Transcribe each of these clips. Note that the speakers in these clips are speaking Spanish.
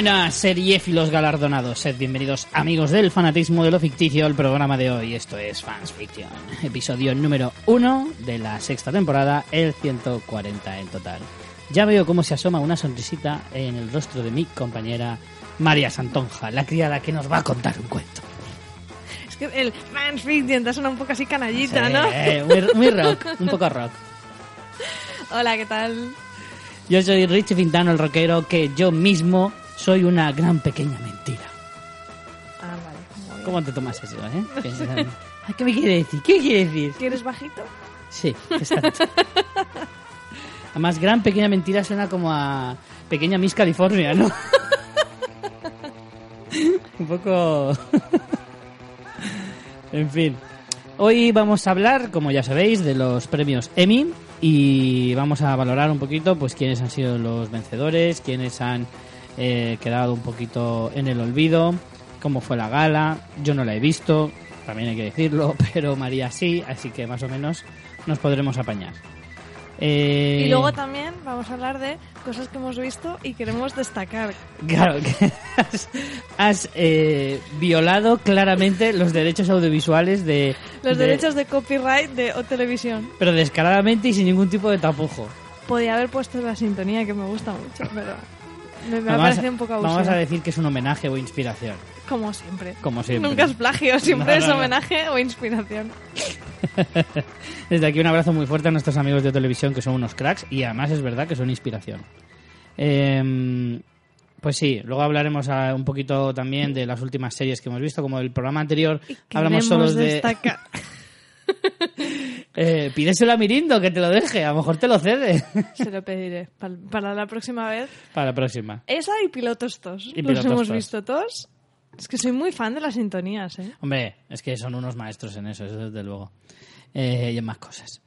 Buenas seriefilos galardonados, sed bienvenidos amigos del fanatismo de lo ficticio al programa de hoy. Esto es Fans Fiction, episodio número 1 de la sexta temporada, el 140 en total. Ya veo cómo se asoma una sonrisita en el rostro de mi compañera María Santonja, la criada que nos va a contar un cuento. Es que el Fans Fiction te suena un poco así canallita, ¿no? Eh, muy, muy rock, un poco rock. Hola, ¿qué tal? Yo soy Richie Fintano, el rockero, que yo mismo soy una gran pequeña mentira. Ah, vale. muy bien. ¿Cómo te tomas eso, eh? Que- Ay, ¿Qué me quiere decir? ¿Qué quiere decir? ¿Quieres bajito? Sí, exacto. Además, gran pequeña mentira suena como a pequeña Miss California, ¿no? Un poco... en fin. Hoy vamos a hablar, como ya sabéis, de los premios Emmy y vamos a valorar un poquito pues quiénes han sido los vencedores, quiénes han eh, quedado un poquito en el olvido, cómo fue la gala. Yo no la he visto, también hay que decirlo, pero María sí, así que más o menos nos podremos apañar. Eh, Y luego también vamos a hablar de cosas que hemos visto y queremos destacar. Claro, que has, has, eh, violado claramente los derechos audiovisuales de... Los de- derechos de copyright de O Televisión. Pero descaradamente y sin ningún tipo de tapujo. Podía haber puesto la sintonía que me gusta mucho, pero me, me ha Vamos parecido a- un poco Vamos abusivo. a decir que es un homenaje o inspiración. Como siempre. Como siempre. Nunca es plagio, siempre No, no, es homenaje o inspiración. Desde aquí un abrazo muy fuerte a nuestros amigos de televisión que son unos cracks y además es verdad que son inspiración. Em, pues sí, luego hablaremos ah, un poquito también de las últimas series que hemos visto, como el programa anterior hablamos solo de... Eh, pídeselo a Mirindo que te lo deje, a lo mejor te lo cede. Se lo pediré para, para la próxima vez. Para la próxima. Esa y pilotos tos. Y Los hemos Tos. visto todos. Es que soy muy fan de las sintonías, ¿eh? Hombre, es que son unos maestros en eso, eso desde luego. Eh, y en más cosas.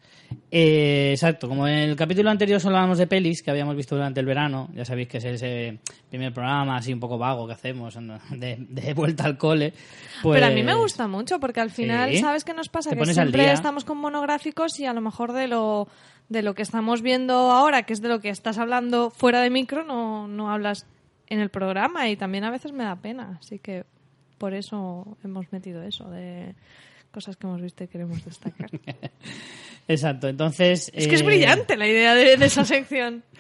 Eh, exacto, como en el capítulo anterior solo hablamos de pelis que habíamos visto durante el verano, ya sabéis que es ese primer programa así un poco vago que hacemos de, de vuelta al cole. Pues, Pero a mí me gusta mucho porque al final, Sí. ¿sabes qué nos pasa? Que siempre estamos con monográficos y a lo mejor de lo, de lo que estamos viendo ahora, que es de lo que estás hablando fuera de micro, no, no hablas en el programa y también a veces me da pena. Así que por eso hemos metido eso de cosas que hemos visto y queremos destacar. Exacto, entonces... es que es eh, brillante la idea de, de esa sección.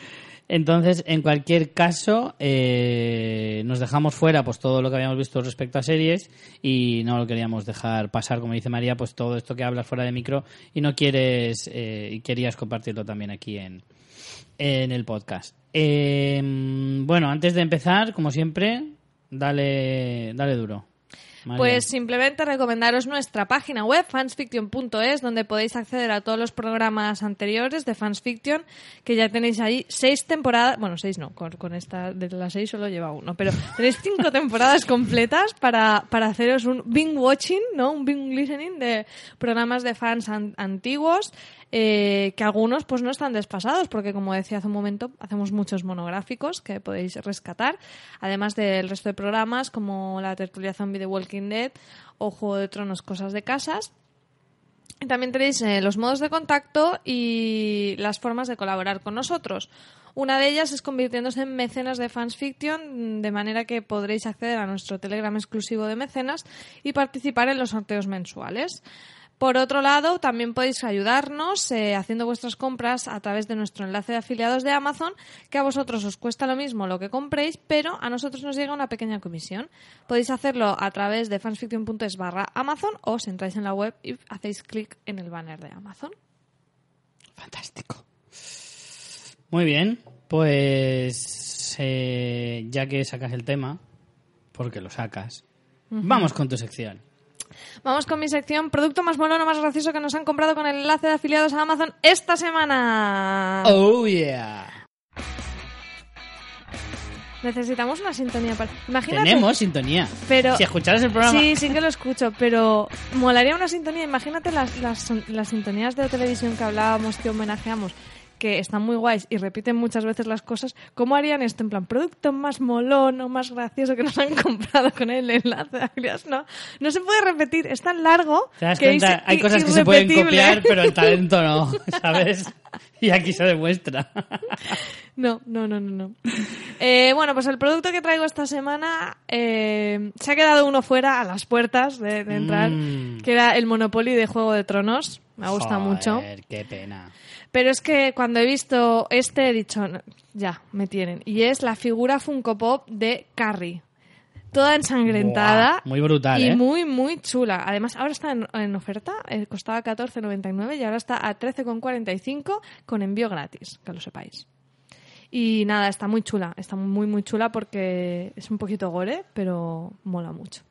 Entonces, en cualquier caso, eh, nos dejamos fuera pues todo lo que habíamos visto respecto a series y no lo queríamos dejar pasar, como dice María, pues todo esto que hablas fuera de micro y no quieres eh, y querías compartirlo también aquí en, en el podcast. Eh, bueno, antes de empezar, como siempre, dale, dale duro. Pues simplemente recomendaros nuestra página web, fansfiction.es, donde podéis acceder a todos los programas anteriores de Fansfiction, que ya tenéis ahí seis temporadas, bueno, seis no, con, con esta de las seis solo lleva uno, pero tenéis cinco temporadas completas para, para haceros un binge watching, ¿no? Un binge listening de programas de fans an- antiguos, eh, que algunos pues no están despasados, porque como decía hace un momento, hacemos muchos monográficos que podéis rescatar, además del resto de programas como la tertulia zombie de Walking Dead o Juego de Tronos, cosas de casas. También tenéis eh, los modos de contacto y las formas de colaborar con nosotros. Una de ellas es convirtiéndose en mecenas de Fans Fiction, de manera que podréis acceder a nuestro Telegram exclusivo de mecenas y participar en los sorteos mensuales. Por otro lado, también podéis ayudarnos eh, haciendo vuestras compras a través de nuestro enlace de afiliados de Amazon, que a vosotros os cuesta lo mismo lo que compréis, pero a nosotros nos llega una pequeña comisión. Podéis hacerlo a través de fansfiction.es barra Amazon o si entráis en la web y hacéis clic en el banner de Amazon. Fantástico. Muy bien, pues eh, ya que sacas el tema, porque lo sacas, vamos con tu sección. Vamos con mi sección, producto más mono, más gracioso que nos han comprado con el enlace de afiliados a Amazon esta semana. Oh yeah. Necesitamos una sintonía para... Imagínate... Tenemos sintonía. Pero- si escucharas el programa, Sí, sí que lo escucho, pero molaría una sintonía. Imagínate las, las, las sintonías de televisión que hablábamos, que homenajeamos, que están muy guays y repiten muchas veces las cosas. ¿Cómo harían esto? En plan, producto más molón o más gracioso que nos han comprado con el enlace. No, no se puede repetir. Es tan largo te das que cuenta, es hay cosas que se pueden copiar, pero el talento no, ¿sabes? y aquí se demuestra. No, no, no, no. no. Eh, bueno, pues el producto que traigo esta semana eh, se ha quedado uno fuera a las puertas de, de entrar, Mm. que era el Monopoly de Juego de Tronos. Me gusta mucho. Joder, Qué pena. Pero es que cuando he visto este he dicho, "No, ya, me tienen. Y es la figura Funko Pop de Carrie. Toda ensangrentada. Muy brutal, Y ¿eh? muy, muy chula. Además, ahora está en, en oferta. eh, costaba 14,99 y ahora está a 13,45 con envío gratis, que lo sepáis. Y nada, está muy chula. Está muy, muy chula porque es un poquito gore, pero mola mucho.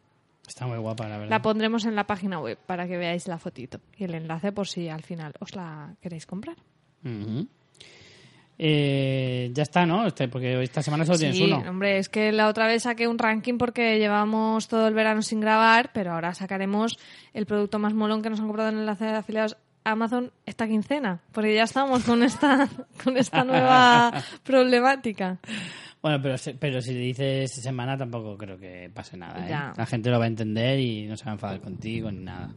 Está muy guapa, la verdad. La pondremos en la página web para que veáis la fotito y el enlace por si al final os la queréis comprar. Eh, ya está, ¿no? Este, porque esta semana solo tienes Sí, uno. hombre, es que la otra vez saqué un ranking porque llevamos todo el verano sin grabar, pero ahora sacaremos el producto más molón que nos han comprado en el enlace de afiliados Amazon esta quincena, porque ya estamos con esta, con esta nueva problemática. Bueno, pero, pero si dices semana tampoco creo que pase nada. ¿eh? La gente lo va a entender y no se va a enfadar contigo ni nada.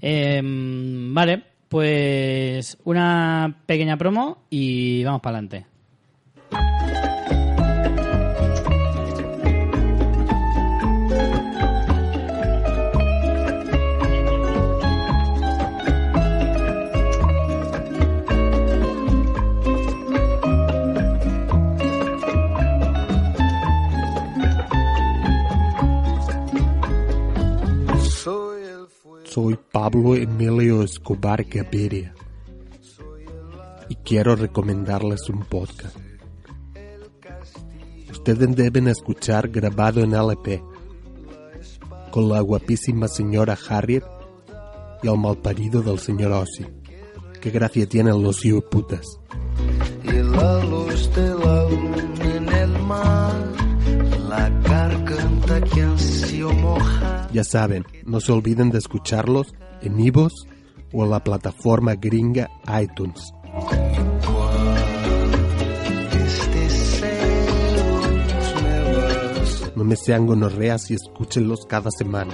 Eh, vale, pues una pequeña promo y vamos para adelante. Soy Pablo Emilio Escobar Gaviria y quiero recomendarles un podcast. Ustedes deben escuchar grabado en LP con la guapísima señora Harriet y el malparido del señor Ossi. Qué gracia tienen los putas. y la luz de la luna en el mar, Ya saben, no se olviden de escucharlos en Ivos o en la plataforma gringa iTunes. No me sean gonorreas y escúchenlos cada semana.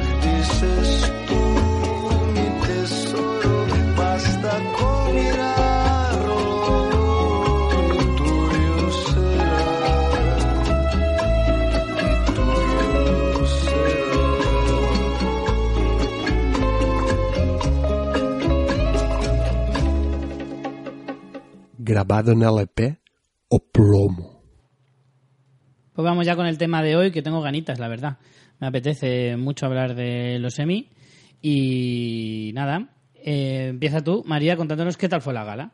Grabado en LP o plomo. Pues vamos ya con el tema de hoy, que tengo ganitas, la verdad. Me apetece mucho hablar de los Emmy. Y nada, eh, empieza tú, María, contándonos qué tal fue la gala.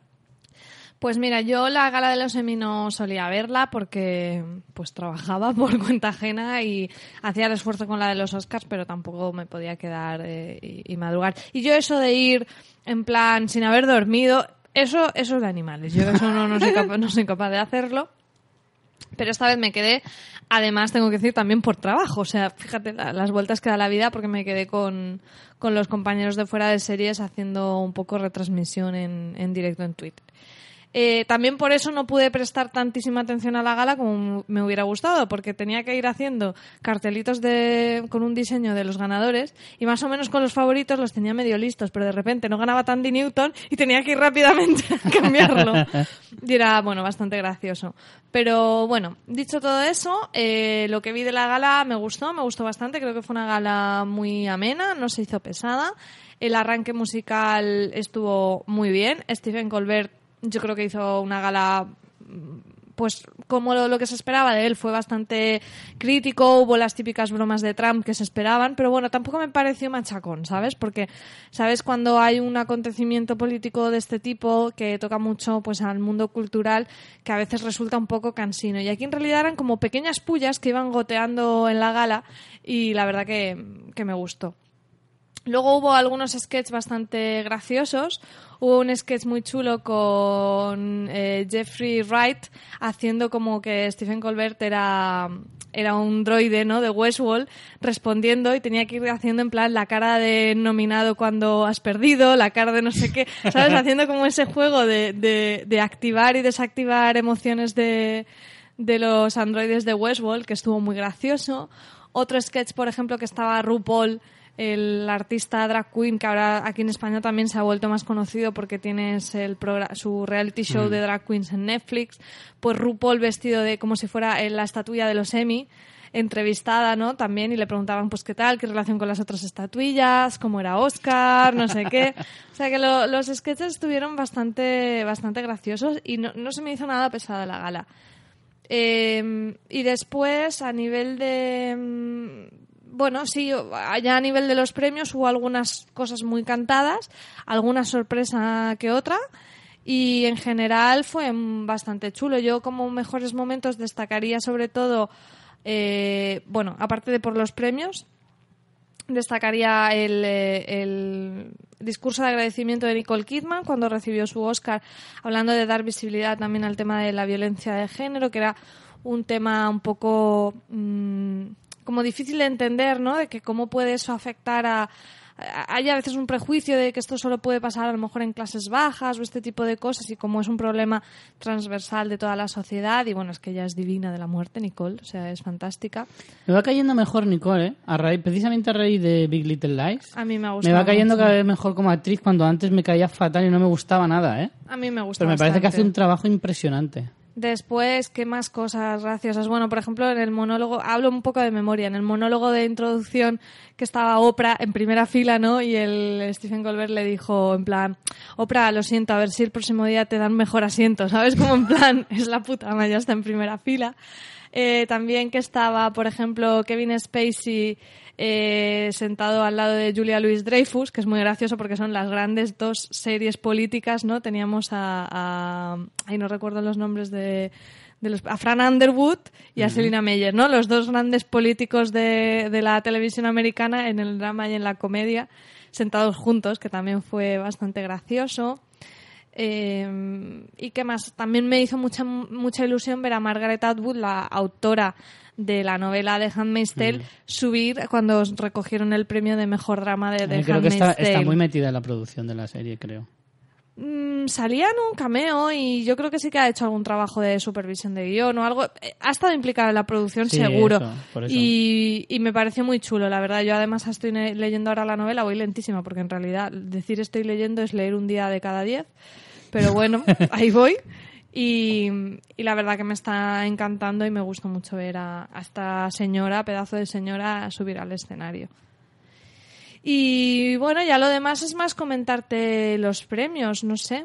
Pues mira, yo la gala de los Emmy no solía verla porque pues trabajaba por cuenta ajena y hacía el esfuerzo con la de los Oscars, pero tampoco me podía quedar eh, y, y madrugar. Y yo eso de ir en plan sin haber dormido, eso, eso es de animales. Yo eso no, no soy capaz, no soy capaz de hacerlo. Pero esta vez me quedé, además tengo que decir también por trabajo, o sea, fíjate la- las vueltas que da la vida porque me quedé con, con los compañeros de fuera de series haciendo un poco retransmisión en, en directo en Twitter. Eh, también por eso no pude prestar tantísima atención a la gala como me hubiera gustado, porque tenía que ir haciendo cartelitos de, con un diseño de los ganadores y más o menos con los favoritos los tenía medio listos, pero de repente no ganaba Tandy Newton y tenía que ir rápidamente a cambiarlo. Y era, bueno, bastante gracioso. Pero bueno, dicho todo eso, eh, lo que vi de la gala me gustó, me gustó bastante, creo que fue una gala muy amena, no se hizo pesada. El arranque musical estuvo muy bien. Stephen Colbert yo creo que hizo una gala pues como lo, lo que se esperaba de él fue bastante crítico, hubo las típicas bromas de Trump que se esperaban, pero bueno, tampoco me pareció machacón, ¿sabes? Porque, ¿sabes? Cuando hay un acontecimiento político de este tipo que toca mucho pues al mundo cultural, que a veces resulta un poco cansino. Y aquí en realidad eran como pequeñas pullas que iban goteando en la gala y la verdad que, que me gustó. Luego hubo algunos sketches bastante graciosos. Hubo un sketch muy chulo con eh, Jeffrey Wright haciendo como que Stephen Colbert era, era un droide ¿no? de Westworld respondiendo y tenía que ir haciendo en plan la cara de nominado cuando has perdido, la cara de no sé qué, ¿sabes? Haciendo como ese juego de, de, de activar y desactivar emociones de, de los androides de Westworld, que estuvo muy gracioso. Otro sketch, por ejemplo, que estaba RuPaul el artista drag queen, que ahora aquí en España también se ha vuelto más conocido porque tienes el su reality show de drag queens en Netflix, pues RuPaul vestido de como si fuera en la estatuilla de los Emmy, entrevistada, ¿no? También y le preguntaban pues qué tal, qué relación con las otras estatuillas, cómo era Oscar, no sé qué. O sea que lo- los sketches estuvieron bastante bastante graciosos y no, no se me hizo nada pesada la gala. Eh, y después, a nivel de. Bueno, sí, allá a nivel de los premios hubo algunas cosas muy cantadas, alguna sorpresa que otra. Y en general fue bastante chulo. Yo, como mejores momentos, destacaría sobre todo. eh, bueno, aparte de por los premios, destacaría el, eh, el discurso de agradecimiento de Nicole Kidman cuando recibió su Oscar, hablando de dar visibilidad también al tema de la violencia de género, que era un tema un poco mm, como difícil de entender, ¿no? De que cómo puede eso afectar a, hay a veces un prejuicio de que esto solo puede pasar a lo mejor en clases bajas o este tipo de cosas y como es un problema transversal de toda la sociedad y bueno, es que ella es divina de la muerte, Nicole, o sea, es fantástica. Me va cayendo mejor Nicole, ¿eh? A raíz, precisamente a raíz de Big Little Lies. A mí me ha Me va cayendo mucho. cada vez mejor como actriz cuando antes me caía fatal y no me gustaba nada, ¿eh? A mí me gusta Pero me parece que hace un trabajo impresionante. Después, ¿qué más cosas graciosas? Bueno, por ejemplo, en el monólogo, hablo un poco de memoria, en el monólogo de introducción que estaba Oprah en primera fila, ¿no? Y el Stephen Colbert le dijo, en plan, Oprah, lo siento, a ver si el próximo día te dan mejor asiento, ¿sabes? Como en plan, es la puta ya está en primera fila. Eh, también que estaba, por ejemplo, Kevin Spacey eh, sentado al lado de Julia Louis Dreyfus, que es muy gracioso porque son las grandes dos series políticas, ¿no? Teníamos a, a ay, no recuerdo los nombres de, de los, a Fran Underwood y a Selina Meyer, ¿no? Los dos grandes políticos de, de la televisión americana en el drama y en la comedia, sentados juntos, que también fue bastante gracioso. Eh, y qué más, también me hizo mucha, mucha ilusión ver a Margaret Atwood, la autora de la novela de Handmaid's Tale, subir cuando recogieron el premio de mejor drama de, de creo que está, muy metida en la producción de la serie, creo. Mm, salía en un cameo y yo creo que sí que ha hecho algún trabajo de supervisión de guion o algo. Eh, Ha estado implicada en la producción, Sí, seguro. eso, por eso. Y, y me pareció muy chulo, la verdad. Yo además estoy leyendo ahora la novela, voy lentísima, porque en realidad decir estoy leyendo es leer un día de cada diez. Pero bueno, ahí voy. Y, y la verdad que me está encantando y me gusta mucho ver a, esta señora, pedazo de señora, subir al escenario. Y bueno, ya lo demás es más comentarte los premios, no sé.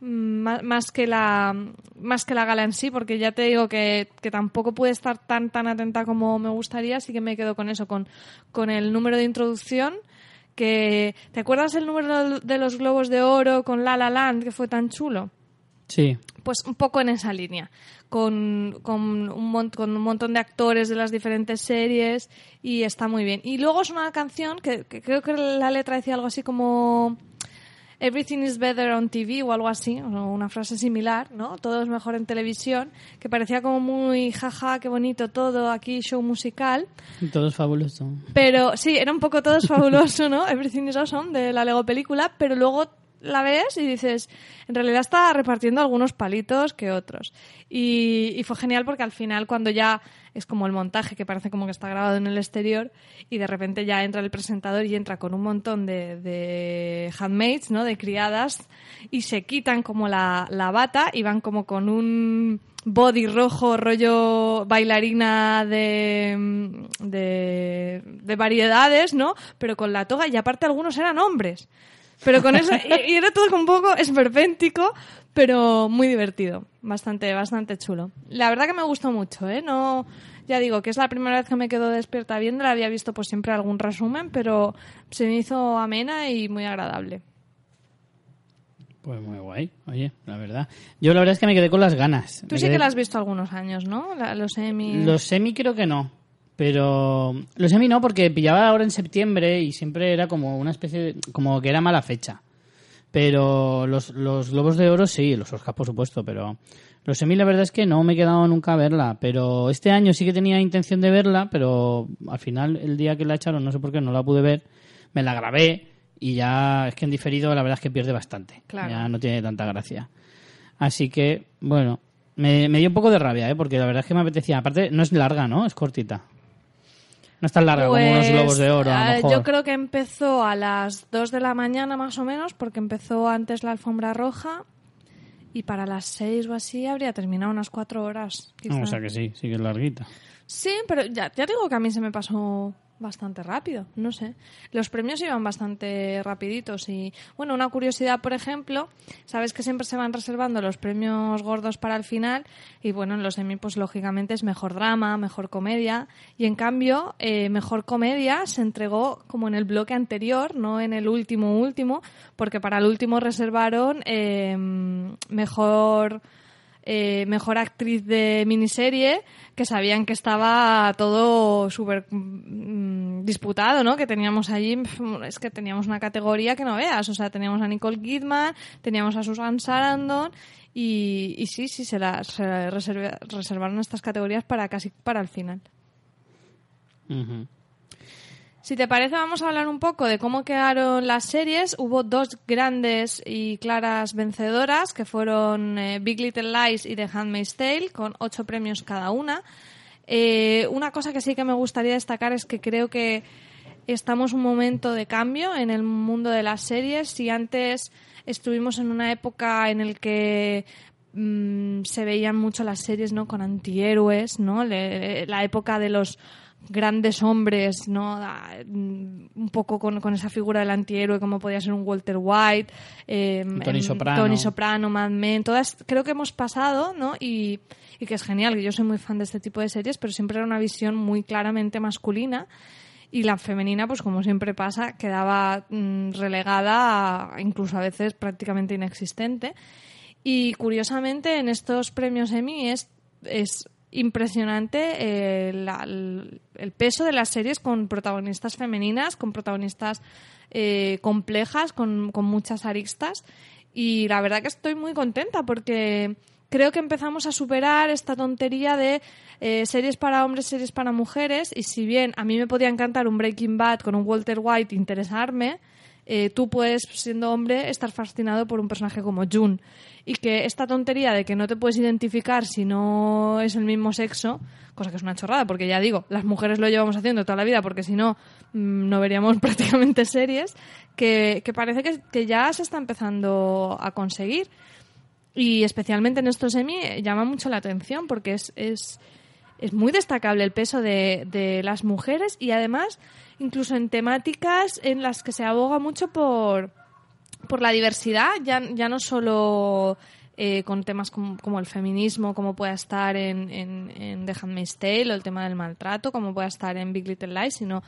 Mm, Má- Más que la más que la gala en sí, porque ya te digo que, que tampoco pude estar tan tan atenta como me gustaría, así que me quedo con eso, con, con el número de introducción. Que, ¿Te acuerdas el número de los globos de oro con La La Land, que fue tan chulo? Sí. Pues un poco en esa línea, con, con, un, mon- con un montón de actores de las diferentes series y está muy bien. Y luego es una canción que, que creo que la letra decía algo así como Everything is better on TV o algo así, o una frase similar, ¿no? Todo es mejor en televisión, que parecía como muy jaja, qué bonito todo, aquí show musical. Todo es fabuloso. Pero sí, era un poco todo es fabuloso, ¿no? Everything is awesome de la Lego película, pero luego la ves y dices, en realidad está repartiendo algunos palitos que otros. Y, fue genial porque al final cuando ya es como el montaje que parece como que está grabado en el exterior y de repente ya entra el presentador y entra con un montón de, de handmaids, ¿no? De criadas y se quitan como la, la bata y van como con un body rojo, rollo bailarina de, de, de variedades, ¿no? Pero con la toga y aparte algunos eran hombres. Pero con eso, y, y era todo un poco esperpéntico, pero muy divertido. Bastante, bastante chulo. La verdad que me gustó mucho, ¿eh? No, ya digo que es la primera vez que me quedo despierta viendo, la había visto pues siempre algún resumen, pero se me hizo amena y muy agradable. Pues muy guay, oye, la verdad. Yo la verdad es que me quedé con las ganas. Tú Me sí quedé- que la has visto algunos años, ¿no? La- los Emmy. Los semi creo que no. Pero los semi no, porque pillaba ahora en septiembre y siempre era como una especie de... como que era mala fecha. Pero los, los Globos de Oro sí, los Oscars por supuesto, pero los semi la verdad es que no me he quedado nunca a verla. Pero este año sí que tenía intención de verla, pero al final el día que la echaron, no sé por qué, no la pude ver. Me la grabé y ya es que en diferido la verdad es que pierde bastante. Claro. Ya no tiene tanta gracia. Así que, bueno, me, me dio un poco de rabia, ¿eh? porque la verdad es que me apetecía. Aparte, no es larga, ¿no? Es cortita. No es tan larga como unos Pues, globos de oro, a lo mejor. Yo creo que empezó a las 2 de la mañana más o menos, porque empezó antes la alfombra roja y para las 6 o así habría terminado unas 4 horas. quizá. No, o sea que sí, sí que es larguita. Sí, pero ya, ya digo que a mí se me pasó bastante rápido, no sé. Los premios iban bastante rapiditos y, bueno, una curiosidad, por ejemplo, sabes que siempre se van reservando los premios gordos para el final y, bueno, en los Emmy, pues lógicamente es mejor drama, mejor comedia y, en cambio, eh, mejor comedia se entregó como en el bloque anterior, no en el último último, porque para el último reservaron eh, mejor eh, mejor actriz de miniserie, que sabían que estaba todo súper mm, disputado, ¿no? Que teníamos allí, es que teníamos una categoría que no veas, o sea, teníamos a Nicole Kidman, teníamos a Susan Sarandon y, y sí, sí, se las se reserva- reservaron estas categorías para casi para el final. Si te parece, vamos a hablar un poco de cómo quedaron las series. Hubo dos grandes y claras vencedoras, que fueron eh, Big Little Lies y The Handmaid's Tale, con ocho premios cada una. Eh, una cosa que sí que me gustaría destacar es que creo que estamos un momento de cambio en el mundo de las series. Si antes estuvimos en una época en el que mm, se veían mucho las series no con antihéroes, ¿no? Le- la época de los grandes hombres, ¿no? Mm, Un poco con, con esa figura del antihéroe, como podía ser un Walter White, eh, Tony Soprano. Tony Soprano, Mad Men, todas creo que hemos pasado, ¿no? Y, y que es genial, que yo soy muy fan de este tipo de series, pero siempre era una visión muy claramente masculina y la femenina, pues como siempre pasa, quedaba mm, relegada, a- incluso a veces prácticamente inexistente. Y curiosamente en estos premios Emmy es, es impresionante eh, el peso de las series con protagonistas femeninas, con protagonistas eh, complejas, con, con muchas aristas. Y la verdad que estoy muy contenta porque creo que empezamos a superar esta tontería de eh, series para hombres, series para mujeres. Y si bien a mí me podía encantar un Breaking Bad con un Walter White, interesarme, eh, tú puedes, siendo hombre, estar fascinado por un personaje como June. Y que esta tontería de que no te puedes identificar si no es el mismo sexo, cosa que es una chorrada, porque ya digo, las mujeres lo llevamos haciendo toda la vida, porque si no, mm, no veríamos prácticamente series, que, que parece que, que ya se está empezando a conseguir. Y especialmente en estos Emmy eh, llama mucho la atención porque es, es, es muy destacable el peso de, de las mujeres y además incluso en temáticas en las que se aboga mucho por, por la diversidad, ya, ya no solo eh, con temas como, como el feminismo, como pueda estar en, en, en The Handmaid's Tale o el tema del maltrato, como pueda estar en Big Little Lies, sino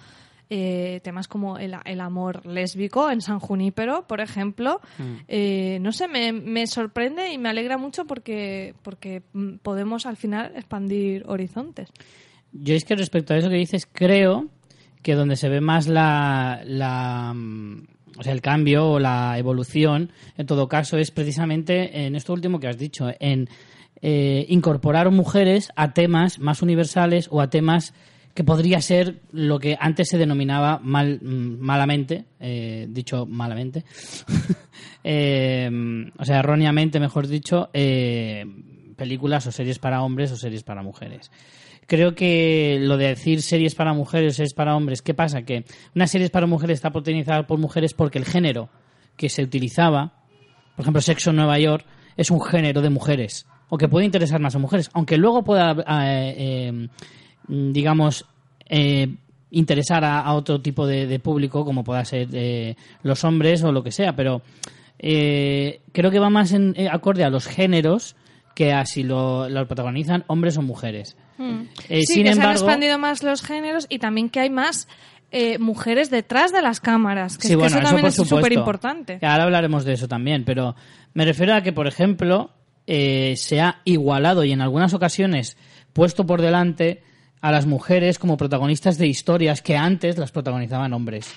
eh, temas como el, el amor lésbico en San Junípero, por ejemplo. Eh, no sé, me, me sorprende y me alegra mucho porque, porque mm, podemos al final expandir horizontes. Yo es que respecto a eso que dices, creo que donde se ve más la, la mm, el cambio o la evolución, en todo caso, es precisamente en esto último que has dicho, en eh, incorporar mujeres a temas más universales o a temas que podría ser lo que antes se denominaba mal, mm, malamente, eh, dicho malamente, eh, o sea, erróneamente, mejor dicho, películas o series para hombres o series para mujeres. Creo que lo de decir series para mujeres, series para hombres, ¿qué pasa? Que una serie para mujeres está protagonizada por mujeres porque el género que se utilizaba, por ejemplo, Sexo en Nueva York, es un género de mujeres, o que puede interesar más a mujeres, aunque luego pueda, eh, eh, digamos, eh, interesar a, otro tipo de, público, como pueda ser eh, los hombres o lo que sea, pero eh, creo que va más en, acorde a los géneros que a si lo, lo protagonizan hombres o mujeres. Eh, sí, sin que se han embargo, expandido más los géneros y también que hay más eh, mujeres detrás de las cámaras, que, Sí, es que eso eso también es súper importante. Ahora hablaremos de eso también, pero me refiero a que, por ejemplo, eh, se ha igualado y en algunas ocasiones puesto por delante a las mujeres como protagonistas de historias que antes las protagonizaban hombres.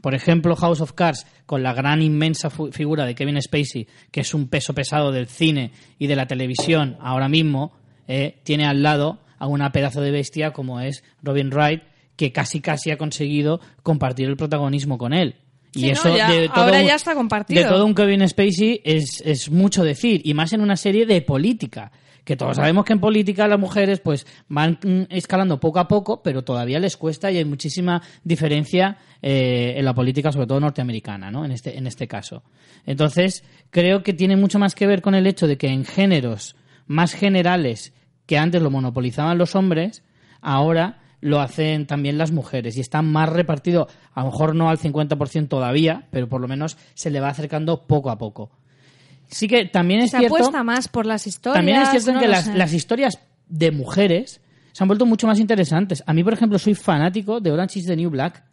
Por ejemplo, House of Cards, con la gran inmensa figura de Kevin Spacey, que es un peso pesado del cine y de la televisión ahora mismo, eh, tiene al lado a una pedazo de bestia como es Robin Wright, que casi casi ha conseguido compartir el protagonismo con él. Y Sí, ¿no? eso Ya- de todo ahora un- ya está compartido. De todo un Kevin Spacey es, es mucho decir, y más en una serie de política, Que todos sabemos que en política las mujeres pues van mm, escalando poco a poco, pero todavía les cuesta y hay muchísima diferencia eh, en la política, sobre todo norteamericana, ¿no? En este, en este caso. Entonces, creo que tiene mucho más que ver con el hecho de que en géneros más generales que antes lo monopolizaban los hombres, ahora lo hacen también las mujeres y está más repartido, a lo mejor no al 50% todavía, pero por lo menos se le va acercando poco a poco. Sí que también es Se cierto... apuesta más por las historias. También es cierto no que las, las historias de mujeres se han vuelto mucho más interesantes. A mí, por ejemplo, soy fanático de Orange is the New Black,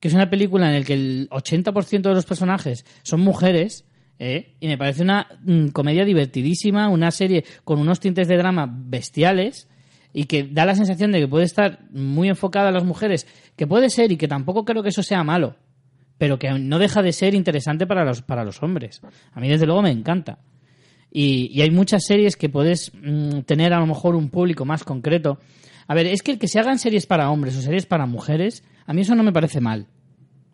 que es una película en la que el 80% de los personajes son mujeres, ¿eh? y me parece una mm, comedia divertidísima, una serie con unos tintes de drama bestiales, y que da la sensación de que puede estar muy enfocada a las mujeres, que puede ser, y que tampoco creo que eso sea malo, pero que no deja de ser interesante para los, para los hombres. A mí, desde luego, me encanta. Y, y hay muchas series que puedes mm, tener a lo mejor un público más concreto. A ver, es que el que se hagan series para hombres o series para mujeres, a mí eso no me parece mal.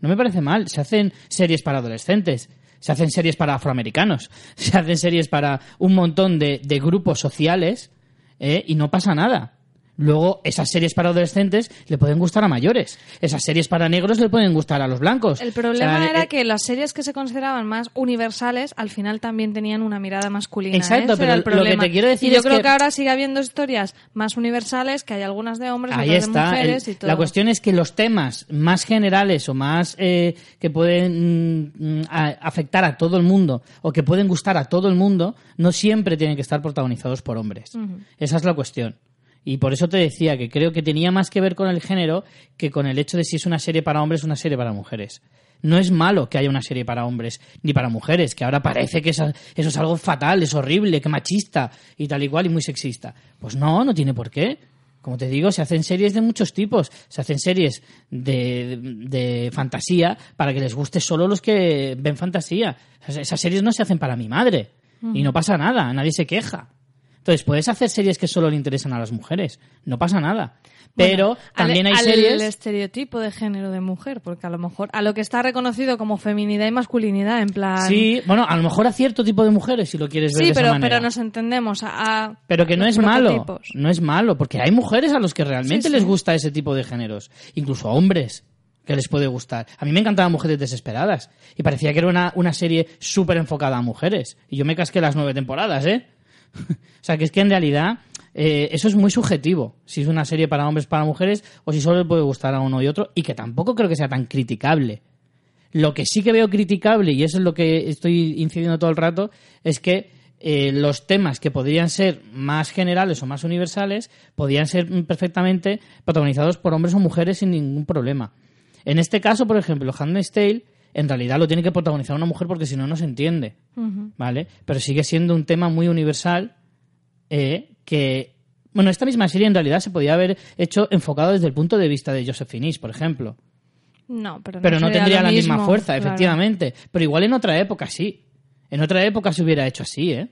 No me parece mal. Se hacen series para adolescentes, se hacen series para afroamericanos, se hacen series para un montón de, de grupos sociales ¿eh? y no pasa nada. Luego, esas series para adolescentes le pueden gustar a mayores. Esas series para negros le pueden gustar a los blancos. El problema O sea, era eh, que las series que se consideraban más universales al final también tenían una mirada masculina. Exacto, Ese pero el lo que te quiero decir y yo es creo que- que... ahora sigue habiendo historias más universales, que hay algunas de hombres, Ahí otras de mujeres El- y todo. la cuestión es que los temas más generales o más eh, que pueden mm, a- afectar a todo el mundo o que pueden gustar a todo el mundo no siempre tienen que estar protagonizados por hombres. Esa es la cuestión. Y por eso te decía que creo que tenía más que ver con el género que con el hecho de si es una serie para hombres o una serie para mujeres. No es malo que haya una serie para hombres ni para mujeres, que ahora parece que eso es algo fatal, es horrible, que machista y tal y cual y muy sexista. Pues no, no tiene por qué. Como te digo, se hacen series de muchos tipos. Se hacen series de, de fantasía para que les guste solo los que ven fantasía. Esas- Esas series no se hacen para mi madre. Y no pasa nada, nadie se queja. Entonces, puedes hacer series que solo le interesan a las mujeres. No pasa nada. Pero Bueno, también al, hay al series... estereotipo de género de mujer, porque a lo mejor a lo que está reconocido como feminidad y masculinidad, en plan. Sí, bueno, a lo mejor a cierto tipo de mujeres, si lo quieres ver Sí, de esa pero, manera. pero nos entendemos a, a Pero que no es malo, no es malo, porque hay mujeres a los que realmente Sí, sí. les gusta ese tipo de géneros, incluso a hombres que les puede gustar. A mí me encantaban Mujeres Desesperadas y parecía que era una, una serie súper enfocada a mujeres. Y yo me casqué las nueve temporadas, ¿eh? o sea, que es que en realidad eh, eso es muy subjetivo, si es una serie para hombres, para mujeres, o si solo le puede gustar a uno y otro, y que tampoco creo que sea tan criticable. Lo que sí que veo criticable, y eso es lo que estoy incidiendo todo el rato, es que eh, los temas que podrían ser más generales o más universales podrían ser perfectamente protagonizados por hombres o mujeres sin ningún problema. En este caso, por ejemplo, Handmaid's Tale en realidad lo tiene que protagonizar una mujer porque si no, no se entiende. ¿Vale? Pero sigue siendo un tema muy universal eh, que... Bueno, esta misma serie en realidad se podía haber hecho enfocado desde el punto de vista de Joseph Finis, por ejemplo. No, pero no, Pero no tendría la misma fuerza, claro. efectivamente. Pero igual en otra época sí. En otra época se hubiera hecho así, ¿eh?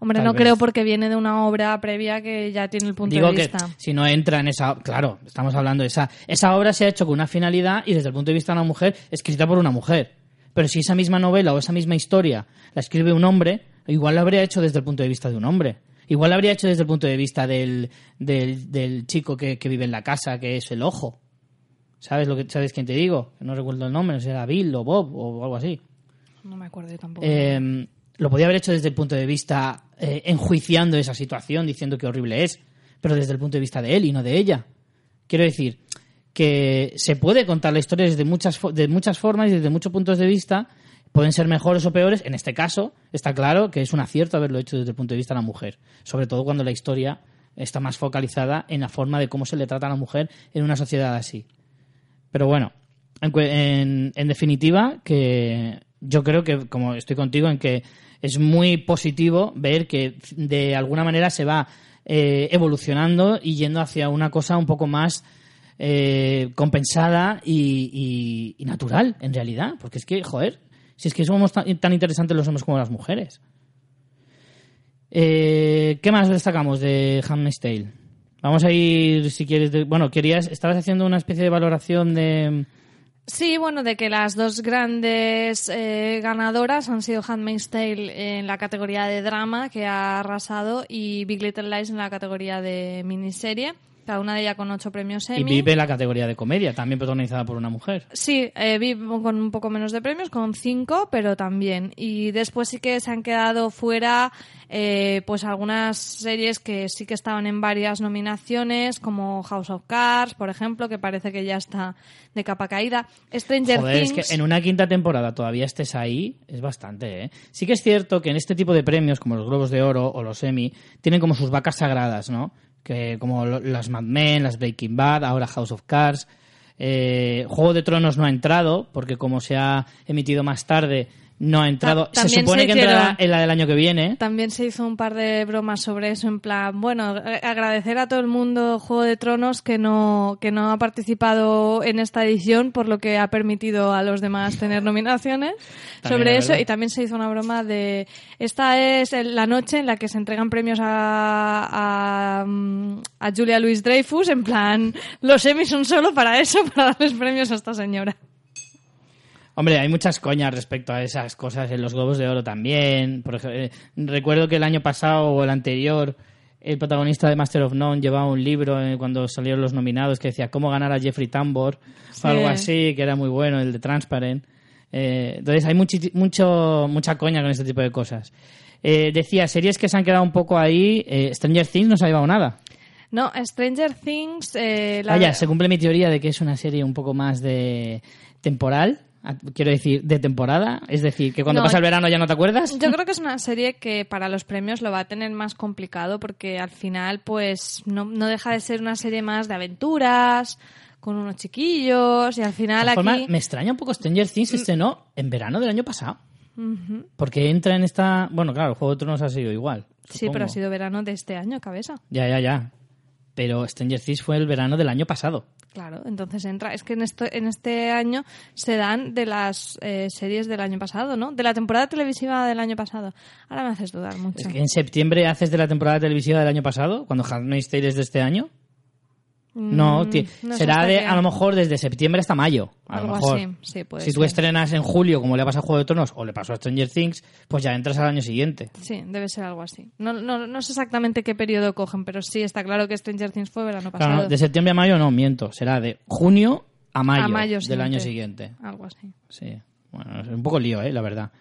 Hombre, Tal no vez. creo porque viene de una obra previa que ya tiene el punto Digo de que vista. si no entra en esa... Claro, estamos hablando de esa... Esa obra se ha hecho con una finalidad y desde el punto de vista de una mujer, escrita por una mujer. Pero si esa misma novela o esa misma historia la escribe un hombre, igual la habría hecho desde el punto de vista de un hombre. Igual la habría hecho desde el punto de vista del, del, del chico que, que vive en la casa, que es el ojo. ¿Sabes lo que sabes quién te digo? No recuerdo el nombre, no sé, si era Bill o Bob o algo así. No me acuerdo yo tampoco. Eh, lo podía haber hecho desde el punto de vista eh, enjuiciando esa situación, diciendo que horrible es, pero desde el punto de vista de él y no de ella. Quiero decir que se puede contar la historia desde muchas, de muchas formas y desde muchos puntos de vista. Pueden ser mejores o peores. En este caso, está claro que es un acierto haberlo hecho desde el punto de vista de la mujer. Sobre todo cuando la historia está más focalizada en la forma de cómo se le trata a la mujer en una sociedad así. Pero bueno, en- en definitiva, que yo creo que, como estoy contigo, en que es muy positivo ver que de alguna manera se va eh, evolucionando y yendo hacia una cosa un poco más eh, compensada y, y- natural, en realidad. Porque es que, joder, si es que somos tan, tan interesantes los hombres como las mujeres. Eh, ¿Qué más destacamos de Handmaid's Tale? Vamos a ir, si quieres, de- bueno, querías, estabas haciendo una especie de valoración de, Sí, bueno, de que las dos grandes eh, ganadoras han sido Handmaid's Tale en la categoría de drama, que ha arrasado, y Big Little Lies en la categoría de miniserie. Cada una de ellas con ocho premios Y Emmy. vive en la categoría de comedia, también protagonizada por una mujer. Sí, eh, vi con un poco menos de premios, con cinco, pero también. Y después sí que se han quedado fuera eh, pues algunas series que sí que estaban en varias nominaciones, como House of Cards, por ejemplo, que parece que ya está de capa caída. Stranger Joder, es Things. que en una quinta temporada todavía estés ahí, es bastante, ¿eh? Sí que es cierto que en este tipo de premios, como los Globos de Oro o los Emmy, tienen como sus vacas sagradas, ¿no? Que como las Mad Men, las Breaking Bad, ahora House of Cards. Eh, Juego de Tronos no ha entrado, porque como se ha emitido más tarde, no ha entrado. Ta- se supone se que entrará en la del año que viene. También se hizo un par de bromas sobre eso, en plan, bueno, a- agradecer a todo el mundo Juego de Tronos que no, que no ha participado en esta edición, por lo que ha permitido a los demás tener nominaciones También sobre es eso. Y también se hizo una broma de, esta es el- la noche en la que se entregan premios a, a, a Julia Louis Dreyfus, en plan, los Emmys son solo para eso, para darles premios a esta señora. Hombre, hay muchas coñas respecto a esas cosas en los Globos de Oro también. Por ejemplo, eh, recuerdo que el año pasado o el anterior, el protagonista de Master of None llevaba un libro eh, cuando salieron los nominados que decía cómo ganar a Jeffrey Tambor Sí. o algo así, que era muy bueno, el de Transparent. Eh, entonces hay muchi- mucho, mucha coña con este tipo de cosas. Eh, decía, series que se han quedado un poco ahí. Stranger Things no se ha llevado nada. No, Stranger Things, eh, la- Vaya, se cumple mi teoría de que es una serie un poco más de temporal. A- Quiero decir, de temporada. Es decir, que cuando No, pasa el verano ya no te acuerdas. Yo creo que es una serie que para los premios lo va a tener más complicado porque al final pues no, no deja de ser una serie más de aventuras, con unos chiquillos y al De final todas aquí... me extraña un poco Stranger Things estrenó en verano del año pasado. Porque entra en esta... Bueno, claro, el Juego de Tronos ha sido igual. Sí, pero ha sido verano de este año, cabeza. Ya, ya, ya. Pero Stranger Things fue el verano del año pasado. Claro, entonces entra. Es que en, esto, en este año se dan de las eh, series del año pasado, ¿no? De la temporada televisiva del año pasado. Ahora me haces dudar mucho. Es que en septiembre haces de la temporada televisiva del año pasado, cuando Handmaid's Tale de este año. No, Mm, no será de a lo mejor desde septiembre hasta mayo. A lo Algo mejor. así, sí, puede si tú ser. estrenas en julio, como le pasa a Juego de Tronos o le pasó a Stranger Things, pues ya entras al año siguiente. Sí, debe ser algo así. No, no, no sé exactamente qué periodo cogen, pero sí está claro que Stranger Things fue verano pasado. Claro, de septiembre a mayo no, miento. Será de junio a mayo, A mayo del año siguiente. siguiente. Algo así. Sí. Bueno, es un poco lío, ¿eh? La verdad.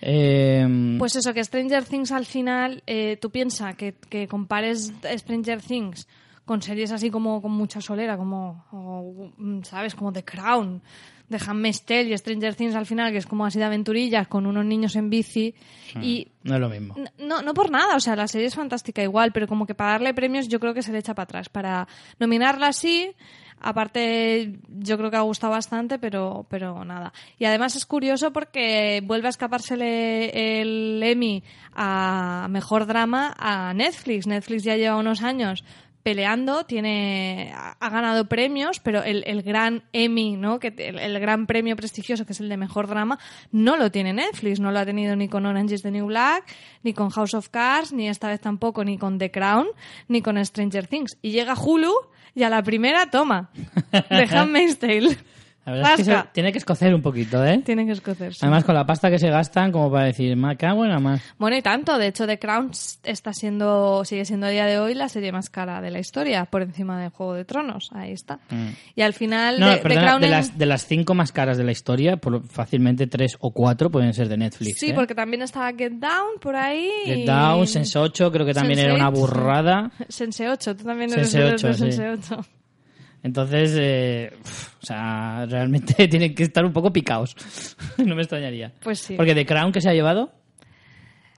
Eh, Pues eso, que Stranger Things al final, eh, tú piensas que, que compares Stranger Things con series así como con mucha solera, como, o, mm, ¿sabes? Como The Crown, de Handmaid's Tale y Stranger Things al final, que es como así de aventurillas con unos niños en bici. Y no es lo mismo. No, no por nada, o sea, la serie es fantástica igual, pero como que para darle premios yo creo que se le echa para atrás. Para nominarla sí, aparte yo creo que ha gustado bastante, pero, pero nada. Y además es curioso porque vuelve a escapársele el Emmy a Mejor Drama a Netflix. Netflix ya lleva unos años peleando, tiene ha ganado premios, pero el, el gran Emmy, ¿no? Que el, el gran premio prestigioso que es el de mejor drama, no lo tiene Netflix, no lo ha tenido ni con Orange is the New Black, ni con House of Cards, ni esta vez tampoco ni con The Crown, ni con Stranger Things. Y llega Hulu y a la primera toma de Handmaid's Tale. La verdad es que se- tiene que escocer un poquito, ¿eh? Tienen que escocerse. Además, con la pasta que se gastan, como para decir, me cago en la más. Bueno, y tanto. De hecho, The Crown está siendo, sigue siendo a día de hoy la serie más cara de la historia, por encima de Juego de Tronos. Ahí está. Y al final, Mm. No, The- The perdona, Crown de en- las, de las cinco más caras de la historia, por fácilmente tres o cuatro pueden ser de Netflix. Sí, ¿eh? porque también estaba Get Down por ahí. Get y- Down, Sense 8, creo que también era una Sense8. burrada. Sense 8, tú también eres Sense de 8, de sí. Sense 8. Entonces, eh, uf, o sea, realmente tienen que estar un poco picados. no me extrañaría. Pues sí. Porque The Crown que se ha llevado,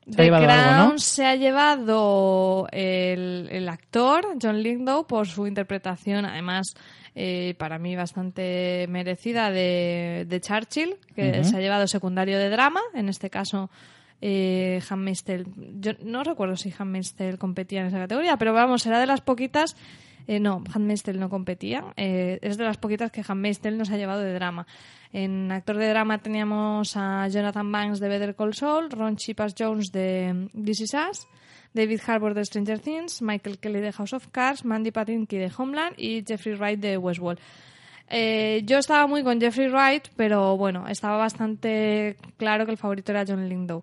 se ha The llevado Crown algo, ¿no? se ha llevado el, el actor John Lithgow por su interpretación, además eh, para mí bastante merecida de, de Churchill, que se ha llevado secundario de drama, en este caso eh, Handmaid's. Yo no recuerdo si Handmaid's competía en esa categoría, pero vamos, era de las poquitas eh, no, Handmaid's no competía. Eh, es de las poquitas que Handmaid's nos ha llevado de drama. En actor de drama teníamos a Jonathan Banks de Better Call Saul, Ron Chipas Jones de This Is Us, David Harbour de Stranger Things, Michael Kelly de House of Cards, Mandy Patinkin de Homeland y Jeffrey Wright de Westworld. Eh, yo estaba muy con Jeffrey Wright, pero bueno, estaba bastante claro que el favorito era John Lindau.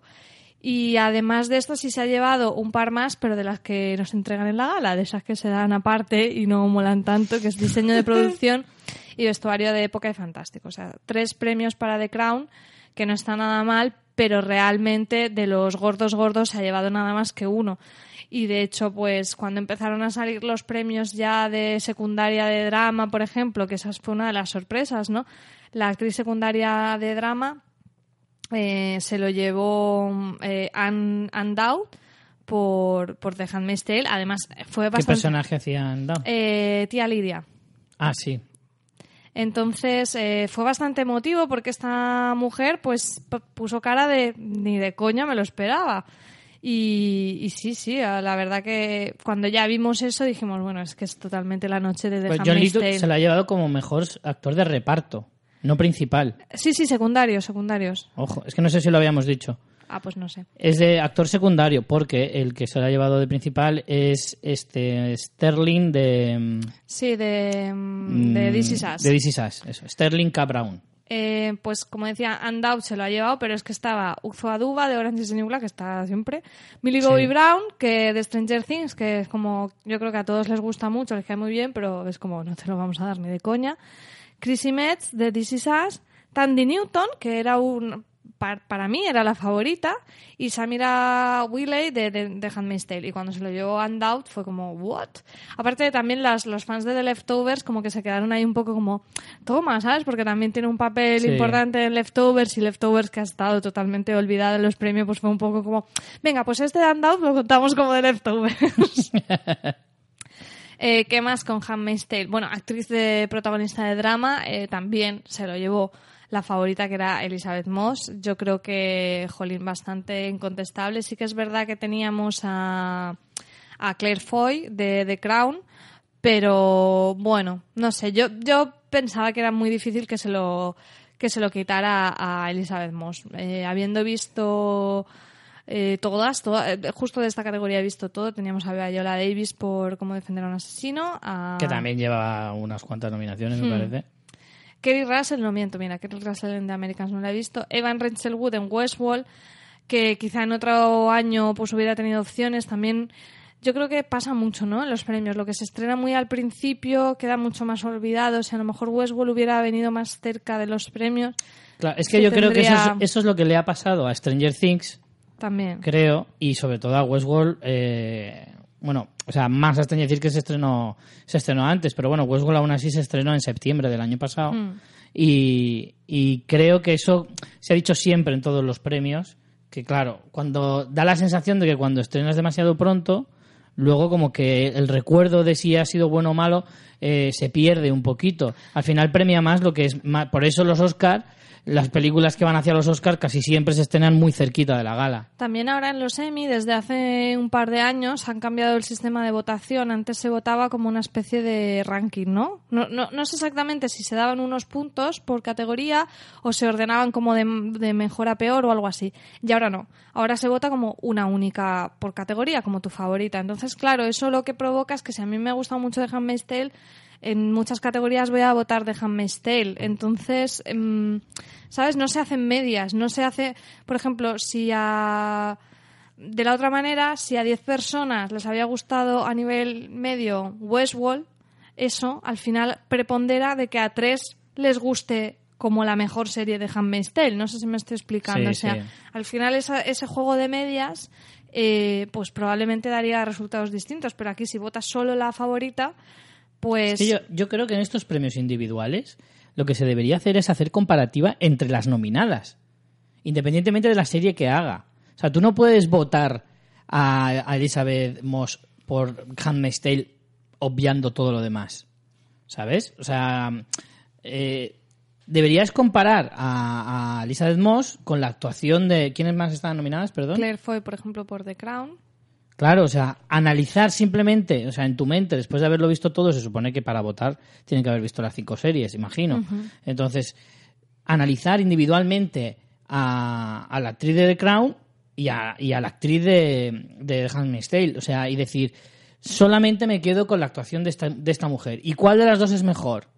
Y además de esto sí se ha llevado un par más, pero de las que nos entregan en la gala, de esas que se dan aparte y no molan tanto, que es diseño de producción y vestuario de época y fantástico. O sea, tres premios para The Crown, que no está nada mal, pero realmente de los gordos gordos se ha llevado nada más que uno. Y de hecho, pues cuando empezaron a salir los premios ya de secundaria de drama, por ejemplo, que esa fue una de las sorpresas, ¿no? La actriz secundaria de drama eh, se lo llevó eh, Anne, Anne Dowd por, por The Handmaid's Tale. Además, fue ¿Qué bastante... personaje hacían? Down? Eh, tía Lidia. Ah, sí. Entonces eh, fue bastante emotivo porque esta mujer pues puso cara de ni de coña me lo esperaba. Y, y sí, sí, la verdad que cuando ya vimos eso dijimos, bueno, es que es totalmente la noche de The Pues John Handmaid's Lithgow Tale. se lo ha llevado como mejor actor de reparto, no principal. Sí, sí, secundarios, secundarios. Ojo, es que no sé si lo habíamos dicho. Ah, pues no sé. Es de actor secundario, porque el que se lo ha llevado de principal es este Sterling de. mm, Sí, de, mm, de This Is Us. De This Is Us, eso. Sterling K. Brown. Eh, pues como decía, Andout se lo ha llevado, pero es que estaba Uzo Aduba de Orange is the New Black, que está siempre. Millie Sí. Bobby Brown, que de Stranger Things, que es como, yo creo que a todos les gusta mucho, les cae muy bien, pero es como, no te lo vamos a dar ni de coña. Chrissy Metz de This Is Us. Tandy Newton, que era un, pa- para mí era la favorita, y Samira Willey de, de, de Handmaid's Tale. Y cuando se lo llevó Andout fue como, ¿what? Aparte también las, los fans de The Leftovers como que se quedaron ahí un poco como, toma, ¿sabes? Porque también tiene un papel Sí. importante en Leftovers y Leftovers que ha estado totalmente olvidada en los premios, pues fue un poco como, venga, pues este de Andout lo contamos como The Leftovers. Eh, ¿Qué más con Handmaid's Tale? Bueno, actriz de protagonista de drama, eh, también se lo llevó la favorita que era Elizabeth Moss. Yo creo que, jolín, bastante incontestable. Sí que es verdad que teníamos a, a Claire Foy de The Crown, pero bueno, no sé, yo, yo pensaba que era muy difícil que se lo, que se lo quitara a Elizabeth Moss. Eh, habiendo visto eh, todas, toda- eh, justo de esta categoría he visto todo. Teníamos a Viola Davis por Cómo defender a un asesino, a Que también lleva unas cuantas nominaciones, me Hmm. parece. Kerry Russell, no miento, mira, Kerry Russell en The Americans no la he visto. Evan Rachel Wood en Westworld, que quizá en otro año pues hubiera tenido opciones. También yo creo que pasa mucho, ¿no? En los premios. Lo que se estrena muy al principio queda mucho más olvidado. Si a lo mejor Westworld hubiera venido más cerca de los premios, Claro, es que yo creo que eso es, tendría- eso es lo que le ha pasado a Stranger Things, también. creo, y sobre todo a Westworld. eh, bueno, o sea, más a Stranger Things que se estrenó, se estrenó antes, pero bueno, Westworld aún así se estrenó en septiembre del año pasado. Mm. Y, y creo que eso se ha dicho siempre en todos los premios, que claro, cuando da la sensación de que cuando estrenas demasiado pronto, luego como que el recuerdo de si ha sido bueno o malo eh, se pierde un poquito. Al final premia más lo que es más, por eso los Oscar, las películas que van hacia los Oscar casi siempre se estrenan muy cerquita de la gala. También ahora en los Emmy, desde hace un par de años, han cambiado el sistema de votación. Antes se votaba como una especie de ranking, ¿no? No, no, no sé exactamente si se daban unos puntos por categoría o se ordenaban como de, de mejor a peor o algo así. Y ahora no. Ahora se vota como una única por categoría, como tu favorita. Entonces, claro, eso lo que provoca es que si a mí me ha gustado mucho de Handmaid's Tale, en muchas categorías voy a votar de Handmaid's Tale. Entonces, em, ¿sabes? No se hacen medias. No se hace, por ejemplo, si a... De la otra manera, si a 10 personas les había gustado a nivel medio Westworld, eso al final prepondera de que a tres les guste como la mejor serie de Handmaid's Tale. No sé si me estoy explicando. Sí, o sea, sí. al final esa- ese juego de medias eh, pues probablemente daría resultados distintos. Pero aquí si votas solo la favorita, pues... Es que yo, yo creo que en estos premios individuales lo que se debería hacer es hacer comparativa entre las nominadas, independientemente de la serie que haga. O sea, tú no puedes votar a, a Elizabeth Moss por Handmaid's Tale obviando todo lo demás, ¿sabes? O sea, eh, deberías comparar a, a Elizabeth Moss con la actuación de... ¿Quiénes más están nominadas, perdón? Claire Foy, por ejemplo, por The Crown. Claro, o sea, analizar simplemente, o sea, en tu mente, después de haberlo visto todo, se supone que para votar tienen que haber visto las cinco series, imagino. Entonces, analizar individualmente a, a la actriz de The Crown y a, y a la actriz de, de The Handmaid's Tale, o sea, y decir, solamente me quedo con la actuación de esta, de esta mujer. ¿Y cuál de las dos es mejor?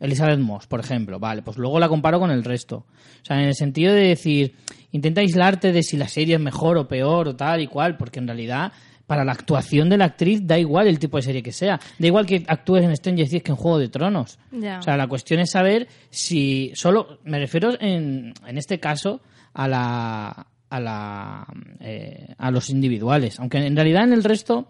Elizabeth Moss, por ejemplo, vale, pues luego la comparo con el resto. O sea, en el sentido de decir, intenta aislarte de si la serie es mejor o peor o tal y cual, porque en realidad para la actuación de la actriz da igual el tipo de serie que sea. Da igual que actúes en Stranger Things que en Juego de Tronos. O sea, la cuestión es saber si solo, me refiero en, en este caso a la a la eh, a los individuales, aunque en realidad en el resto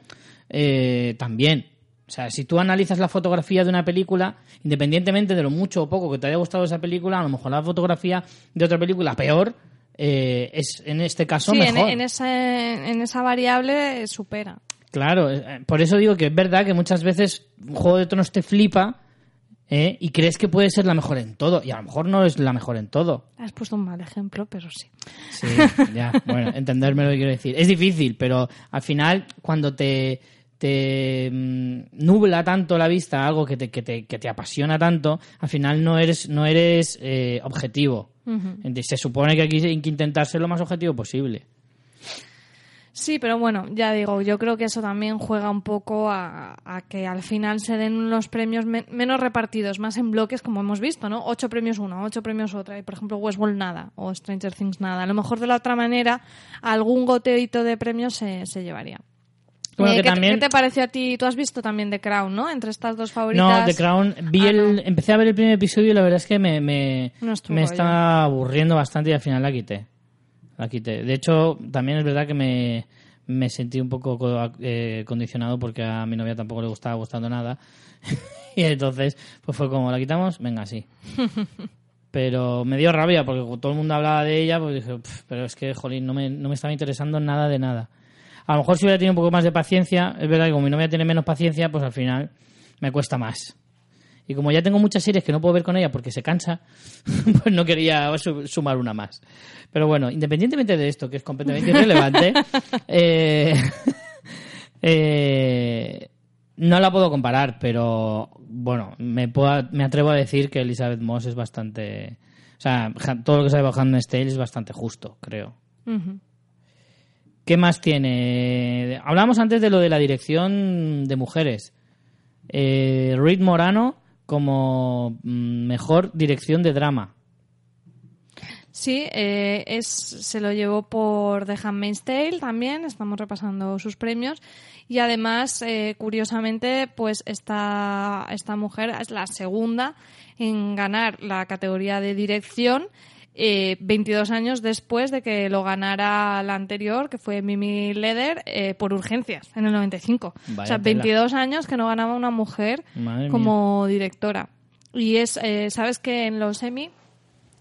eh, también. O sea, si tú analizas la fotografía de una película, independientemente de lo mucho o poco que te haya gustado esa película, a lo mejor la fotografía de otra película peor eh, es en este caso Sí, en, mejor. en ese- en esa variable eh, supera. Claro, eh, por eso digo que es verdad que muchas veces un juego de tronos te flipa ¿eh? y crees que puede ser la mejor en todo, y a lo mejor no es la mejor en todo. Has puesto un mal ejemplo, pero sí. Sí, ya, bueno, entenderme lo que quiero decir. Es difícil, pero al final, cuando te, te mm, nubla tanto la vista algo que te, que te, que te apasiona tanto, al final no eres, no eres eh, objetivo. Entonces, Se supone que aquí hay que intentar ser lo más objetivo posible. Sí, pero bueno, ya digo, yo creo que eso también juega un poco a, a que al final se den los premios men- menos repartidos, más en bloques, como hemos visto, ¿no? Ocho premios una, ocho premios otra, y por ejemplo Westworld nada, o Stranger Things nada. A lo mejor de la otra manera, algún goteito de premios se, se llevaría. Bueno, Eh, que ¿qué, también- qué te pareció a ti? Tú has visto también The Crown, ¿no? Entre estas dos favoritas. No, The Crown, vi Ah, el, no. empecé a ver el primer episodio y la verdad es que me, me, No me está aburriendo bastante y al final la quité. La quité. De hecho, también es verdad que me, me sentí un poco co- eh, condicionado porque a mi novia tampoco le gustaba gustando nada. y entonces, pues fue como, ¿la quitamos? Venga, sí. Pero me dio rabia porque todo el mundo hablaba de ella, pues dije, "Pf, pero es que, jolín, no me, no me estaba interesando nada de nada. A lo mejor si hubiera tenido un poco más de paciencia, es verdad que como mi novia tiene menos paciencia, pues al final me cuesta más. Y como ya tengo muchas series que no puedo ver con ella porque se cansa, pues no quería su- sumar una más. Pero bueno, independientemente de esto, que es completamente irrelevante, eh, eh, no la puedo comparar, pero bueno, me, puedo- me atrevo a decir que Elizabeth Moss es bastante... O sea, todo lo que sabe de Handmaid's Tale es bastante justo, creo. Ujú. ¿Qué más tiene? Hablamos antes de lo de la dirección de mujeres. Eh, Morano como mm, mejor dirección de drama. Sí, eh, es, se lo llevó por The Handmaid's Tale también, estamos repasando sus premios. Y además, eh, curiosamente, pues esta, esta mujer es la segunda en ganar la categoría de dirección eh, 22 años después de que lo ganara la anterior, que fue Mimi Leder, eh, por urgencias, en el 95. Vaya o sea, tela. 22 años que no ganaba una mujer Madre mía. como directora. Y es, eh, sabes que en los Emmy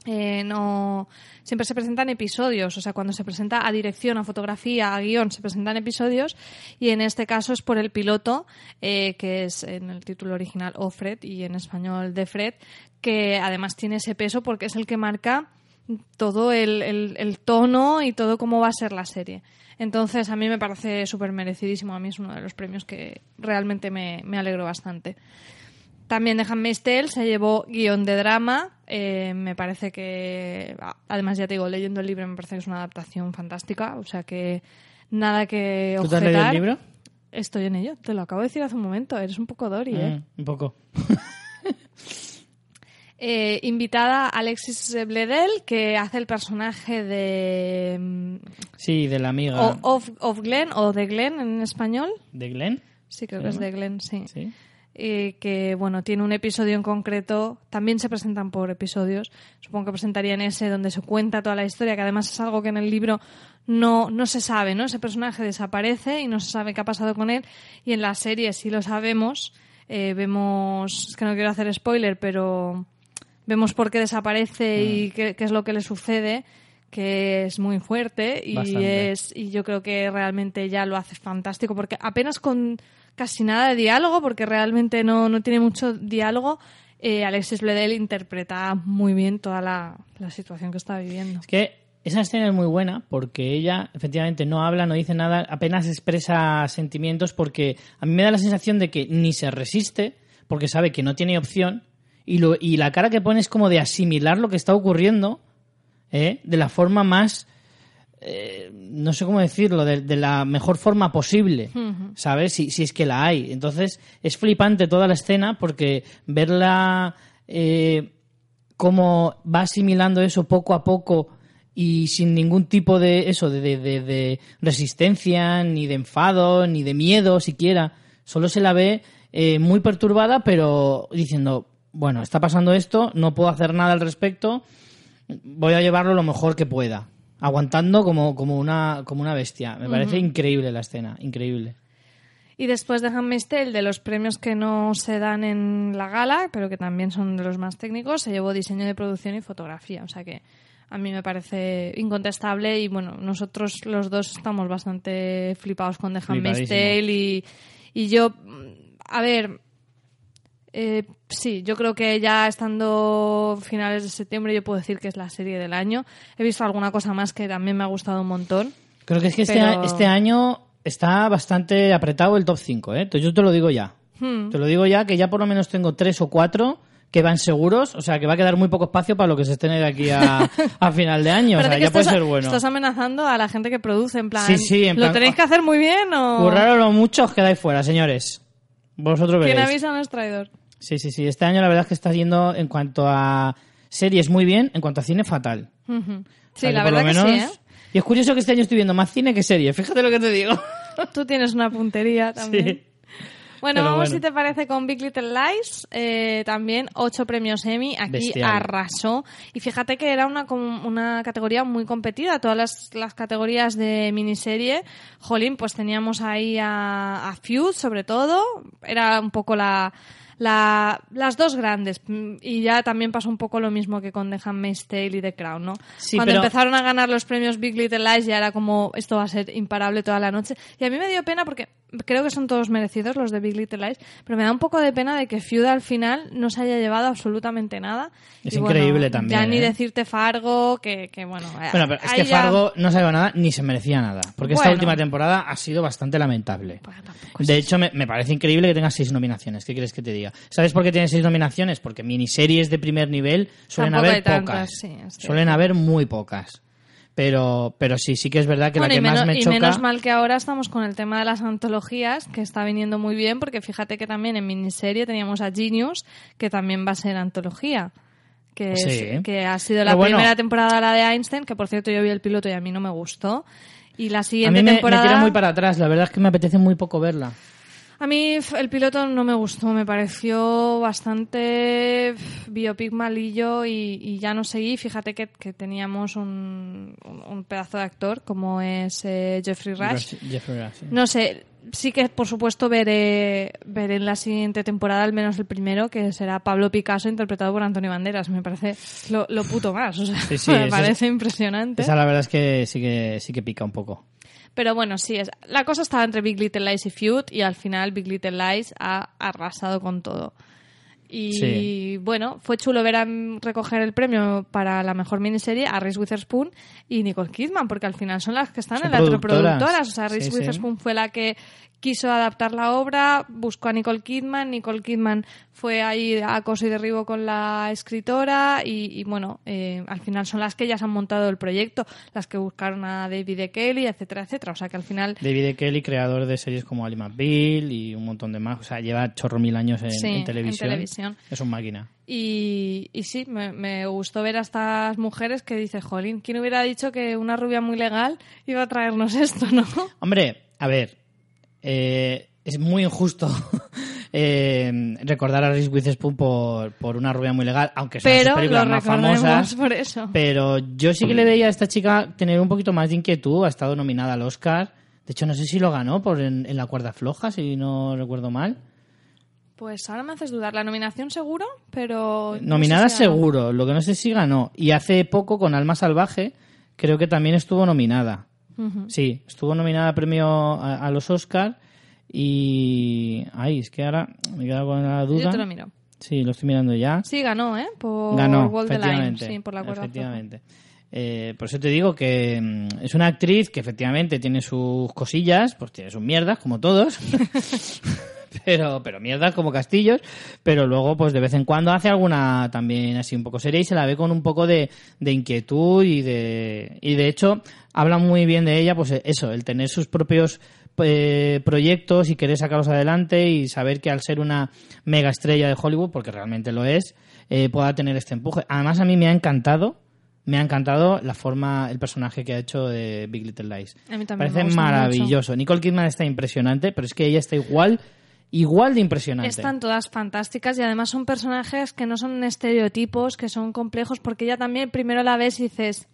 eh, no siempre se presentan episodios, o sea, cuando se presenta a dirección, a fotografía, a guion, se presentan episodios y en este caso es por el piloto, eh, que es en el título original Ofred y en español de Fred, que además tiene ese peso porque es el que marca todo el, el- el tono y todo cómo va a ser la serie. Entonces, a mí me parece súper merecidísimo. A mí es uno de los premios que realmente me, me alegro bastante. También de Handmaid's Tale se llevó guion de drama. Eh, me parece que, además ya te digo, leyendo el libro me parece que es una adaptación fantástica. O sea que nada que ¿Tú te has objetar. leído el libro? Estoy en ello, te lo acabo de decir hace un momento. Eres un poco Dory, ¿eh? Mm, un poco. Eh, invitada Alexis Bledel, que hace el personaje de mm, Sí, de la amiga o- of, of Glenn o de Glenn en español. de Glenn. Sí, creo ¿Se que es de Glenn, sí. Sí. Eh, que bueno, tiene un episodio en concreto, también se presentan por episodios, supongo que presentarían ese donde se cuenta toda la historia, que además es algo que en el libro no, no se sabe, ¿no? Ese personaje desaparece y no se sabe qué ha pasado con él, y en la serie sí lo sabemos, eh, vemos, es que no quiero hacer spoiler, pero vemos por qué desaparece y qué, qué es lo que le sucede que es muy fuerte y Bastante. es y yo creo que realmente ya lo hace fantástico porque apenas con casi nada de diálogo porque realmente no, no tiene mucho diálogo eh, Alexis Bledel interpreta muy bien toda la, la situación que está viviendo Es que esa escena es muy buena porque ella efectivamente no habla, no dice nada, apenas expresa sentimientos porque a mí me da la sensación de que ni se resiste porque sabe que no tiene opción y, lo, y la cara que pone es como de asimilar lo que está ocurriendo ¿eh? de la forma más eh, no sé cómo decirlo, de, de la mejor forma posible, ¿sabes? Si, si es que la hay. Entonces es flipante toda la escena porque verla eh, cómo va asimilando eso poco a poco y sin ningún tipo de eso, de, de- de- de resistencia, ni de enfado, ni de miedo siquiera. Solo se la ve eh, muy perturbada, pero diciendo, bueno, está pasando esto, no puedo hacer nada al respecto, voy a llevarlo lo mejor que pueda. Aguantando como, como, una, como una bestia. Me parece increíble la escena, increíble. Y después de Handmaid's Tale, de los premios que no se dan en la gala, pero que también son de los más técnicos, se llevó diseño de producción y fotografía. O sea que a mí me parece incontestable y bueno, nosotros los dos estamos bastante flipados con The Handmaid's. Tale y, y yo, a ver, eh, sí, yo creo que ya estando finales de septiembre yo puedo decir que es la serie del año. He visto alguna cosa más que también me ha gustado un montón. Creo que es que este, Pero- a- este año está bastante apretado el top 5, ¿eh? Entonces yo te lo digo ya. Hmm. Te lo digo ya que ya por lo menos tengo tres o cuatro que van seguros, o sea que va a quedar muy poco espacio para lo que se estrene de aquí a, a final de año, o sea ya puede estás, ser bueno. estás amenazando a la gente que produce, en plan, Sí, sí, en ¿lo plan- tenéis que hacer muy bien o...? Curraros lo mucho, os quedáis fuera, señores. Vosotros Quien veréis. avisa no es traidor. Sí, sí, sí. Este año la verdad es que está yendo en cuanto a series muy bien, en cuanto a cine fatal. Sí, sea, la verdad lo que menos... sí, Y es curioso que este año estoy viendo más cine que serie, fíjate lo que te digo. ¿eh? Tú tienes una puntería también. Sí. Bueno, Pero vamos bueno. si te parece con Big Little Lies, eh, también ocho premios Emmy, aquí Bestial. arrasó. Y fíjate que era una, una categoría muy competida, todas las, las categorías de miniserie. Jolín, pues teníamos ahí a, a Feud sobre todo, era un poco la, la, las dos grandes. Mm, Y ya también pasó un poco lo mismo que con The Handmaid's Tale y The Crown, ¿no? Sí, Cuando pero- empezaron a ganar los premios Big Little Lies ya era como, esto va a ser imparable toda la noche. Y a mí me dio pena porque creo que son todos merecidos los de Big Little Lies, pero me da un poco de pena de que Feud al final no se haya llevado absolutamente nada. Es Y bueno, increíble también, Ya ni ¿eh? decirte Fargo, que, que bueno. eh, Bueno, pero es que ya- Fargo no se nada ni se merecía nada. Porque esta última temporada ha sido bastante lamentable. Pues De hecho, me, me parece increíble que tenga seis nominaciones. ¿Qué quieres que te diga? ¿Sabes por qué tiene seis nominaciones? Porque miniseries de primer nivel suelen Tampoco haber tantas, pocas. sí, suelen haber muy pocas. Pero, pero sí, sí que es verdad que Bueno, la y, que más menos, me y choca... menos mal que ahora estamos con el tema de las antologías, que está viniendo muy bien, porque fíjate que también en miniserie teníamos a Genius, que también va a ser antología. Que, es- Sí. que ha sido la bueno. primera temporada la de Einstein, que por cierto yo vi el piloto y a mí no me gustó. Y la A siguiente mí me, me temporada. tira muy para atrás. La verdad es que me apetece muy poco verla. A mí el piloto no me gustó, me pareció bastante biopic malillo y, y ya no seguí. Fíjate que, que teníamos un, pedazo de actor como es eh, Jeffrey Rush. Jeffrey Rush, sí. No sé, sí que por supuesto veré, veré en la siguiente temporada al menos el primero, que será Pablo Picasso interpretado por Antonio Banderas. Me parece lo, lo puto más, o sea, Sí, sí, me parece impresionante. Esa la verdad es que sí que sí que pica un poco. Pero bueno, sí, es, la cosa estaba entre Big Little Lies y Feud y al final Big Little Lies ha arrasado con todo. Y Sí. bueno, fue chulo ver a recoger el premio para la mejor miniserie a Reese Witherspoon y Nicole Kidman, porque al final son las que están Son en las productoras. productoras. O sea, Reese Sí, sí. Witherspoon fue la que quiso adaptar la obra, buscó a Nicole Kidman, Nicole Kidman fue ahí a acoso y derribo con la escritora y, y bueno, eh, al final son las que ellas han montado el proyecto, las que buscaron a David E. Kelly, etcétera, etcétera. O sea que al final David E. Kelly, creador de series como Ali McBeal y un montón de más. O sea, lleva chorro mil años en, Sí, en en televisión. televisión. Es un máquina. Y, y sí, me, me gustó ver a estas mujeres que dice, jolín, ¿quién hubiera dicho que una rubia muy legal iba a traernos esto, no? Hombre, a ver, eh, es muy injusto eh, recordar a Reese Witherspoon por, por una rubia muy legal, aunque son sus Pero lo películas más recordemos famosas. por eso. Pero yo sí que le veía a esta chica tener un poquito más de inquietud. Ha estado nominada al Oscar. De hecho, no sé si lo ganó por en, en la cuerda floja, si no recuerdo mal. Pues ahora me haces dudar. La nominación seguro, pero... no Nominada sé si ganó. seguro, lo que no sé si ganó. Y hace poco con Alma Salvaje creo que también estuvo nominada. Sí, estuvo nominada a premio a, a los Oscar y... Ay, es que ahora me he quedado con la duda. Yo te lo miro. Sí, lo estoy mirando ya. Sí, ganó, ¿eh? Por Ganó, Line. efectivamente. Sí, por la cuerda efectivamente. Eh, por eso te digo que mm, es una actriz que efectivamente tiene sus cosillas, pues tiene sus mierdas, como todos. pero, pero mierdas como castillos. Pero luego, pues de vez en cuando hace alguna también así un poco seria y se la ve con un poco de, de inquietud y de, y de hecho habla muy bien de ella, pues eso, el tener sus propios eh, proyectos y querer sacarlos adelante y saber que al ser una mega estrella de Hollywood, porque realmente lo es, eh, pueda tener este empuje. Además, a mí me ha encantado, me ha encantado la forma, el personaje que ha hecho de Big Little Lies. A mí también Parece me gusta maravilloso. Nicole Kidman está impresionante, pero es que ella está igual, igual de impresionante. Están todas fantásticas y además son personajes que no son estereotipos, que son complejos, porque ella también primero la ves y dices...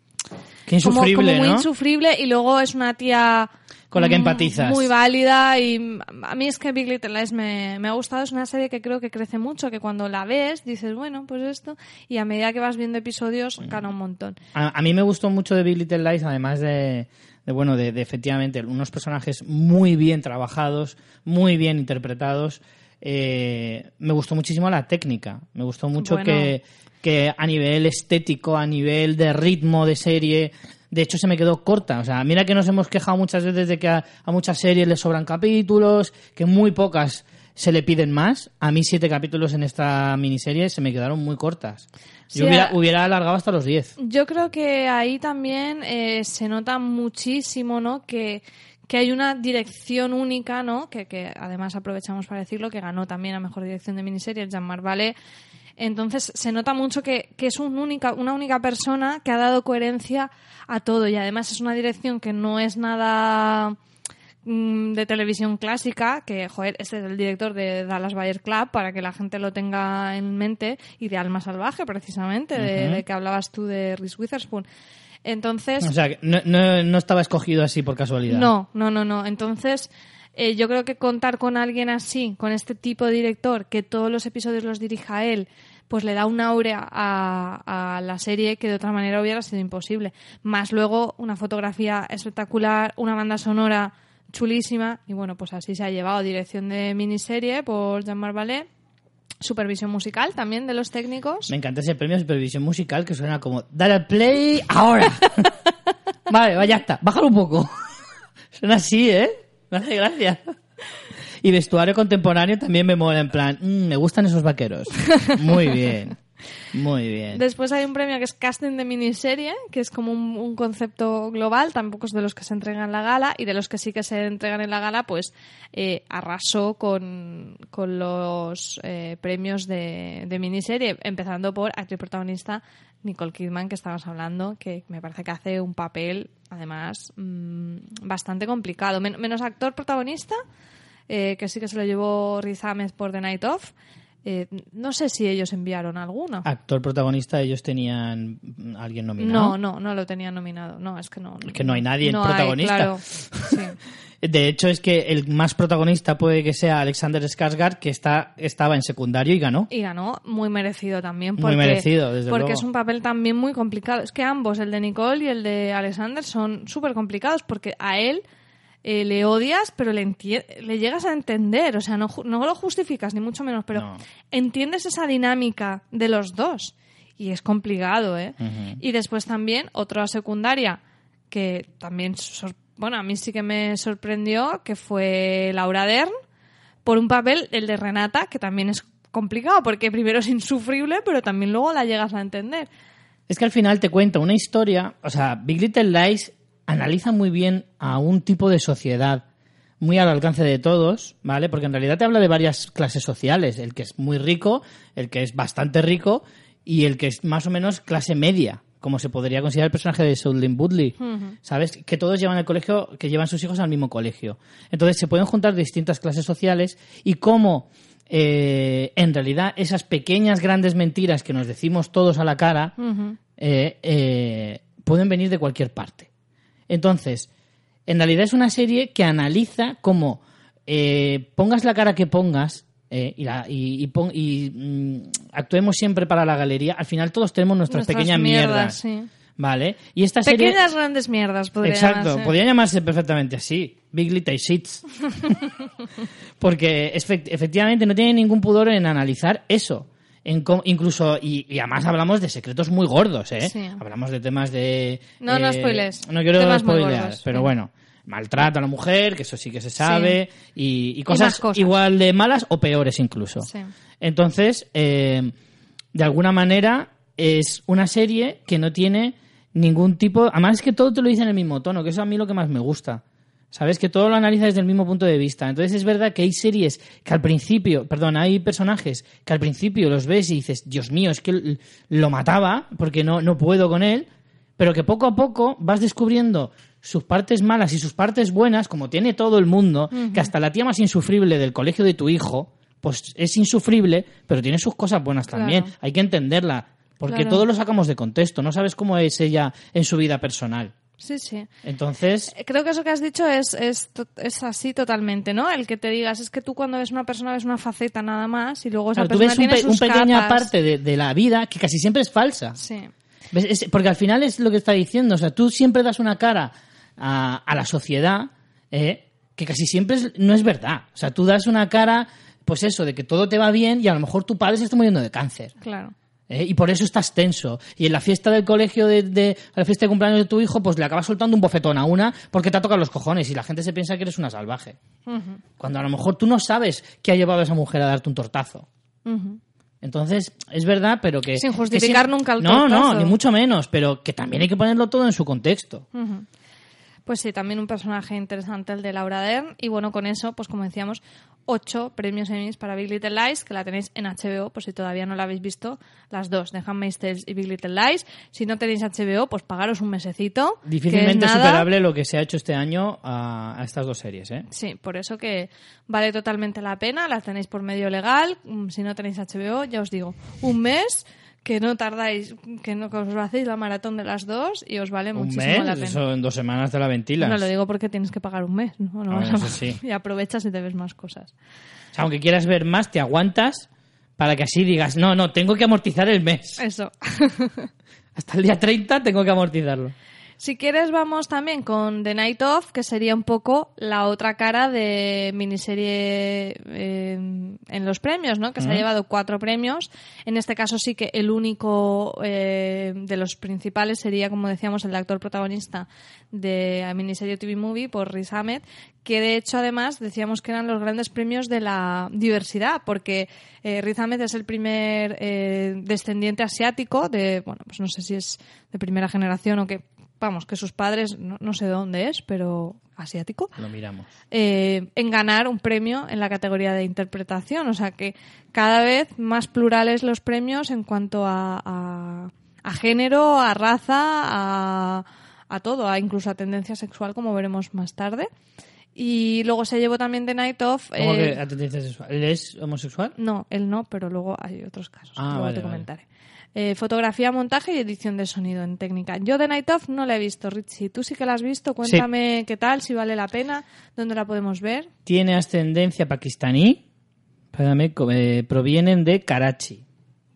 Qué como- insufrible, como, muy ¿no? insufrible y luego es una tía Con la que mm, empatizas. muy válida y a mí es que Big Little Lies me, me ha gustado es una serie que creo que crece mucho que cuando la ves dices bueno pues esto y a medida que vas viendo episodios gana un montón A, a mí me gustó mucho de Big Little Lies, además de, de, bueno, de, de efectivamente unos personajes muy bien trabajados, muy bien interpretados. Eh, me gustó muchísimo la técnica. Me gustó mucho Bueno. que, que a nivel estético, a nivel de ritmo de serie, de hecho se me quedó corta. O sea, mira que nos hemos quejado muchas veces de que a, a muchas series les sobran capítulos, que muy pocas se le piden más. A mí siete capítulos en esta miniserie se me quedaron muy cortas. Sí, Yo hubiera, hubiera alargado hasta los 10. Yo creo que ahí también eh, se nota muchísimo, ¿no? Que, que hay una dirección única, ¿no? Que, que además aprovechamos para decirlo, que ganó también a mejor dirección de miniserie, Jean-Marc Vallée. Entonces se nota mucho que, que es un única, una única persona que ha dado coherencia a todo y además es una dirección que no es nada de televisión clásica, que, joder, este es el director de Dallas Bayer Club, para que la gente lo tenga en mente, y de Alma Salvaje, precisamente, de, de que hablabas tú de Reese Witherspoon. Entonces, O sea, no, no estaba escogido así por casualidad. no, no, no, no. Entonces, eh, yo creo que contar con alguien así, con este tipo de director, que todos los episodios los dirija él, pues le da un aura a, a la serie que de otra manera hubiera sido imposible. Más luego una fotografía espectacular, una banda sonora chulísima, y bueno, pues así se ha llevado dirección de miniserie por Jean-Marc Vallée, supervisión musical también de los técnicos. Me encanta ese premio de supervisión musical que suena como dale al play ahora. vale, va, ya está. Bájalo un poco. suena así, ¿eh? Me hace gracia. Y vestuario contemporáneo también me mola, en plan, "Mm, me gustan esos vaqueros. Muy bien. Muy bien. Después hay un premio que es casting de miniserie, que es como un, concepto global, tampoco es de los que se entregan en la gala, y de los que sí que se entregan en la gala, pues eh, arrasó con, con los eh, premios de, de miniserie, empezando por actriz protagonista Nicole Kidman, que estabas hablando, que me parece que hace un papel, además, mm, bastante complicado. Men- menos actor protagonista, eh, que sí que se lo llevó Riz Ahmed por The Night Of. Eh, no sé si ellos enviaron alguno. Actor protagonista, ellos tenían alguien nominado. No, no, no lo tenían nominado. No, es que no. Es que no hay nadie no hay, protagonista. claro. Sí. De hecho, es que el más protagonista puede que sea Alexander Skarsgård, que está, estaba en secundario y ganó. Y ganó muy merecido también. Muy Porque, merecido, desde Porque luego. es un papel también muy complicado. Es que ambos, el de Nicole y el de Alexander, son súper complicados porque a él eh, le odias, pero le, le llegas a entender. O sea, no, ju- no lo justificas, ni mucho menos, pero No. entiendes esa dinámica de los dos. Y es complicado, ¿eh? Ujú. Y después también otra secundaria que también, bueno, a mí sí que me sorprendió, que fue Laura Dern, por un papel, el de Renata, que también es complicado, porque primero es insufrible, pero también luego la llegas a entender. Es que al final te cuenta una historia, o sea, Big Little Lies analiza muy bien a un tipo de sociedad muy al alcance de todos, ¿vale? Porque en realidad te habla de varias clases sociales, el que es muy rico, el que es bastante rico y el que es más o menos clase media, como se podría considerar el personaje de Sudlin Woodley, ¿sabes? Que todos llevan el colegio, que llevan sus hijos al mismo colegio. Entonces se pueden juntar distintas clases sociales y cómo eh, en realidad esas pequeñas grandes mentiras que nos decimos todos a la cara eh, eh, pueden venir de cualquier parte. Entonces, en realidad es una serie que analiza cómo eh, pongas la cara que pongas eh, y, la- y- y pon- y, mm, actuemos siempre para la galería, al final todos tenemos nuestras, Nuestras pequeñas mierdas. sí. ¿Vale? Y esta serie. Pequeñas grandes mierdas, podría Exacto, llamarse. podría llamarse perfectamente así. Big Little Shits. Porque efect- efectivamente no tiene ningún pudor en analizar eso. En incluso, y, y además hablamos de secretos muy gordos, ¿eh? Sí. Hablamos de temas de... No, no eh, spoiles. No quiero Temas spoilear, gordos, pero sí. bueno. Maltrato a la mujer, que eso sí que se sabe, y, cosas, cosas. igual de malas o peores incluso. Entonces, eh, de alguna manera, es una serie que no tiene ningún tipo. Además, es que todo te lo dice en el mismo tono, que eso a mí lo que más me gusta. ¿Sabes? Que todo lo analiza desde el mismo punto de vista. Entonces es verdad que hay series que al principio, perdón, hay personajes que al principio los ves y dices, Dios mío, es que lo mataba porque no, no puedo con él, pero que poco a poco vas descubriendo sus partes malas y sus partes buenas, como tiene todo el mundo, que hasta la tía más insufrible del colegio de tu hijo, pues es insufrible, pero tiene sus cosas buenas también. Claro. Hay que entenderla, porque Claro. todo lo sacamos de contexto, no sabes cómo es ella en su vida personal. Sí, sí. Entonces, Eh, Creo que eso que has dicho es, es, es así totalmente, ¿no? El que te digas, es que tú cuando ves una persona ves una faceta nada más y luego esa claro, tú persona ves un, pe- sus un pequeña capas. parte de, de la vida que casi siempre es falsa. Sí. ¿Ves? Es- porque al final es lo que está diciendo. O sea, tú siempre das una cara a, a la sociedad eh, que casi siempre es- no es verdad. O sea, tú das una cara, pues eso, de que todo te va bien y a lo mejor tu padre se está muriendo de cáncer. Claro. ¿Eh? Y por eso estás tenso. Y en la fiesta del colegio, de, de- a la fiesta de cumpleaños de tu hijo, pues le acabas soltando un bofetón a una porque te ha tocado los cojones y la gente se piensa que eres una salvaje. Cuando a lo mejor tú no sabes qué ha llevado a esa mujer a darte un tortazo. Entonces, es verdad, pero que... Sin que justificar nunca el No, no, tortazo. ni mucho menos, pero que también hay que ponerlo todo en su contexto. Pues sí, también un personaje interesante el de Laura Dern. Y bueno, con eso, pues como decíamos, ocho premios Emmys para Big Little Lies, que la tenéis en HBO, por si todavía no la habéis visto, las dos, de Handmaid's Tales y Big Little Lies. Si no tenéis HBO, pues pagaros un mesecito. Difícilmente superable lo que se ha hecho este año a, a estas dos series, ¿eh? Sí, por eso que vale totalmente la pena, las tenéis por medio legal. Mm, Si no tenéis HBO, ya os digo, un mes que no tardáis, que no que os hacéis la maratón de las dos y os vale Un muchísimo mes, la pena. eso en dos semanas te la ventilas. No lo digo porque tienes que pagar un mes, ¿no? No Ah, vas bueno, a- eso sí. Y aprovechas y te ves más cosas. O sea, aunque quieras ver más, te aguantas para que así digas, no, no, tengo que amortizar el mes. Eso. Hasta el día 30 tengo que amortizarlo. Si quieres, vamos también con The Night Of, que sería un poco la otra cara de miniserie eh, en los premios, ¿no? Que se ha llevado cuatro premios. En este caso sí que el único eh, de los principales sería, como decíamos, el actor protagonista de la miniserie TV Movie por Riz Ahmed, que de hecho además decíamos que eran los grandes premios de la diversidad, porque eh, Riz Ahmed es el primer eh, descendiente asiático de, bueno, pues no sé si es de primera generación o que, vamos, que sus padres, no, no sé de dónde es, pero asiático, Lo miramos. eh, en ganar un premio en la categoría de interpretación. O sea que cada vez más plurales los premios en cuanto a, a, a género, a raza, a, a todo, a incluso a tendencia sexual, como veremos más tarde. Y luego se llevó también The Night Of. ¿Cómo eh, que a tendencia sexual? ¿Él es homosexual? no, él no, pero luego hay otros casos. Ah, luego vale, te vale. comentaré. Eh, fotografía, montaje y edición de sonido en técnica. Yo The Night Of no la he visto, Richie. Tú sí que la has visto. Cuéntame qué tal, si vale la pena, dónde la podemos ver. Tiene ascendencia pakistaní. Espérame, co- eh, provienen de Karachi.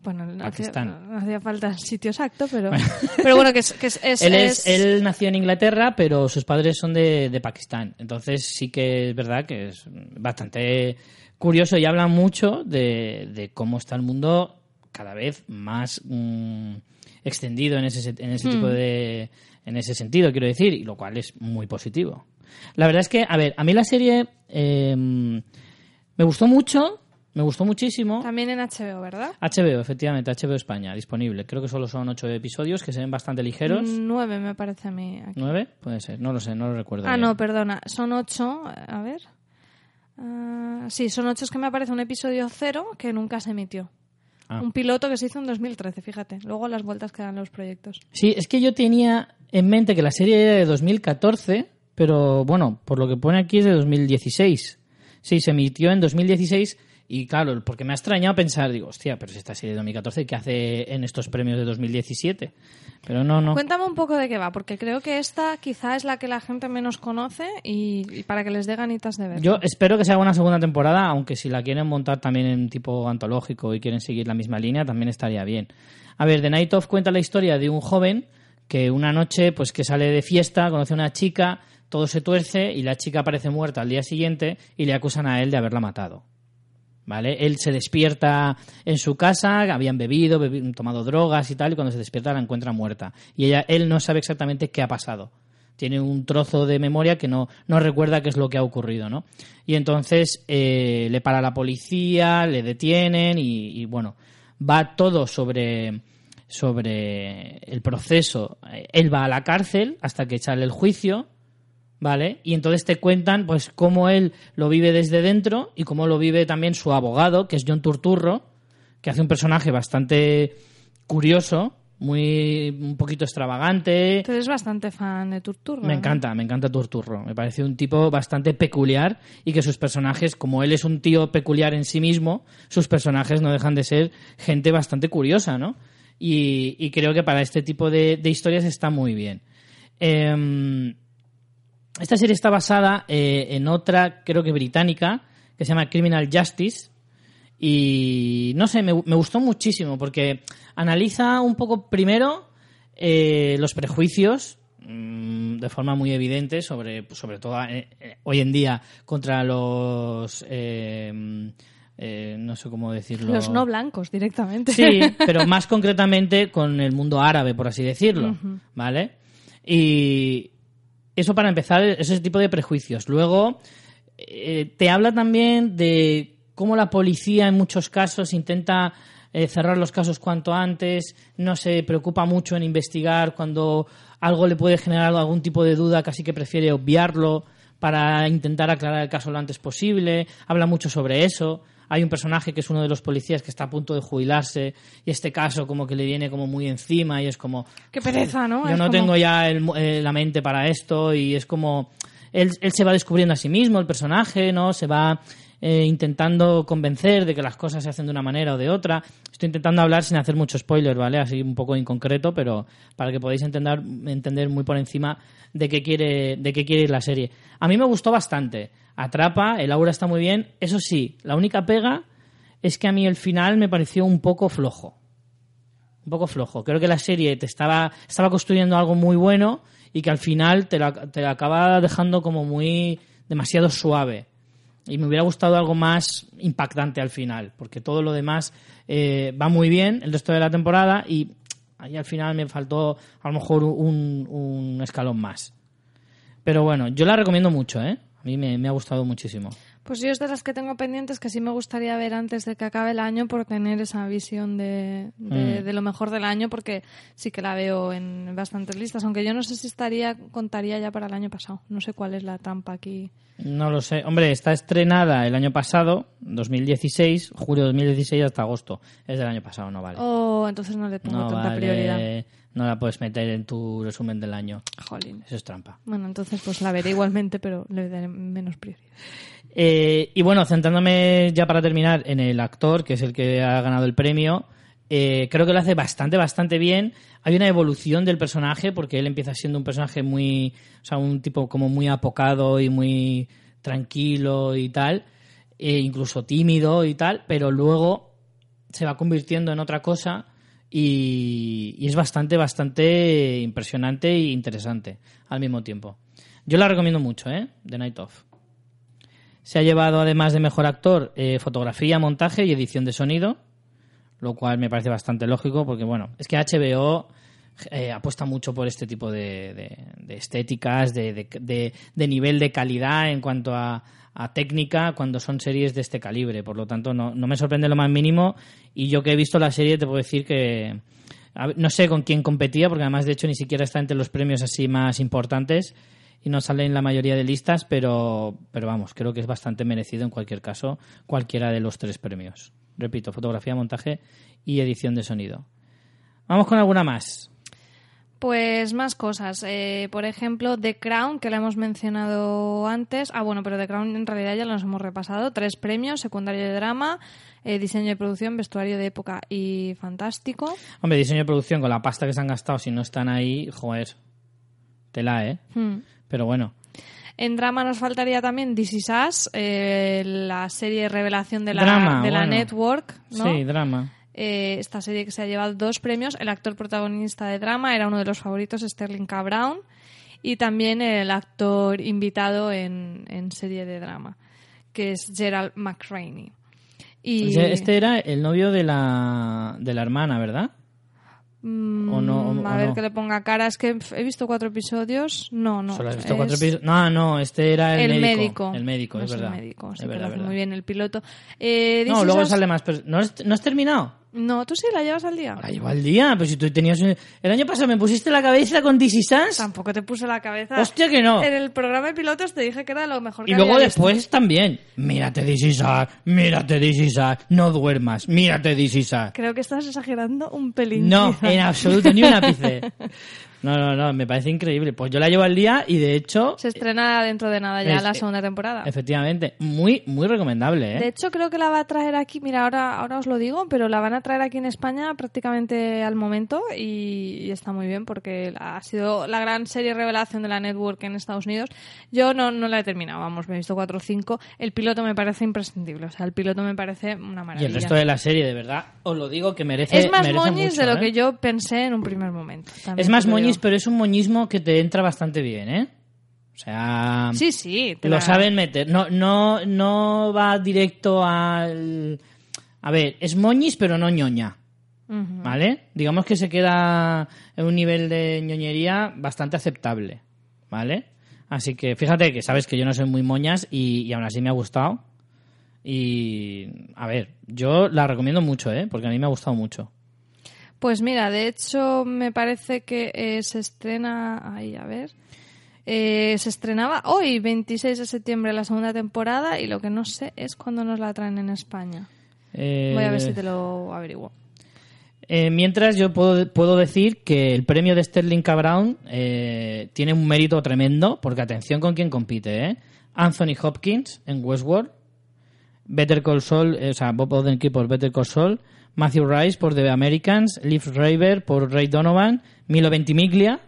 Bueno, no hacía, no hacía falta el sitio exacto, pero, pero bueno, que es... Que es, es- él, es- él nació en Inglaterra, pero sus padres son de, de Pakistán. Entonces sí que es verdad que es bastante curioso y habla mucho de, de cómo está el mundo cada vez más mm, extendido en ese, se- en ese tipo de... En ese sentido, quiero decir, y lo cual es muy positivo. La verdad es que, a ver, a mí la serie eh, me gustó mucho, me gustó muchísimo. También en HBO, ¿verdad? HBO, efectivamente, HBO España, disponible. Creo que solo son ocho episodios que se ven bastante ligeros. Nueve, me parece a mí. aquí. ¿Nueve? Puede ser, no lo sé, no lo recuerdo. Ah, bien. no, perdona. Son ocho. A ver. Ah, sí, son ocho. Es que me aparece un episodio cero que nunca se emitió. Ah. Un piloto que se hizo en 2013, fíjate. Luego las vueltas que dan los proyectos. Sí, es que yo tenía en mente que la serie era de 2014, pero bueno, por lo que pone aquí es de 2016. Sí, se emitió en 2016 y claro, porque me ha extrañado pensar, digo, hostia, pero si esta serie de 2014, ¿qué hace en estos premios de 2017? Pero no, no. Cuéntame un poco de qué va, porque creo que esta quizá es la que la gente menos conoce y, y para que les dé ganitas de ver. Yo espero que se haga una segunda temporada, aunque si la quieren montar también en tipo antológico y quieren seguir la misma línea, también estaría bien. A ver, The Night Of cuenta la historia de un joven que una noche, pues que sale de fiesta, conoce a una chica, todo se tuerce y la chica aparece muerta al día siguiente y le acusan a él de haberla matado. ¿Vale? Él se despierta en su casa, habían bebido, bebi- tomado drogas y tal, y cuando se despierta la encuentra muerta. Y ella, él no sabe exactamente qué ha pasado. Tiene un trozo de memoria que no, no recuerda qué es lo que ha ocurrido, ¿no? Y entonces eh, le para la policía, le detienen y, y, bueno, va todo sobre, sobre el proceso. Él va a la cárcel hasta que sale el juicio, ¿vale? Y entonces te cuentan pues cómo él lo vive desde dentro y cómo lo vive también su abogado, que es John Turturro, que hace un personaje bastante curioso, muy un poquito extravagante. Tú eres bastante fan de Turturro. Me ¿no? encanta, me encanta Turturro. Me parece un tipo bastante peculiar y que sus personajes, como él es un tío peculiar en sí mismo, sus personajes no dejan de ser gente bastante curiosa, ¿no? Y, y creo que para este tipo de, de historias está muy bien. Em, esta serie está basada eh, en otra, creo que británica, que se llama Criminal Justice. Y no sé, me, me gustó muchísimo porque analiza un poco primero eh, los prejuicios mm, de forma muy evidente sobre, sobre todo eh, hoy en día contra los eh, eh, no sé cómo decirlo Los no blancos directamente. Sí, pero más concretamente con el mundo árabe, por así decirlo, ¿vale? Y eso para empezar, ese tipo de prejuicios. Luego, eh, te habla también de cómo la policía en muchos casos intenta eh, cerrar los casos cuanto antes, no se preocupa mucho en investigar cuando algo le puede generar algún tipo de duda, casi que prefiere obviarlo para intentar aclarar el caso lo antes posible. Habla mucho sobre eso. Hay un personaje que es uno de los policías que está a punto de jubilarse y este caso como que le viene como muy encima y es como Qué pereza, ¿no? yo Es no como- tengo ya el eh, la mente para esto y es como él, él se va descubriendo a sí mismo el personaje no se va eh, intentando convencer de que las cosas se hacen de una manera o de otra. Estoy intentando hablar sin hacer mucho spoiler vale así un poco en concreto pero para que podáis entender entender muy por encima de qué quiere de qué quiere ir la serie. A mí me gustó bastante. Atrapa el aura está muy bien. Eso sí la única pega es que a mí el final me pareció un poco flojo. Un poco flojo. Creo que la serie te estaba, estaba construyendo algo muy bueno y que al final te la, te la acaba dejando como muy demasiado suave. Y me hubiera gustado algo más impactante al final, porque todo lo demás eh, va muy bien el resto de la temporada y ahí al final me faltó a lo mejor un, escalón más. Pero bueno, yo la recomiendo mucho, ¿eh? A mí me, me ha gustado muchísimo. Pues yo es de las que tengo pendientes que sí me gustaría ver antes de que acabe el año por tener esa visión de, de, Mm. de lo mejor del año porque sí que la veo en bastantes listas, aunque yo no sé si estaría contaría ya para el año pasado. No sé cuál es la trampa aquí. No lo sé. Hombre, está estrenada el año pasado, 2016, julio de 2016 hasta agosto. Es del año pasado, no vale. Oh, entonces no le pongo no tanta vale, prioridad. No la puedes meter en tu resumen del año. Jolín. Eso es trampa. Bueno, entonces pues la veré igualmente, pero le daré menos prioridad. Eh, y bueno, centrándome ya para terminar en el actor, que es el que ha ganado el premio, eh, creo que lo hace bastante, bastante bien. Hay una evolución del personaje, porque él empieza siendo un personaje muy, o sea, un tipo como muy apocado y muy tranquilo y tal, e incluso tímido y tal, pero luego se va convirtiendo en otra cosa y, y es bastante, bastante impresionante e interesante al mismo tiempo. Yo la recomiendo mucho, ¿eh? The Night Of. Se ha llevado, además de mejor actor, eh, fotografía, montaje y edición de sonido, lo cual me parece bastante lógico porque, bueno, es que HBO eh, apuesta mucho por este tipo de, de- de estéticas, de, de- nivel de calidad en cuanto a, técnica cuando son series de este calibre. Por lo tanto, no, no me sorprende lo más mínimo y yo que he visto la serie te puedo decir que... no sé con quién competía, porque además de hecho ni siquiera está entre los premios así más importantes y no sale en la mayoría de listas, pero, pero vamos, creo que es bastante merecido en cualquier caso cualquiera de los tres premios. Repito, fotografía, montaje y edición de sonido. Vamos con alguna más. Pues más cosas. Eh, por ejemplo, The Crown, que la hemos mencionado antes. Ah, bueno, pero The Crown en realidad ya los hemos repasado. Tres premios, secundario de drama, eh, diseño de producción, vestuario de época y fantástico. Hombre, diseño de producción con la pasta que se han gastado, si no están ahí, joder, tela, ¿eh? Hmm. Pero bueno, En drama nos faltaría también This Is Us, eh, la serie revelación de la, Drama, de la bueno. network. ¿no? sí, drama. Eh, esta serie que se ha llevado dos premios. El actor protagonista de drama era uno de los favoritos, Sterling K. Brown. Y también el actor invitado en, en serie de drama, que es Gerald McRaney. Y, Este era el novio de la, de la hermana, ¿verdad? Mm, o no, o- a o ver no. que le ponga cara. Es que he visto cuatro episodios. No, no. Solo has visto es cuatro episodios. No, no, este era el, El médico. médico. El médico, No es verdad. médico, sí Es que verdad, lo hace verdad. muy bien el piloto. Eh, No, luego sale más. pero- ¿No ¿No has terminado? No, tú sí la llevas al día. La llevo al día, pero si tú tenías... un- El año pasado me pusiste la cabeza con DC Sans Tampoco te puse la cabeza. Hostia que no. En el programa de pilotos te dije que era lo mejor que Y luego había visto. después también. Mírate DC Sans, mírate DC Sans, no duermas, mírate DC Sans. Creo que estás exagerando un pelín. No, quizá. en absoluto, ni un ápice. No, no, no, me parece increíble. Pues yo la llevo al día y de hecho, Se estrena dentro de nada ya Es- la segunda temporada. efectivamente, muy, muy recomendable, ¿eh? De hecho, creo que la va a traer aquí, mira, ahora, ahora os lo digo, pero la van a traer aquí en España prácticamente al momento y, y está muy bien porque ha sido la gran serie revelación de la network en Estados Unidos. Yo no, no la he terminado, vamos, me he visto 4 o 5. El piloto me parece imprescindible, o sea, el piloto me parece una Y maravilla. el resto de la serie, de verdad, os lo digo que merece es más merece moñis mucho, de lo ¿eh? que yo pensé en un primer momento. Es más lo moñis, pero es un moñismo que te entra bastante bien, ¿eh? O sea, Sí, sí. te lo la- saben meter. No, no, no va directo al... A ver, es moñis, pero no ñoña. ¿Vale? Digamos que se queda en un nivel de ñoñería bastante aceptable. ¿Vale? Así que fíjate que sabes que yo no soy muy moñas y, y aún así me ha gustado. Y a ver, yo la recomiendo mucho, ¿eh? Porque a mí me ha gustado mucho. Pues mira, de hecho me parece que eh, se estrena, ahí a ver, Eh, se estrenaba hoy, 26 de septiembre, la segunda temporada y lo que no sé es cuándo nos la traen en España. Eh, Voy a ver si te lo averiguo. mientras yo puedo, puedo decir que el premio de Sterling K. Brown eh, tiene un mérito tremendo, porque atención con quién compite, ¿eh? Anthony Hopkins en Westworld, Better Call Saul, o sea, Bob Odenkirk por Better Call Saul, Matthew Rice por The Americans, Liv Raver por Ray Donovan, Milo Ventimiglia,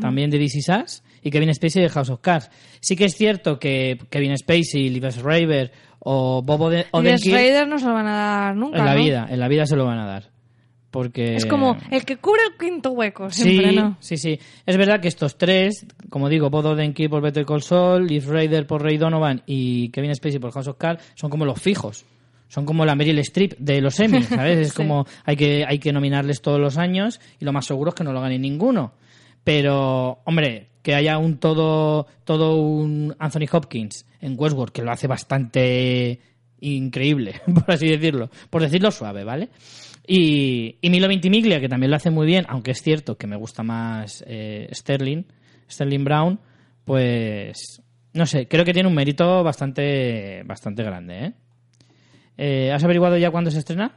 también de DC Sass, y Kevin Spacey de House of Cards. Sí que es cierto que Kevin Spacey, Liv Raver o Bob Odenkirk Raiders no se lo van a dar nunca, en la ¿no? vida, en la vida se lo van a dar. Porque Es como el que cubre el quinto hueco, siempre, sí, ¿no? sí, sí. Es verdad que estos tres, como digo, Bob Odenkirk por Better Call Saul, Liv Raider por Ray Donovan y Kevin Spacey por House of Cards, son como los fijos. Son como la Meryl Streep de los Emmy, ¿sabes? Es Sí. como hay que, hay que nominarles todos los años y lo más seguro es que no lo gane ninguno. Pero, hombre, que haya un todo, todo un Anthony Hopkins en Westworld, que lo hace bastante increíble, por así decirlo. Por decirlo suave, ¿vale? Y, y Milo Ventimiglia, que también lo hace muy bien, aunque es cierto que me gusta más eh, Sterling, Sterling Brown, pues no sé, creo que tiene un mérito bastante, bastante grande, ¿eh? Eh, ¿Has averiguado ya cuándo se estrena?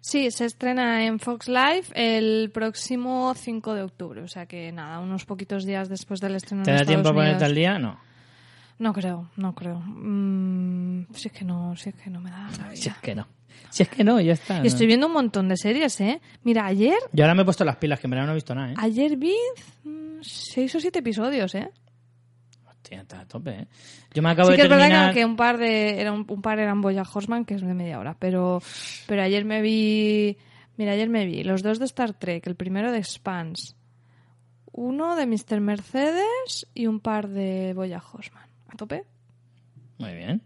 Sí, se estrena en Fox Live el próximo 5 de octubre. O sea que nada, unos poquitos días después del estreno ¿Te en da Estados tiempo a ponerte al día? No. No creo, no creo. Mm, si es que no, si es que no me da la Si vida. es que no. Si es que no, ya está. Y ¿no? estoy viendo un montón de series, ¿eh? Mira, ayer, Yo ahora me he puesto las pilas, que en verdad no he visto nada, ¿eh? ayer vi mm, seis o siete episodios, ¿eh? Hostia, está a tope, ¿eh? Yo me acabo sí que de es verdad terminar... que, que un par de era un, un par eran Boya Horseman que es de media hora pero pero ayer me vi mira ayer me vi los dos de Star Trek el primero de Spans uno de Mr. Mercedes y un par de Boya Horseman a tope Muy bien.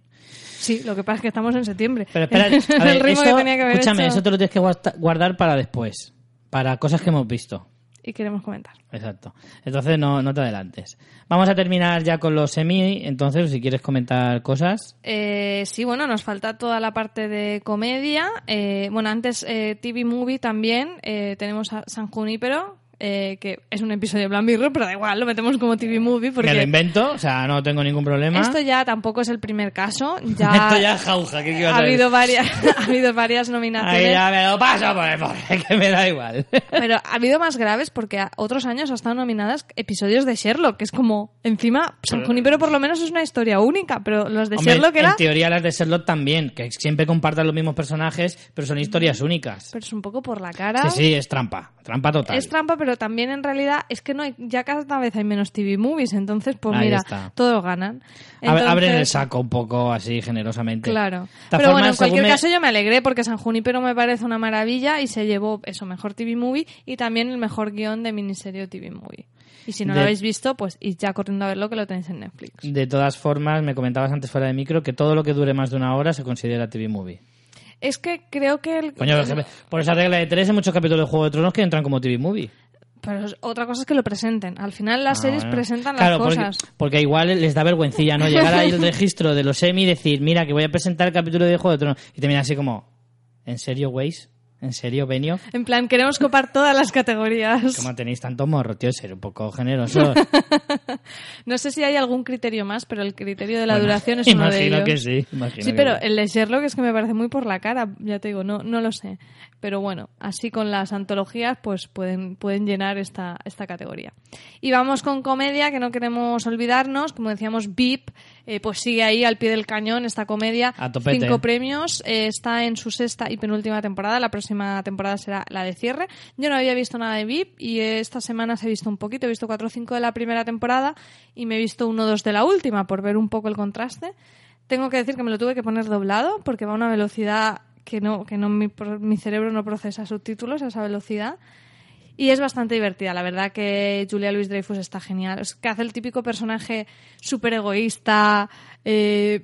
sí lo que pasa es que estamos en septiembre Pero espera, a el ver, ritmo eso, que tenía que haber escúchame, hecho eso te lo tienes que guarda- guardar para después, para cosas que hemos visto. Y queremos comentar Exacto. Entonces no, no te adelantes. Vamos a terminar ya con los semi, entonces si quieres comentar cosas. Eh, sí, bueno, nos falta toda la parte de comedia. Eh, bueno, antes eh, TV Movie también. Eh, tenemos a San Junípero, eh, que es un episodio de Black Mirror, pero da igual, lo metemos como TV Movie porque Me lo invento, o sea, no tengo ningún problema. esto ya tampoco es el primer caso. Ya, Esto ya es jauja, ¿qué ha habido varias, ha habido varias Ahí nominaciones. ya me lo paso por el pobre, que me da igual. Pero ha habido más graves porque otros años ha estado nominadas episodios de Sherlock, que es como, encima, San Junípero por lo menos es una historia única, pero los de Hombre, Sherlock era... en teoría las de Sherlock también, que siempre compartan los mismos personajes, pero son historias únicas. Pero es un poco por la cara. Sí, sí, es trampa, trampa total. Es trampa, pero también en realidad es que no hay, ya cada vez hay menos TV movies, entonces pues Ahí mira, está. todos ganan. Abre- Abren el Entonces, saco un poco así generosamente. Claro. Pero bueno, en cualquier me- caso yo me alegré porque San Junípero me parece una maravilla y se llevó eso, mejor TV movie y también el mejor guion de miniserie TV movie. Y si no De- lo habéis visto, pues id ya corriendo a verlo que lo tenéis en Netflix. De todas formas, me comentabas antes fuera de micro que todo lo que dure más de una hora se considera TV movie. Es que creo que el... Coño, por esa regla de tres, hay muchos capítulos de Juego de Tronos que entran como TV movie. Pero otra cosa es que lo presenten. Al final las Ah, series bueno. presentan Claro, las porque- cosas. Porque, igual les da vergüencilla, ¿no? Llegar ahí el registro de los semi y decir, mira, que voy a presentar el capítulo de Juego de Tronos. Y te miran así como, ¿en serio, Waze? ¿En serio, Benio? En plan, queremos copar todas las categorías. ¿Cómo tenéis tanto morro, tío? Ser un poco generoso. No sé si hay algún criterio más, pero el criterio de la Bueno, duración es uno de imagino ellos. que sí. imagino Sí, que pero sí. el de Sherlock es que me parece muy por la cara, ya te digo, no, no lo sé. Pero bueno, así con las antologías, pues pueden, pueden llenar esta, esta categoría. Y vamos con comedia, que no queremos olvidarnos. Como decíamos, VIP, eh, pues sigue ahí al pie del cañón esta comedia. A topete. Cinco premios, eh, está en su sexta y penúltima temporada. La próxima temporada será la de cierre. Yo no había visto nada de VIP y eh, esta semana se he visto un poquito. He visto cuatro o cinco de la primera temporada y me he visto uno o dos de la última por ver un poco el contraste. Tengo que decir que me lo tuve que poner doblado porque va a una velocidad que no, que no mi cerebro no procesa subtítulos a esa velocidad. Y es bastante divertida. La verdad que Julia Louis Dreyfus está genial. Es que hace el típico personaje súper egoísta, eh,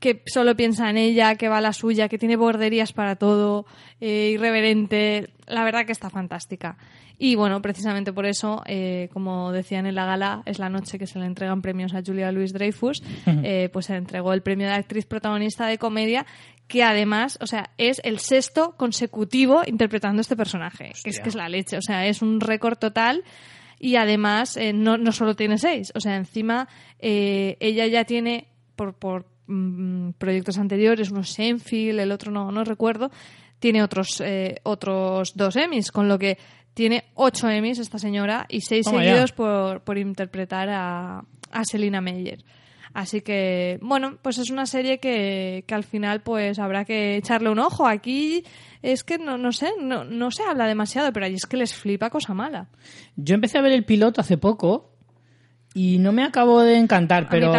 que solo piensa en ella, que va a la suya, que tiene borderías para todo, eh, irreverente. La verdad que está fantástica. Y bueno, precisamente por eso, eh, como decían en la gala, es la noche que se le entregan premios a Julia Louis Dreyfus, eh, pues se le entregó el premio de actriz protagonista de comedia, que además, o sea, es el sexto consecutivo interpretando este personaje, que es que es la leche, o sea, es un récord total. Y además, eh, no, no solo tiene seis, o sea, encima eh, ella ya tiene, por, por mm, proyectos anteriores, unos Seinfeld, el otro no, no recuerdo, tiene otros, eh, otros dos Emmys, con lo que tiene ocho Emmys esta señora y seis Toma seguidos por, por interpretar a, a Selina Meyer. Así que, bueno, pues es una serie que, que al final pues habrá que echarle un ojo. Aquí es que no, no sé, no, no se habla demasiado, pero allí es que les flipa cosa mala. Yo empecé a ver el piloto hace poco y no me acabó de encantar, pero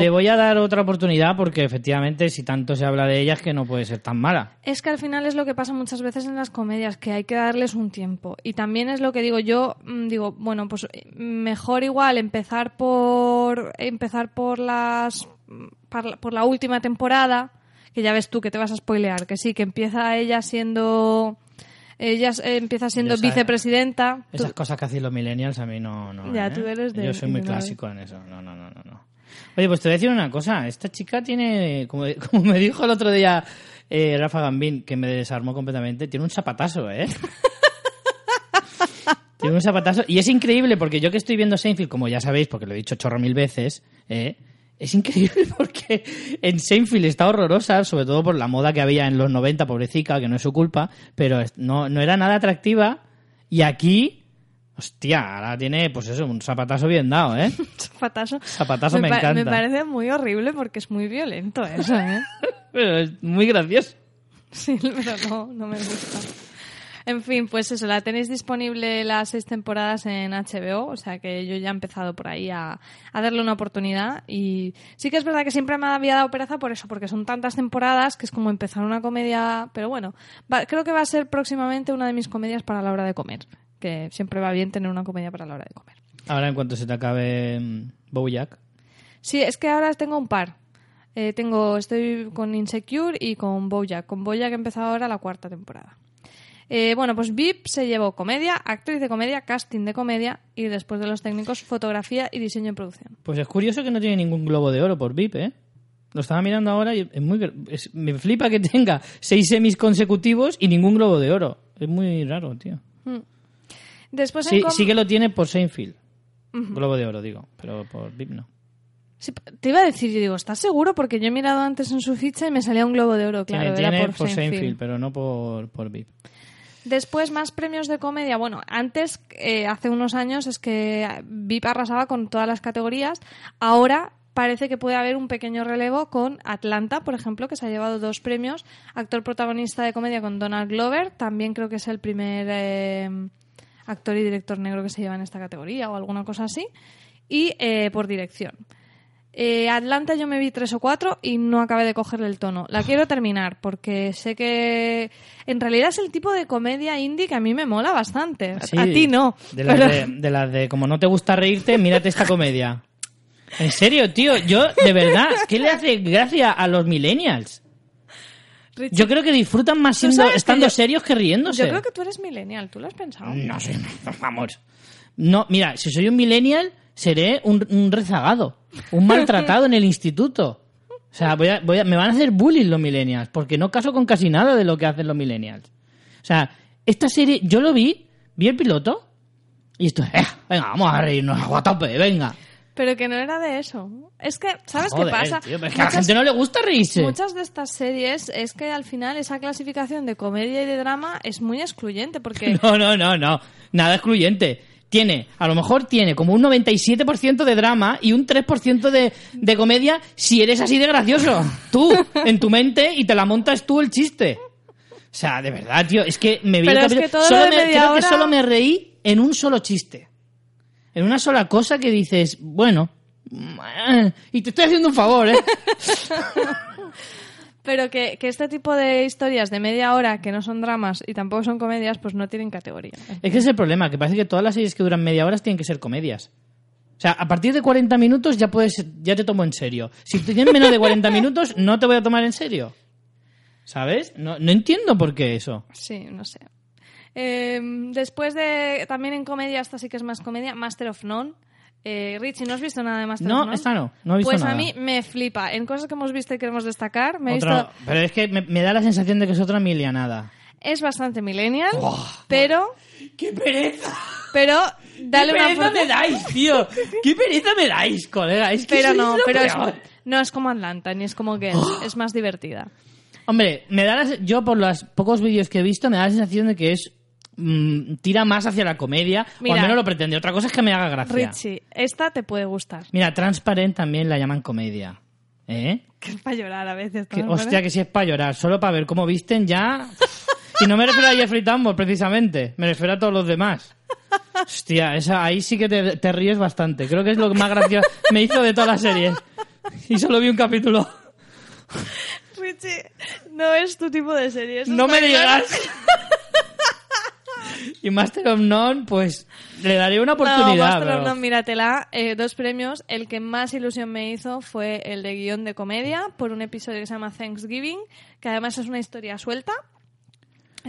le voy a dar otra oportunidad porque efectivamente si tanto se habla de ella es que no puede ser tan mala. Es que al final es lo que pasa muchas veces en las comedias, que hay que darles un tiempo. Y también es lo que digo yo, mm, digo, bueno, pues eh, mejor igual empezar por empezar por las por la- por la última temporada, que ya ves tú que te vas a spoilear, que sí, que empieza ella siendo ella empieza siendo esa- vicepresidenta. Tú- Esas cosas que hacen los millennials a mí no... no Ya, ¿eh? tú eres de- Yo soy muy clásico en eso. No, no, no, no, no. Oye, pues te voy a decir una cosa. Esta chica tiene, como, como me dijo el otro día eh, Rafa Gambín, que me desarmó completamente, tiene un zapatazo, ¿eh? tiene un zapatazo. Y es increíble porque yo que estoy viendo Seinfeld, como ya sabéis, porque lo he dicho chorro mil veces, ¿eh? Es increíble porque en Seinfeld está horrorosa, sobre todo por la moda que había en los 90, pobrecita, que no es su culpa, pero no, no era nada atractiva. Y aquí, hostia, ahora tiene, pues eso, un zapatazo bien dado, ¿eh? Zapatazo. Zapatazo me encanta. Me parece muy horrible porque es muy violento eso, ¿eh? Pero es muy gracioso. Sí, pero no, no me gusta. En fin, pues eso, la tenéis disponible las seis temporadas en HBO, o sea que yo ya he empezado por ahí a, a darle una oportunidad y sí que es verdad que siempre me había dado pereza por eso, porque son tantas temporadas que es como empezar una comedia, pero bueno, va- creo que va a ser próximamente una de mis comedias para la hora de comer, que siempre va bien tener una comedia para la hora de comer. Ahora, en cuanto se te acabe mm, Bojack, Sí, es que ahora tengo un par. Eh, tengo, estoy con Insecure y con Bojack. Con Bojack he empezado ahora la cuarta temporada. Eh, bueno, pues VIP se llevó comedia, actriz de comedia, casting de comedia y después de los técnicos, fotografía y diseño y producción. pues es curioso que no tiene ningún globo de oro por VIP, ¿eh? Lo estaba mirando ahora y es muy, es- me flipa que tenga seis semis consecutivos y ningún globo de oro. Es muy raro, tío. Después en Sí, sí que lo tiene por Seinfeld. Globo de oro, digo, pero por VIP no. Sí, te iba a decir, yo digo, ¿estás seguro? Porque yo he mirado antes en su ficha y me salía un globo de oro, claro, tiene era tiene por, Seinfeld. Seinfeld, pero no por, por VIP. Después, más premios de comedia. Bueno, antes, eh, hace unos años, es que VIP arrasaba con todas las categorías. Ahora parece que puede haber un pequeño relevo con Atlanta, por ejemplo, que se ha llevado dos premios. Actor protagonista de comedia con Donald Glover. También creo que es el primer eh, actor y director negro que se lleva en esta categoría o alguna cosa así. Y eh, por dirección. Eh, Atlanta yo me vi tres o cuatro y no acabé de cogerle el tono. La quiero terminar porque sé que en realidad es el tipo de comedia indie que a mí me mola bastante. A- Sí, a ti no. De las pero- de, de las de como no te gusta reírte, mírate esta comedia. En serio, tío, yo, de verdad, ¿qué le hace gracia a los millennials? Richie, Yo creo que disfrutan más siendo, que estando yo- serios que riéndose. yo creo que tú eres millennial, ¿tú lo has pensado? No sé, vamos. No, mira, si soy un millennial, seré un, un rezagado, un maltratado en el instituto. O sea, voy a- voy a- me van a hacer bullying los millennials, porque no caso con casi nada de lo que hacen los millennials. O sea, esta serie, yo lo vi, vi el piloto y esto, eh, venga, vamos a reírnos, a tope, venga. Pero que no era de eso. Es que, ¿sabes Joder, qué pasa? tío, pero es que a la gente no le gusta reírse. Muchas de estas series es que al final esa clasificación de comedia y de drama es muy excluyente porque No, no, no, no. Nada excluyente. Tiene, a lo mejor tiene como un 97% de drama y un 3% de, de comedia si eres así de gracioso. Tú, en tu mente, y te la montas tú el chiste. O sea, de verdad, tío, es que me vi Pero el es que capítulo- todo solo lo de me- media creo que solo me reí en un solo chiste. En una sola cosa que dices, bueno, eh, y te estoy haciendo un favor, ¿eh? pero que, que este tipo de historias de media hora que no son dramas y tampoco son comedias, pues no tienen categoría. Es que es el problema, que parece que todas las series que duran media hora tienen que ser comedias. O sea, a partir de 40 minutos ya puedes, ya te tomo en serio. Si tienes menos de 40 minutos, no te voy a tomar en serio. ¿Sabes? No, no entiendo por qué eso. Sí, no sé. Eh, después de, también en comedia, esta sí que es más comedia, Master of None. Eh, Richie, ¿no has visto nada de Master No, esta no, no he visto Pues nada. a mí me flipa. En cosas que hemos visto y queremos destacar, me he Otra- visto... Pero es que me, me da la sensación de que es otra milianada. Es bastante millennial, pero... ¡Qué pereza! Pero dale ¡Qué una pereza oportunidad. me dais, tío! ¡Qué pereza me dais, colega! Es que Pero sois no, lo pero es, peor. no es como Atlanta, ni es como Girls, es más divertida. Hombre, me da la se- yo por los pocos vídeos que he visto me da la sensación de que es mm, tira más hacia la comedia o Mira. al menos lo pretende. Otra cosa es que me haga gracia. Richie, esta te puede gustar. Mira, Transparent también la llaman comedia. ¿Eh? Que es para llorar a veces. Que, hostia, que si es para llorar, solo para ver cómo visten ya. Y no me refiero a Jeffrey Tambor, precisamente. Me refiero a todos los demás. Hostia, esa, ahí sí que te, te ríes bastante. Creo que es lo que más gracioso me hizo de toda la serie. Y solo vi un capítulo. Richie, no es tu tipo de serie. eso No me está claro. Y Master of None, pues le daré una No, oportunidad. Master of None, míratela. Eh, dos premios. El que más ilusión me hizo fue el de guion de comedia por un episodio que se llama Thanksgiving, que además es una historia suelta.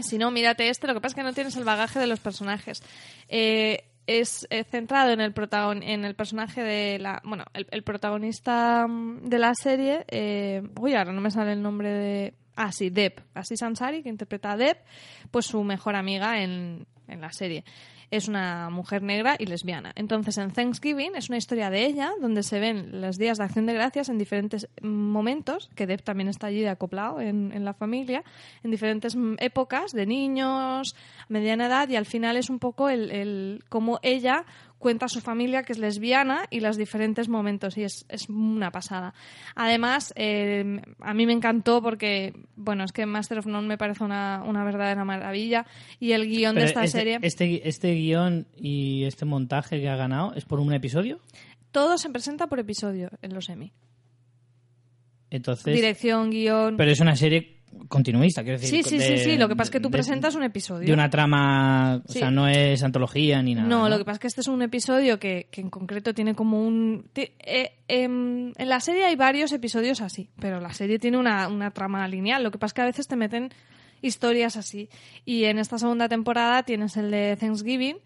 Si no, mírate este. Lo que pasa es que no tienes el bagaje de los personajes. Eh, es eh, centrado en el, protagon en el personaje de la... Bueno, el, el protagonista mm, de la serie... Eh, uy, ahora no me sale el nombre de... Ah, sí, Deb. Así Ansari, que interpreta a Deb, pues su mejor amiga en, en la serie. Es una mujer negra y lesbiana. Entonces, en Thanksgiving es una historia de ella, donde se ven los días de acción de gracias en diferentes momentos, que Deb también está allí de acoplado en, en la familia, en diferentes épocas, de niños, mediana edad, y al final es un poco el, el cómo ella cuenta a su familia que es lesbiana y los diferentes momentos y es, es una pasada. Además, eh, a mí me encantó porque, bueno, es que Master of None me parece una, una verdadera maravilla y el guion de esta este, serie, Este, este guion y este montaje que ha ganado es por un episodio. todo se presenta por episodio en los Emmy. Entonces. Dirección, guion... Pero es una serie continuista, quiero decir. Sí, sí, de- sí, sí, lo que pasa es que tú de- presentas un episodio. De una trama. O sea, no es antología ni nada. No, lo que pasa es que este es un episodio que, que en concreto tiene como un... eh, em, en la serie hay varios episodios así, pero la serie tiene una, una trama lineal. Lo que pasa es que a veces te meten historias así. Y en esta segunda temporada tienes el de Thanksgiving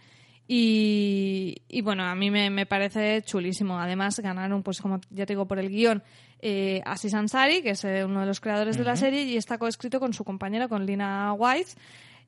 y, y bueno, a mí me, me parece chulísimo. Además ganaron, pues como ya te digo, por el guion eh, Aziz Ansari, que es eh, uno de los creadores de la serie, y está coescrito con su compañera, con Lina White.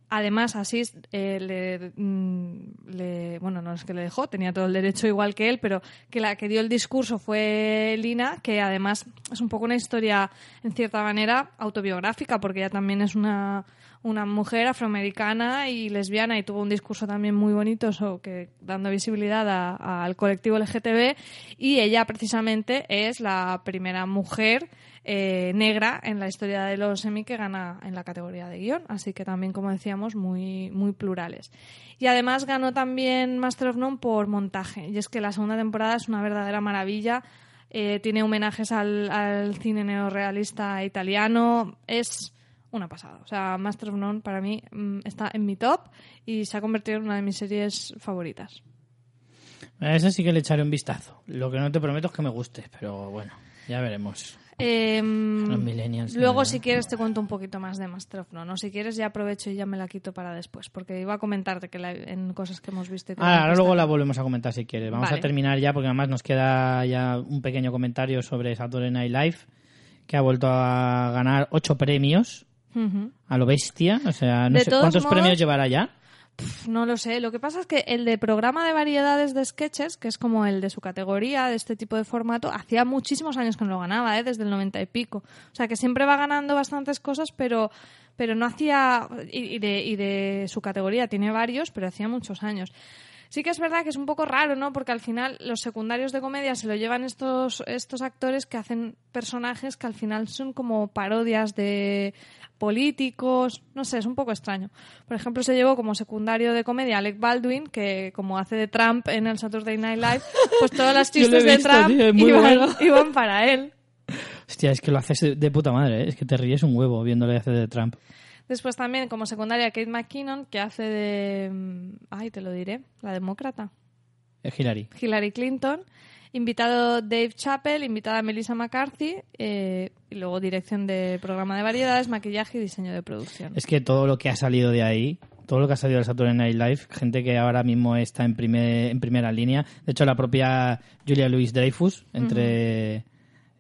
Además, Asís eh, le, mm, le- Bueno, no es que le dejó, tenía todo el derecho igual que él, pero que la que dio el discurso fue Lina, que además es un poco una historia, en cierta manera, autobiográfica, porque ella también es una, una mujer afroamericana y lesbiana y tuvo un discurso también muy bonito so, que, dando visibilidad a- al colectivo LGTB. Y ella, precisamente, es la primera mujer eh, negra en la historia de los Emmy que gana en la categoría de guion. Así que también, como decíamos, muy, muy plurales. Y además ganó también Master of None por montaje. Y es que la segunda temporada es una verdadera maravilla. Eh, tiene homenajes al, al cine neorrealista italiano. Es una pasada. O sea, Master of None para mí mm, está en mi top y se ha convertido en una de mis series favoritas. A esa sí que le echaré un vistazo. Lo que no te prometo es que me guste, pero bueno, ya veremos. Em, Los millennials, luego, si quieres, te cuento un poquito más de Master of None. O si quieres, ya aprovecho y ya me la quito para después. Porque iba a comentarte que la- en cosas que hemos visto. y Ah, ahora luego la volvemos a comentar si quieres. Vamos Vale. a terminar ya porque además nos queda ya un pequeño comentario sobre Saturday Night Live que ha vuelto a ganar ocho premios A lo bestia. O sea, no De sé cuántos modos- premios llevará ya. Pf, No lo sé. Lo que pasa es que el de programa de variedades de sketches, que es como el de su categoría, de este tipo de formato, hacía muchísimos años que no lo ganaba, ¿eh? desde el 90 y pico. O sea, que siempre va ganando bastantes cosas, pero, pero no hacía. Y de, y de su categoría tiene varios, pero hacía muchos años. Sí que es verdad que es un poco raro, ¿no? Porque al final los secundarios de comedia se lo llevan estos, estos actores que hacen personajes que al final son como parodias de políticos. No sé, es un poco extraño. Por ejemplo, se llevó como secundario de comedia Alec Baldwin, que como hace de Trump en el Saturday Night Live, pues todas las chistes de Trump tío, iban, bueno. iban para él. Hostia, es que lo haces de, de puta madre, ¿eh? Es que te ríes un huevo viéndole hacer de Trump. Después también como secundaria Kate McKinnon, que hace de... mm, Ay, te lo diré, la demócrata. Hillary. Hillary Clinton, invitado Dave Chappell, invitada Melissa McCarthy, eh, y luego dirección de programa de variedades, maquillaje y diseño de producción. Es que todo lo que ha salido de ahí, todo lo que ha salido del Saturday Night Live, gente que ahora mismo está en, primer, en primera línea. De hecho, la propia Julia Louis Dreyfus, entre,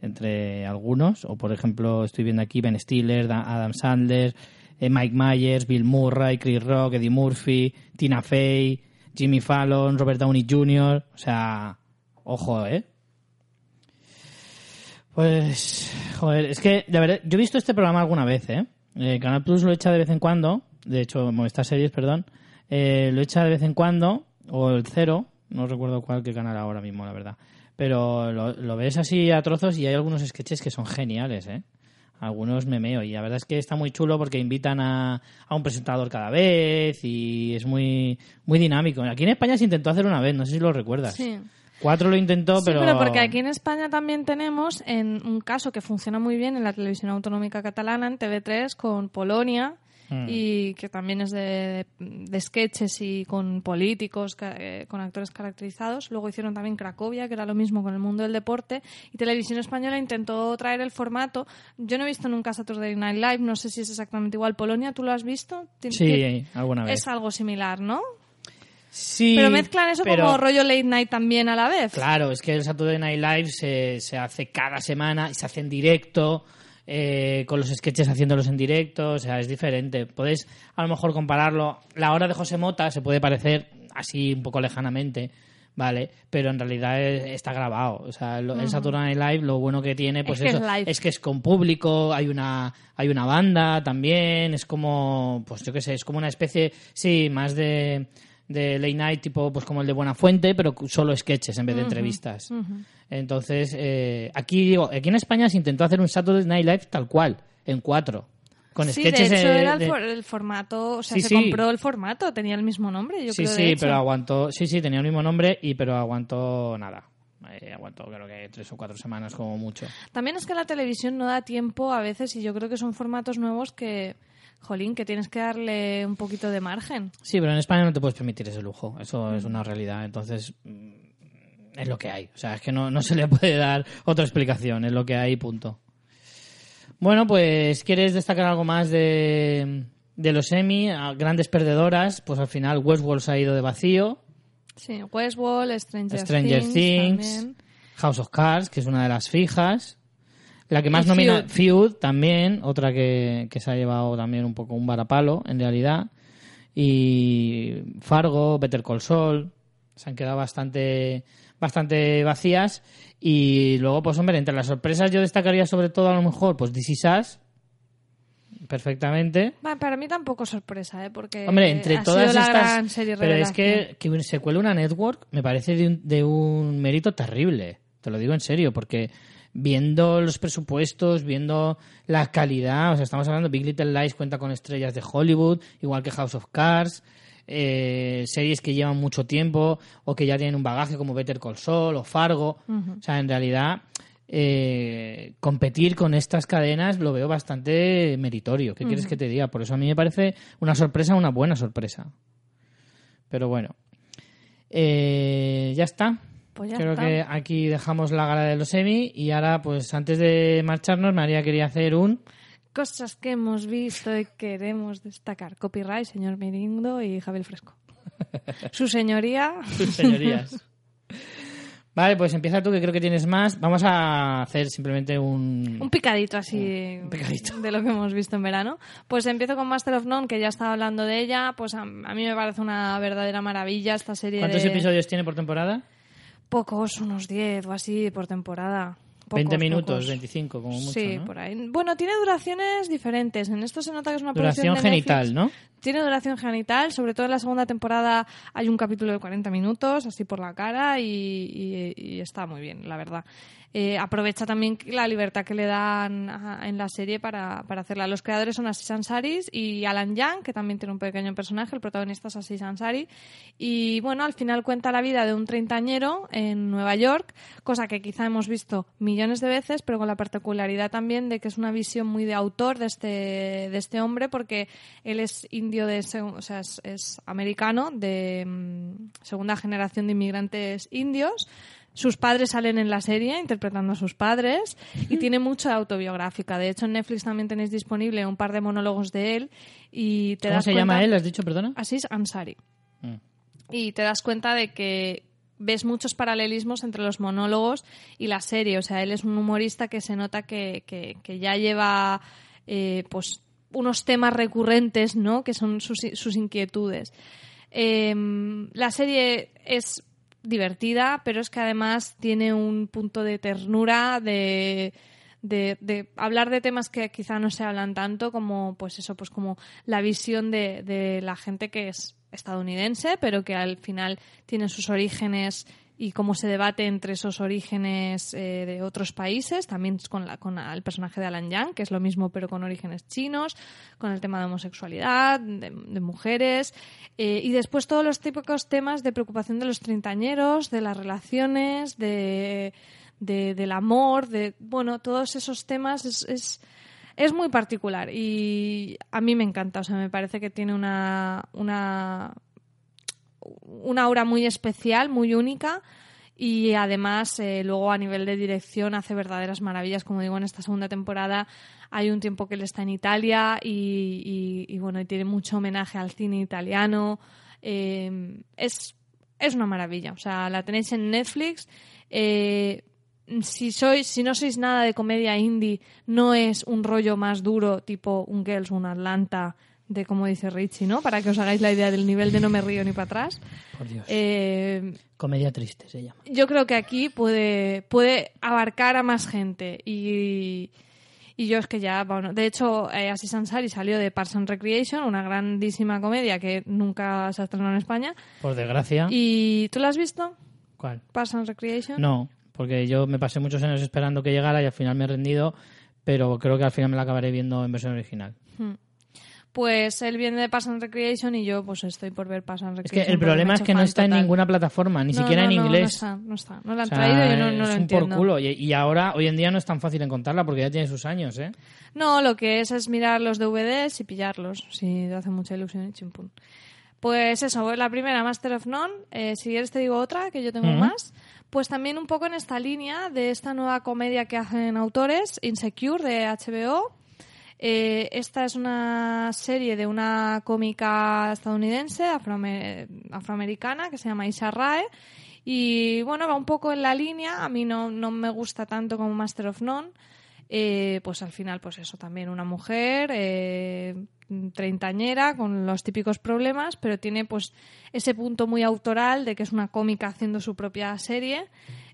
entre algunos, o por ejemplo, estoy viendo aquí Ben Stiller, Da- Adam Sandler, eh, Mike Myers, Bill Murray, Chris Rock, Eddie Murphy, Tina Fey, Jimmy Fallon, Robert Downey Jr. O sea, ojo, ¿eh? Pues, joder, es que, de verdad, yo he visto este programa alguna vez, ¿eh? Eh, Canal Plus lo echa de vez en cuando, de hecho, Movistar Series, perdón, eh, lo echa de vez en cuando, o el Cero, no recuerdo cuál que canal ahora mismo, la verdad. Pero lo ves así a trozos y hay algunos sketches que son geniales, ¿eh? Algunos me meo y la verdad es que está muy chulo porque invitan a, a un presentador cada vez y es muy, muy dinámico. Aquí en España se intentó hacer una vez, no sé si lo recuerdas. Sí. Cuatro lo intentó, Sí, pero... pero porque aquí en España también tenemos en un caso que funciona muy bien en la televisión autonómica catalana, en TV3, con Polonia, Mm. y que también es de, de sketches y con políticos, eh, con actores caracterizados. Luego hicieron también Cracovia, que era lo mismo con el mundo del deporte. Y Televisión Española intentó traer el formato. Yo no he visto nunca Saturday Night Live, no sé si es exactamente igual. Polonia, ¿tú lo has visto? Sí, alguna vez. Es algo similar, ¿no? Sí, pero mezclan eso pero- como rollo late night también a la vez. Claro, es que el Saturday Night Live se, se hace cada semana y se hace en directo, eh, con los sketches haciéndolos en directo, o sea, es diferente. Podéis a lo mejor compararlo. La hora de José Mota se puede parecer así un poco lejanamente, ¿vale? Pero en realidad es- está grabado. O sea, lo- el Saturday Night Live lo bueno que tiene, pues que es eso, live. es que es con público, hay una, hay una banda también, es como, pues yo qué sé, es como una especie, sí, más de, de late night, tipo, pues como el de Buenafuente, pero solo sketches en vez de entrevistas. Entonces, eh, aquí digo, aquí en España se intentó hacer un Saturday Night Live tal cual, en cuatro, con Sí, sketches de hecho era el, de- for- el formato, o sea, Sí, se sí. compró el formato, tenía el mismo nombre, yo sí, creo, sí, hecho. pero aguantó, sí, sí, tenía el mismo nombre y pero aguantó nada. Eh, aguantó creo que tres o cuatro semanas como mucho. También es que la televisión no da tiempo a veces y yo creo que son formatos nuevos que, jolín, que tienes que darle un poquito de margen. Sí, pero en España no te puedes permitir ese lujo. Eso es una realidad. Entonces, mm, es lo que hay. O sea, es que no, no se le puede dar otra explicación. Es lo que hay, punto. Bueno, pues, ¿quieres destacar algo más de, de los Emmy? Grandes perdedoras. Pues al final Westworld se ha ido de vacío. Sí, Westworld, Stranger, Stranger Things. House of Cards, que es una de las fijas. La que más nomina, Feud. Feud también, otra que, que se ha llevado también un poco un varapalo, en realidad. Y Fargo, Better Call Saul, se han quedado bastante, bastante vacías. Y luego, pues hombre, entre las sorpresas yo destacaría sobre todo a lo mejor, pues Is Us, perfectamente. Va, para mí tampoco es sorpresa, ¿eh? Porque Hombre, entre ha todas sido la estas. gran serie pero es que, que se cuele una network me parece de un, de un mérito terrible. Te lo digo en serio, porque viendo los presupuestos, viendo la calidad, o sea, estamos hablando, Big Little Lies cuenta con estrellas de Hollywood, igual que House of Cards, eh, series que llevan mucho tiempo o que ya tienen un bagaje como Better Call Saul o Fargo. O sea, en realidad, eh, competir con estas cadenas lo veo bastante meritorio. ¿Qué quieres que te diga? Por eso a mí me parece una sorpresa, una buena sorpresa. Pero bueno, Eh, ya está. Pues ya Creo está. que aquí dejamos la gala de los Emmy y ahora, pues antes de marcharnos, María quería hacer un... Cosas que hemos visto y queremos destacar. Copyright, señor Mirindo y Javier Fresco. Su señoría. sus señorías. Vale, pues empieza tú, que creo que tienes más. Vamos a hacer simplemente un... Un picadito así Un picadito. de lo que hemos visto en verano. Pues empiezo con Master of None, que ya estaba hablando de ella. Pues a, a mí me parece una verdadera maravilla esta serie ¿Cuántos de... episodios tiene por temporada? Pocos, unos 10 o así por temporada. Pocos, 20 minutos, pocos. 25 como mucho, Sí, ¿no? por ahí. Bueno, tiene duraciones diferentes. En esto se nota que es una Duración producción de Netflix. genital, ¿no? Tiene duración genital, sobre todo en la segunda temporada hay un capítulo de 40 minutos, así por la cara, y, y- y está muy bien, la verdad. Eh, aprovecha también la libertad que le dan en la serie para, para hacerla. Los creadores son Aziz Ansari y Alan Young, que también tiene un pequeño personaje, el protagonista es Aziz Ansari. Y bueno, al final cuenta la vida de un treintañero en Nueva York, cosa que quizá hemos visto millones de veces, pero con la particularidad también de que es una visión muy de autor de este, de este hombre, porque él es indio de, o sea, es, es americano de mm, segunda generación de inmigrantes indios. Sus padres salen en la serie interpretando a sus padres y tiene mucho de autobiográfica. De hecho, en Netflix también tenéis disponible un par de monólogos de él y te ¿Cómo das se cuenta- llama él? ¿Has dicho, perdona? Aziz Ansari Mm. y te das cuenta de que ves muchos paralelismos entre los monólogos y la serie. O sea, él es un humorista que se nota que, que- que ya lleva eh, pues unos temas recurrentes, ¿no? Que son sus, sus inquietudes. Eh, la serie es divertida, pero es que además tiene un punto de ternura, de, de, hablar de temas que quizá no se hablan tanto, como pues eso, pues como la visión de, de la gente que es estadounidense, pero que al final tiene sus orígenes y cómo se debate entre esos orígenes eh, de otros países, también con, la, con el personaje de Alan Yang, que es lo mismo pero con orígenes chinos, con el tema de homosexualidad, de, de mujeres, eh, y después todos los típicos temas de preocupación de los treintañeros, de las relaciones, de, de- del amor, de bueno, todos esos temas es, es, es muy particular y a mí me encanta, o sea, me parece que tiene una, una una aura muy especial, muy única y además eh, luego a nivel de dirección hace verdaderas maravillas, como digo, en esta segunda temporada hay un tiempo que él está en Italia y, bueno, tiene mucho homenaje al cine italiano. Eh, es, es una maravilla, o sea, la tenéis en Netflix. Eh, si sois, si no sois nada de comedia indie, no es un rollo más duro, tipo un Girls, un Atlanta, de como dice Richie, ¿no? Para que os hagáis la idea del nivel de no me río ni para atrás. Por Dios. Eh, Comedia triste se llama. yo creo que aquí puede, puede abarcar a más gente y, y yo es que ya, bueno, de hecho, eh, Aziz Ansari salió de Parks and Recreation, una grandísima comedia que nunca se ha estrenado en España. Por desgracia. ¿Y tú la has visto? ¿Cuál? Parks and Recreation. No, porque yo me pasé muchos años esperando que llegara y al final me he rendido, pero creo que al final me la acabaré viendo en versión original. Pues él viene de Parks and Recreation y yo pues estoy por ver Parks and Es Recreation. que el problema es que no está en ninguna plataforma, ni No, siquiera no, en inglés. No está, no está. No la han O sea, traído y yo no, no es lo un entiendo. por culo. Y, y ahora, hoy en día, no es tan fácil encontrarla porque ya tiene sus años, ¿eh? No, lo que es es mirar los DVDs y pillarlos, si te hace mucha ilusión y chimpún. Pues eso, la primera, Master of None. Eh, si quieres te digo otra, que yo tengo más. Pues también un poco en esta línea de esta nueva comedia que hacen autores, Insecure, de HBO. Eh, esta es una serie de una cómica estadounidense, afroame- afroamericana, que se llama Isha Rae. Y bueno, va un poco en la línea. A mí no, no me gusta tanto como Master of None. Eh, pues al final, pues eso, también una mujer eh, treintañera con los típicos problemas, pero tiene pues ese punto muy autoral de que es una cómica haciendo su propia serie.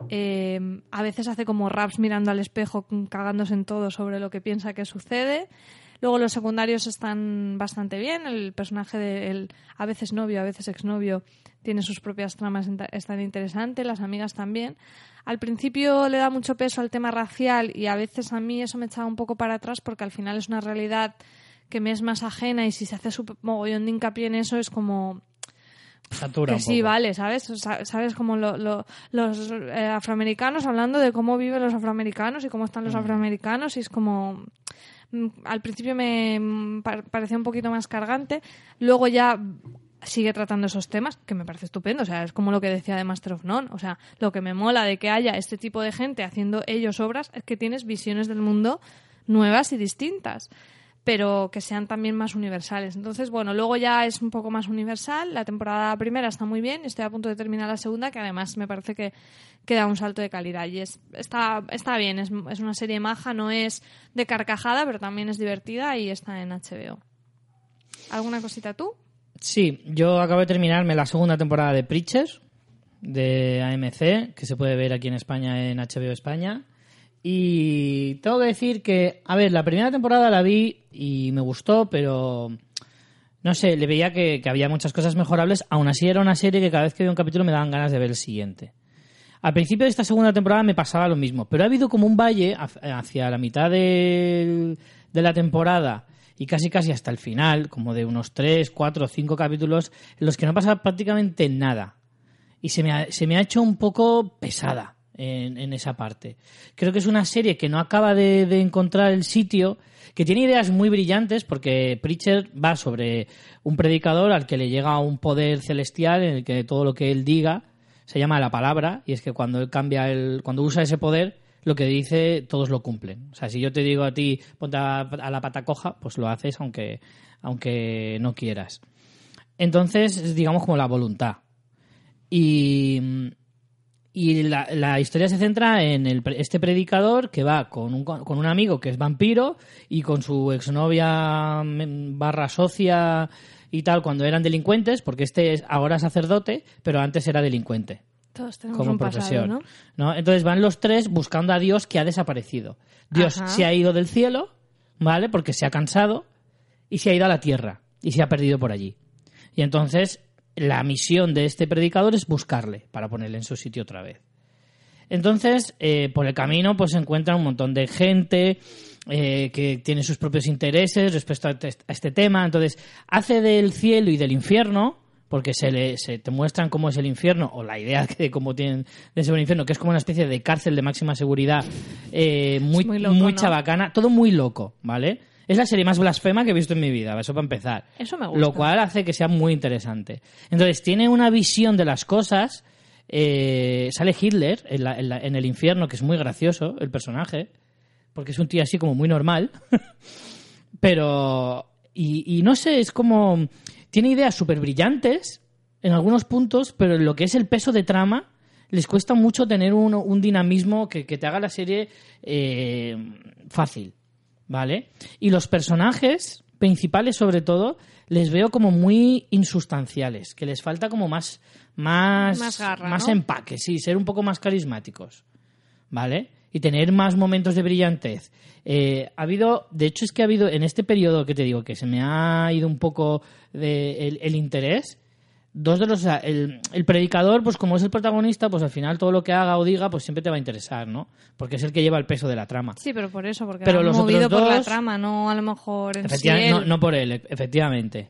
Eh, a veces hace como raps mirando al espejo, cagándose en todo sobre lo que piensa que sucede. Luego los secundarios están bastante bien. El personaje del a veces novio, a veces exnovio, tiene sus propias tramas, están interesantes. Las amigas también. Al principio le da mucho peso al tema racial y a veces a mí eso me echaba un poco para atrás porque al final es una realidad que me es más ajena y si se hace su mogollón de hincapié en eso es como Satura que sí, vale, ¿sabes? ¿Sabes? Como lo- lo- los eh, afroamericanos hablando de cómo viven los afroamericanos y cómo están Mm. los afroamericanos y es como... mm, Al principio me mm, pa- parecía un poquito más cargante, luego ya sigue tratando esos temas, que me parece estupendo, o sea, es como lo que decía de Master of None, o sea, lo que me mola de que haya este tipo de gente haciendo ellos obras es que tienes visiones del mundo nuevas y distintas pero que sean también más universales. Entonces, bueno, luego ya es un poco más universal. La temporada primera está muy bien, estoy a punto de terminar la segunda, que además me parece que, que da un salto de calidad. Y es, está, está bien, es, es una serie maja, no es de carcajada, pero también es divertida y está en HBO. ¿Alguna cosita tú? Sí, yo acabo de terminarme la segunda temporada de Preachers de AMC, que se puede ver aquí en España en HBO España. Y tengo que decir que, a ver, la primera temporada la vi y me gustó, pero no sé, le veía que, que había muchas cosas mejorables. Aún así era una serie que cada vez que veía un capítulo me daban ganas de ver el siguiente. Al principio de esta segunda temporada me pasaba lo mismo, pero ha habido como un valle hacia la mitad de la temporada y casi casi hasta el final, como de unos 3, 4, 5 capítulos, en los que no pasa prácticamente nada. Y se me ha, se me ha hecho un poco pesada en, en esa parte. Creo que es una serie que no acaba de, de encontrar el sitio, que tiene ideas muy brillantes, porque Preacher va sobre un predicador al que le llega un poder celestial en el que todo lo que él diga se llama la palabra, y es que cuando él cambia el, cuando usa ese poder, lo que dice todos lo cumplen. O sea, si yo te digo a ti ponte a, la pata coja, pues lo haces aunque, aunque no quieras. Entonces, es, digamos como la voluntad. Y, y la, la historia se centra en el, este predicador que va con un, con un amigo que es vampiro y con su exnovia mm, barra socia y tal cuando eran delincuentes, porque este es ahora sacerdote, pero antes era delincuente Todos tenemos como un profesión. pasado, ¿no? ¿no? Entonces van los tres buscando a Dios que ha desaparecido. Dios Ajá. se ha ido del cielo, ¿vale? Porque se ha cansado y se ha ido a la tierra y se ha perdido por allí. Y entonces la misión de este predicador es buscarle para ponerle en su sitio otra vez. Entonces, eh, por el camino, pues se encuentra un montón de gente eh, que tiene sus propios intereses respecto a este, a este tema. Entonces, hace del cielo y del infierno, porque se, le, se te muestran cómo es el infierno, o la idea de cómo tienen de ser el infierno, que es como una especie de cárcel de máxima seguridad, eh, muy, muy muy, loco, ¿no? chabacana, todo muy loco, ¿vale? Es la serie más blasfema que he visto en mi vida, eso para empezar. Eso me gusta. Lo cual hace que sea muy interesante. Entonces, tiene una visión de las cosas. eh, sale Hitler en, la- en la- en el infierno, que es muy gracioso el personaje, porque es un tío así como muy normal. Pero. Y, y no sé, es como. Tiene ideas súper brillantes en algunos puntos, pero en lo que es el peso de trama, les cuesta mucho tener un, un dinamismo que, que te haga la serie eh, fácil. ¿Vale? Y los personajes principales, sobre todo, les veo como muy insustanciales, que les falta como más. Más, Más garra, más ¿no? empaque, sí, ser un poco más carismáticos. ¿vale? Y tener más momentos de brillantez. Eh, ha habido, de hecho es que ha habido en este periodo que te digo que se me ha ido un poco de el, el interés. Dos de los, o sea, el, el predicador, pues como es el protagonista, pues al final todo lo que haga o diga, pues siempre te va a interesar, ¿no? Porque es el que lleva el peso de la trama. Sí, pero por eso, porque Pero los movido otros por la dos- trama, no a lo mejor en sí no, él. no por él, efectivamente.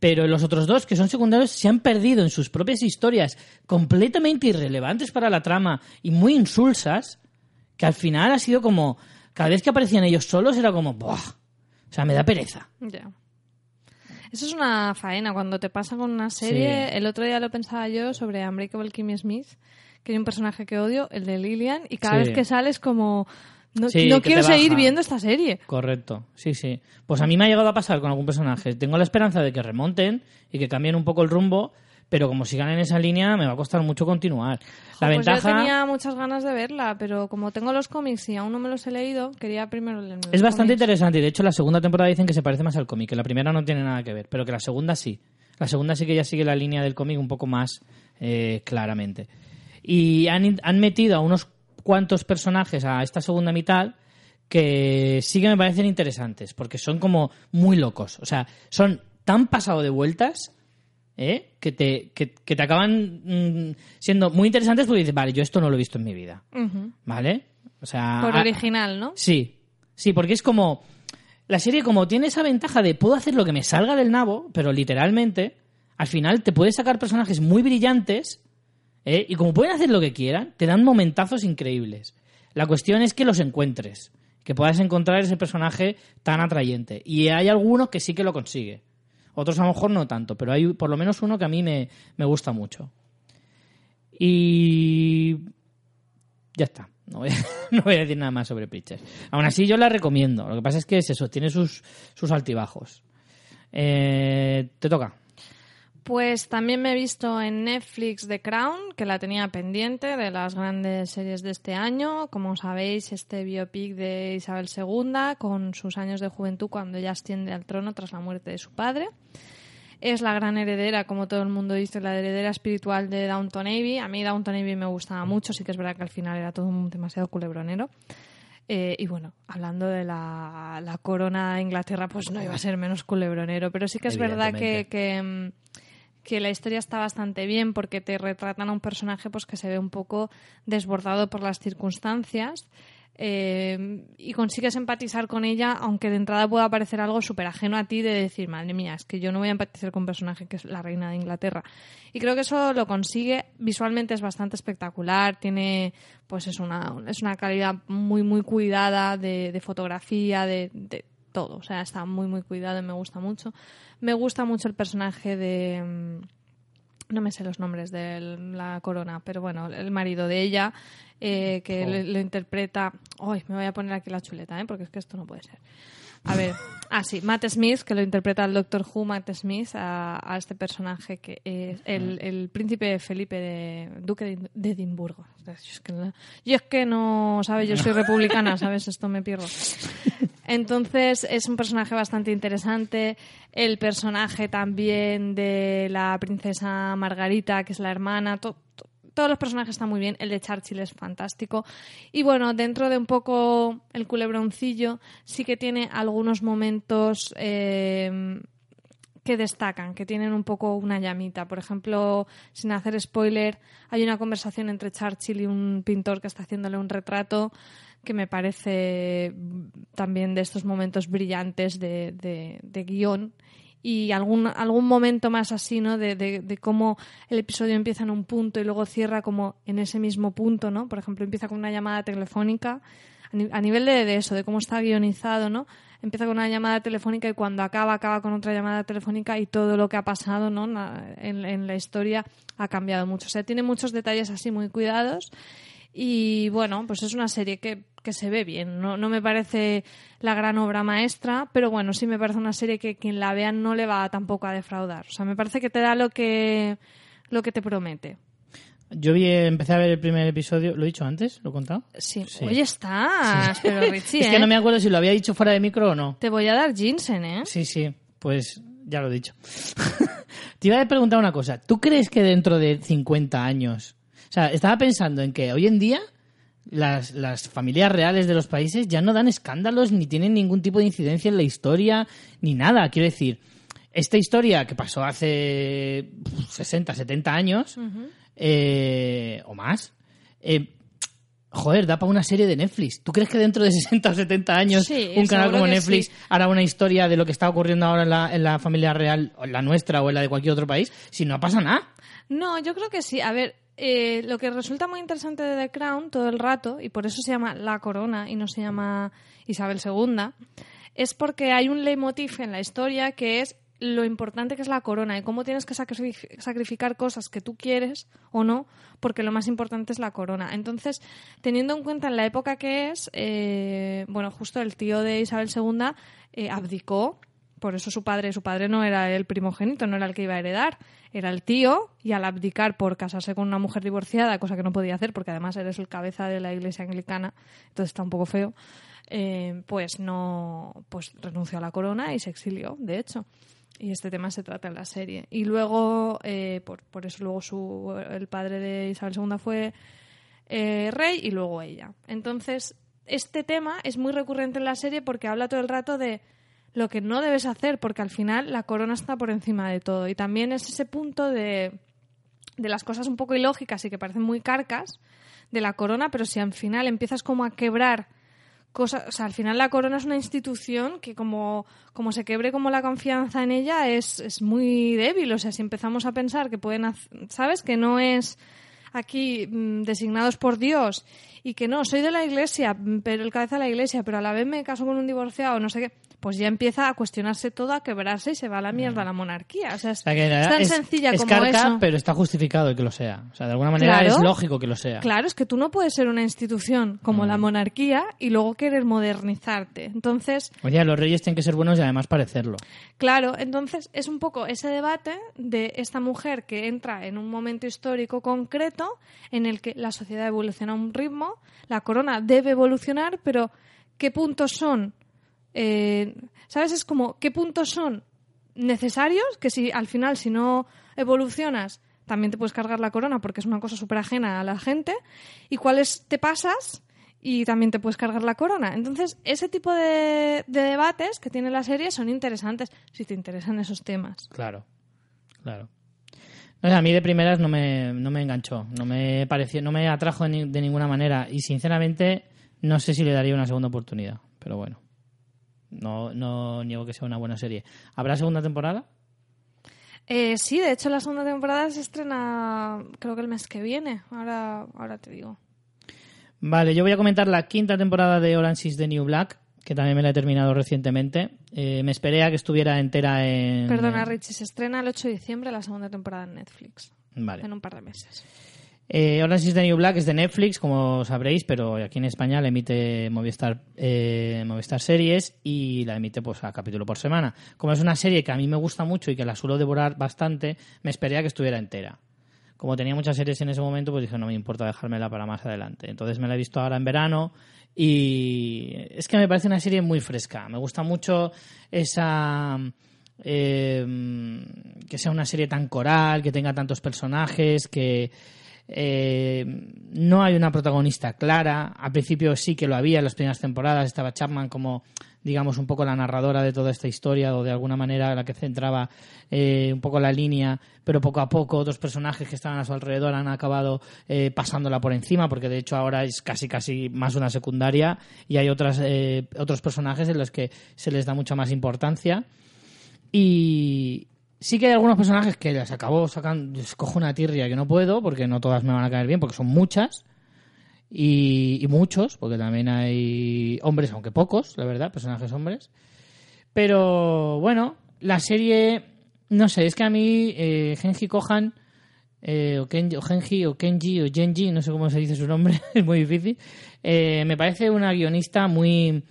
Pero los otros dos, que son secundarios, se han perdido en sus propias historias completamente irrelevantes para la trama y muy insulsas, que al final ha sido como... Cada vez que aparecían ellos solos era como... ¡Buah! O sea, me da pereza. Ya. Eso es una faena. Cuando te pasa con una serie, Sí. el otro día lo pensaba yo sobre Unbreakable Kimmy Smith, que hay un personaje que odio, el de Lillian, y cada Sí. vez que sales como... No, Sí, no quiero seguir viendo esta serie. Correcto, sí, sí. Pues a mí me ha llegado a pasar con algún personaje. Tengo la esperanza de que remonten y que cambien un poco el rumbo, pero como sigan en esa línea me va a costar mucho continuar. La Pues ventaja... yo tenía muchas ganas de verla, pero como tengo los cómics y aún no me los he leído, quería primero leerme los Es bastante cómics. interesante y de hecho la segunda temporada dicen que se parece más al cómic, que la primera no tiene nada que ver, pero que la segunda sí. La segunda sí que ya sigue la línea del cómic un poco más eh, claramente. Y han, han metido a unos cuantos personajes a esta segunda mitad que sí que me parecen interesantes, porque son como muy locos. O sea, son tan pasado de vueltas ¿eh? que, te, que, que te acaban mm, siendo muy interesantes porque dices, vale, yo esto no lo he visto en mi vida. ¿Vale? O sea, Por original, ¿no? Sí, sí, porque es como. La serie, como tiene esa ventaja de puedo hacer lo que me salga del nabo, pero literalmente, al final te puedes sacar personajes muy brillantes, ¿eh? y como pueden hacer lo que quieran, te dan momentazos increíbles. La cuestión es que los encuentres, que puedas encontrar ese personaje tan atrayente. Y hay algunos que sí que lo consigue. Otros a lo mejor no tanto, pero hay por lo menos uno que a mí me, me gusta mucho. Y ya está. No voy, a, no voy a decir nada más sobre Preacher. Aún así, yo la recomiendo. Lo que pasa es que es eso, tiene sus, sus altibajos. Eh, te toca. Pues también me he visto en Netflix The Crown, que la tenía pendiente de las grandes series de este año. Como sabéis, este biopic de Isabel II, con sus años de juventud cuando ella asciende al trono tras la muerte de su padre. Es la gran heredera, como todo el mundo dice, la heredera espiritual de Downton Abbey. A mí Downton Abbey me gustaba mucho, sí que es verdad que al final era todo demasiado culebronero. Eh, y bueno, hablando de la, la corona de Inglaterra, pues no iba a ser menos culebronero, pero sí que es verdad que, que la historia está bastante bien porque te retratan a un personaje pues que se ve un poco desbordado por las circunstancias eh, y consigues empatizar con ella, aunque de entrada pueda parecer algo súper ajeno a ti de decir, madre mía, es que yo no voy a empatizar con un personaje que es la reina de Inglaterra. Y creo que eso lo consigue, visualmente es bastante espectacular, tiene, pues es una, es una calidad muy, muy cuidada de, de fotografía, de, de todo, o sea, está muy, muy cuidado y me gusta mucho. Me gusta mucho el personaje de... mm, no me sé los nombres de la corona, pero bueno, el marido de ella, eh, que le- lo interpreta. Ay, me voy a poner aquí la chuleta, ¿eh? porque es que esto no puede ser. A ver, ah, sí, Matt Smith, que lo interpreta el Doctor Who, Matt Smith, a, a este personaje que es el, el príncipe Felipe de Duque de, de Edimburgo. Yo es, que no, yo es que no, ¿sabes? Yo soy republicana, ¿sabes? Esto me pierdo. Entonces es un personaje bastante interesante. El personaje también de la princesa Margarita, que es la hermana. to- to- todos los personajes están muy bien. El de Churchill es fantástico. Y bueno, dentro de un poco el culebroncillo, sí que tiene algunos momentos eh, que destacan, que tienen un poco una llamita. Por ejemplo, sin hacer spoiler, hay una conversación entre Churchill y un pintor que está haciéndole un retrato que me parece también de estos momentos brillantes de, de- de guion y algún, algún momento más así, ¿no? De, de- de cómo el episodio empieza en un punto y luego cierra como en ese mismo punto, ¿no? Por ejemplo, empieza con una llamada telefónica a ni- a nivel de, de eso, de cómo está guionizado, ¿no? Empieza con una llamada telefónica y cuando acaba, acaba con otra llamada telefónica y todo lo que ha pasado, ¿no? En, en la historia ha cambiado mucho. O sea, tiene muchos detalles así muy cuidados y bueno, pues es una serie que, que se ve bien. No, no me parece la gran obra maestra, pero bueno, sí me parece una serie que quien la vea no le va tampoco a defraudar. O sea, me parece que te da lo que, lo que te promete. Yo vi, empecé a ver el primer episodio, ¿lo he dicho antes? ¿Lo he contado? Sí. Sí. Oye, estás, pero Richie, es que ¿eh? no me acuerdo si lo había dicho fuera de micro o no. Te voy a dar ginseng, ¿eh? Sí, sí, pues ya lo he dicho. Te iba a preguntar una cosa. ¿Tú crees que dentro de 50 años... O sea, estaba pensando en que hoy en día las, las familias reales de los países ya no dan escándalos ni tienen ningún tipo de incidencia en la historia ni nada. Quiero decir, esta historia que pasó hace pf, 60, 70 años eh, o más, eh, joder, da para una serie de Netflix. ¿Tú crees que dentro de 60 o 70 años Sí, un canal como Netflix sí. hará una historia de lo que está ocurriendo ahora en la, en la familia real, o en la nuestra o en la de cualquier otro país? Si no pasa nada. No, yo creo que sí. A ver, eh, lo que resulta muy interesante de The Crown todo el rato, y por eso se llama La Corona y no se llama Isabel II, es porque hay un leitmotiv en la historia que es lo importante que es la corona y cómo tienes que sacrifi- sacrificar cosas que tú quieres o no, porque lo más importante es la corona. Entonces, teniendo en cuenta en la época que es, eh, bueno, justo el tío de Isabel II eh, abdicó por eso su padre, su padre no era el primogénito, no era el que iba a heredar, era el tío, y al abdicar por casarse con una mujer divorciada, cosa que no podía hacer porque además eres el cabeza de la iglesia anglicana, entonces está un poco feo, eh, pues no, pues renunció a la corona y se exilió, de hecho. Y este tema se trata en la serie. Y luego, eh, por, por eso luego su, el padre de Isabel II fue eh, rey y luego ella. Entonces, este tema es muy recurrente en la serie porque habla todo el rato de lo que no debes hacer, porque al final la corona está por encima de todo. Y también es ese punto de, de las cosas un poco ilógicas y que parecen muy carcas de la corona, pero si al final empiezas como a quebrar cosas, o sea, al final la corona es una institución que como, como se quebre como la confianza en ella es, es muy débil, o sea, si empezamos a pensar que pueden, hac- ¿sabes? Que no es aquí mm, designados por Dios y que no, soy de la iglesia, pero el cabeza de la iglesia, pero a la vez me caso con un divorciado, no sé qué, pues ya empieza a cuestionarse todo, a quebrarse y se va a la mierda la monarquía. O sea, es, O sea, que es tan sencilla es como carca, eso. pero está justificado que lo sea. O sea, de alguna manera Claro. es lógico que lo sea. Claro, es que tú no puedes ser una institución como Mm. la monarquía y luego querer modernizarte. Entonces, Oye, los reyes tienen que ser buenos y además parecerlo. Claro, entonces es un poco ese debate de esta mujer que entra en un momento histórico concreto en el que la sociedad evoluciona a un ritmo, la corona debe evolucionar, pero ¿qué puntos son? Eh, ¿Sabes? Es como, ¿qué puntos son necesarios? Que si al final, si no evolucionas, también te puedes cargar la corona porque es una cosa súper ajena a la gente. ¿Y cuáles te pasas? y también te puedes cargar la corona. Entonces, ese tipo de, de debates que tiene la serie son interesantes si te interesan esos temas. Claro, claro. A mí de primeras no me, no me enganchó, no me pareció, no me atrajo de ninguna manera y sinceramente no sé si le daría una segunda oportunidad, pero bueno, no, no niego que sea una buena serie. ¿Habrá segunda temporada? Eh, sí, de hecho la segunda temporada se estrena creo que el mes que viene. Ahora, ahora te digo. Vale, yo voy a comentar la quinta temporada de Orange is the New Black, que también me la he terminado recientemente. Eh, me esperé a que estuviera entera en... Perdona, Richie, se estrena el 8 de diciembre la segunda temporada en Netflix. Vale. En un par de meses. Eh, Orange is the New Black es de Netflix, como sabréis, pero aquí en España la emite Movistar, eh, Movistar Series y la emite pues a capítulo por semana. Como es una serie que a mí me gusta mucho y que la suelo devorar bastante, me esperé a que estuviera entera. Como tenía muchas series en ese momento, pues dije, no me importa dejármela para más adelante. Entonces me la he visto ahora en verano y es que me parece una serie muy fresca. Me gusta mucho esa... eh, que sea una serie tan coral, que tenga tantos personajes, que eh, no hay una protagonista clara. Al principio sí que lo había en las primeras temporadas. Estaba Chapman como, digamos, un poco la narradora de toda esta historia o de alguna manera la que centraba eh, un poco la línea, pero poco a poco otros personajes que estaban a su alrededor han acabado eh, pasándola por encima, porque de hecho ahora es casi casi más una secundaria y hay otras, eh, otros personajes en los que se les da mucha más importancia. Y sí que hay algunos personajes que les acabo sacando, escojo una tirria que no puedo, porque no todas me van a caer bien, porque son muchas. Y, muchos, porque también hay hombres, aunque pocos, la verdad, personajes hombres. Pero bueno, la serie, no sé, es que a mí eh, Genji Kohan, eh, o, Ken- o Genji, o Kenji, o Genji, no sé cómo se dice su nombre, es muy difícil, eh, me parece una guionista muy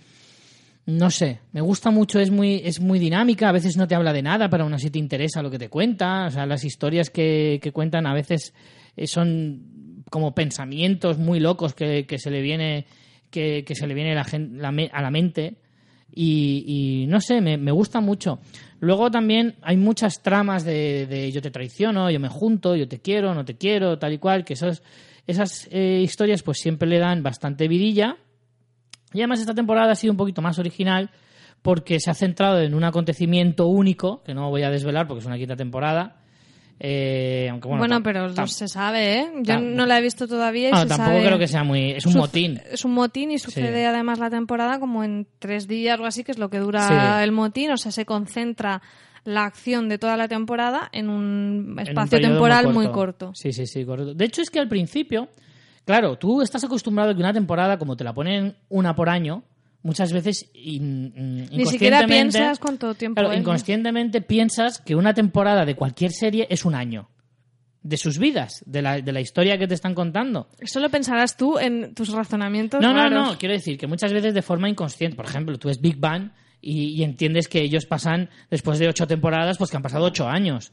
no sé, me gusta mucho, es muy, es muy dinámica, a veces no te habla de nada, pero aún así te interesa lo que te cuenta, o sea, las historias que, que cuentan a veces eh, son como pensamientos muy locos que, que se le viene, que, que se le viene a la, la a la mente y, y no sé, me, me gusta mucho. Luego también hay muchas tramas de, de yo te traiciono, yo me junto, yo te quiero, no te quiero, tal y cual, que esos, esas eh, historias pues siempre le dan bastante vidilla. Y además esta temporada ha sido un poquito más original porque se ha centrado en un acontecimiento único, que no voy a desvelar porque es una quinta temporada. Eh, aunque bueno, pero tam- se sabe, ¿eh? Yo no la he visto todavía y Ah, se tampoco sabe- creo que sea muy... Es un motín. Es un motín y sucede Sí. además la temporada como en tres días o así, que es lo que dura Sí. el motín. O sea, se concentra la acción de toda la temporada en un en un espacio temporal muy corto. Sí, sí, sí, correcto. De hecho, es que al principio, claro, tú estás acostumbrado a que una temporada, como te la ponen una por año, muchas veces in- in- Ni siquiera inconscientemente- piensas cuánto tiempo Claro, es, ¿no? inconscientemente piensas que una temporada de cualquier serie es un año. De sus vidas, de la, de la historia que te están contando. Eso lo pensarás tú en tus razonamientos No, no, raros. no, quiero decir que muchas veces de forma inconsciente. Por ejemplo, tú ves Big Bang y, y entiendes que ellos pasan, después de ocho temporadas, pues que han pasado ocho años.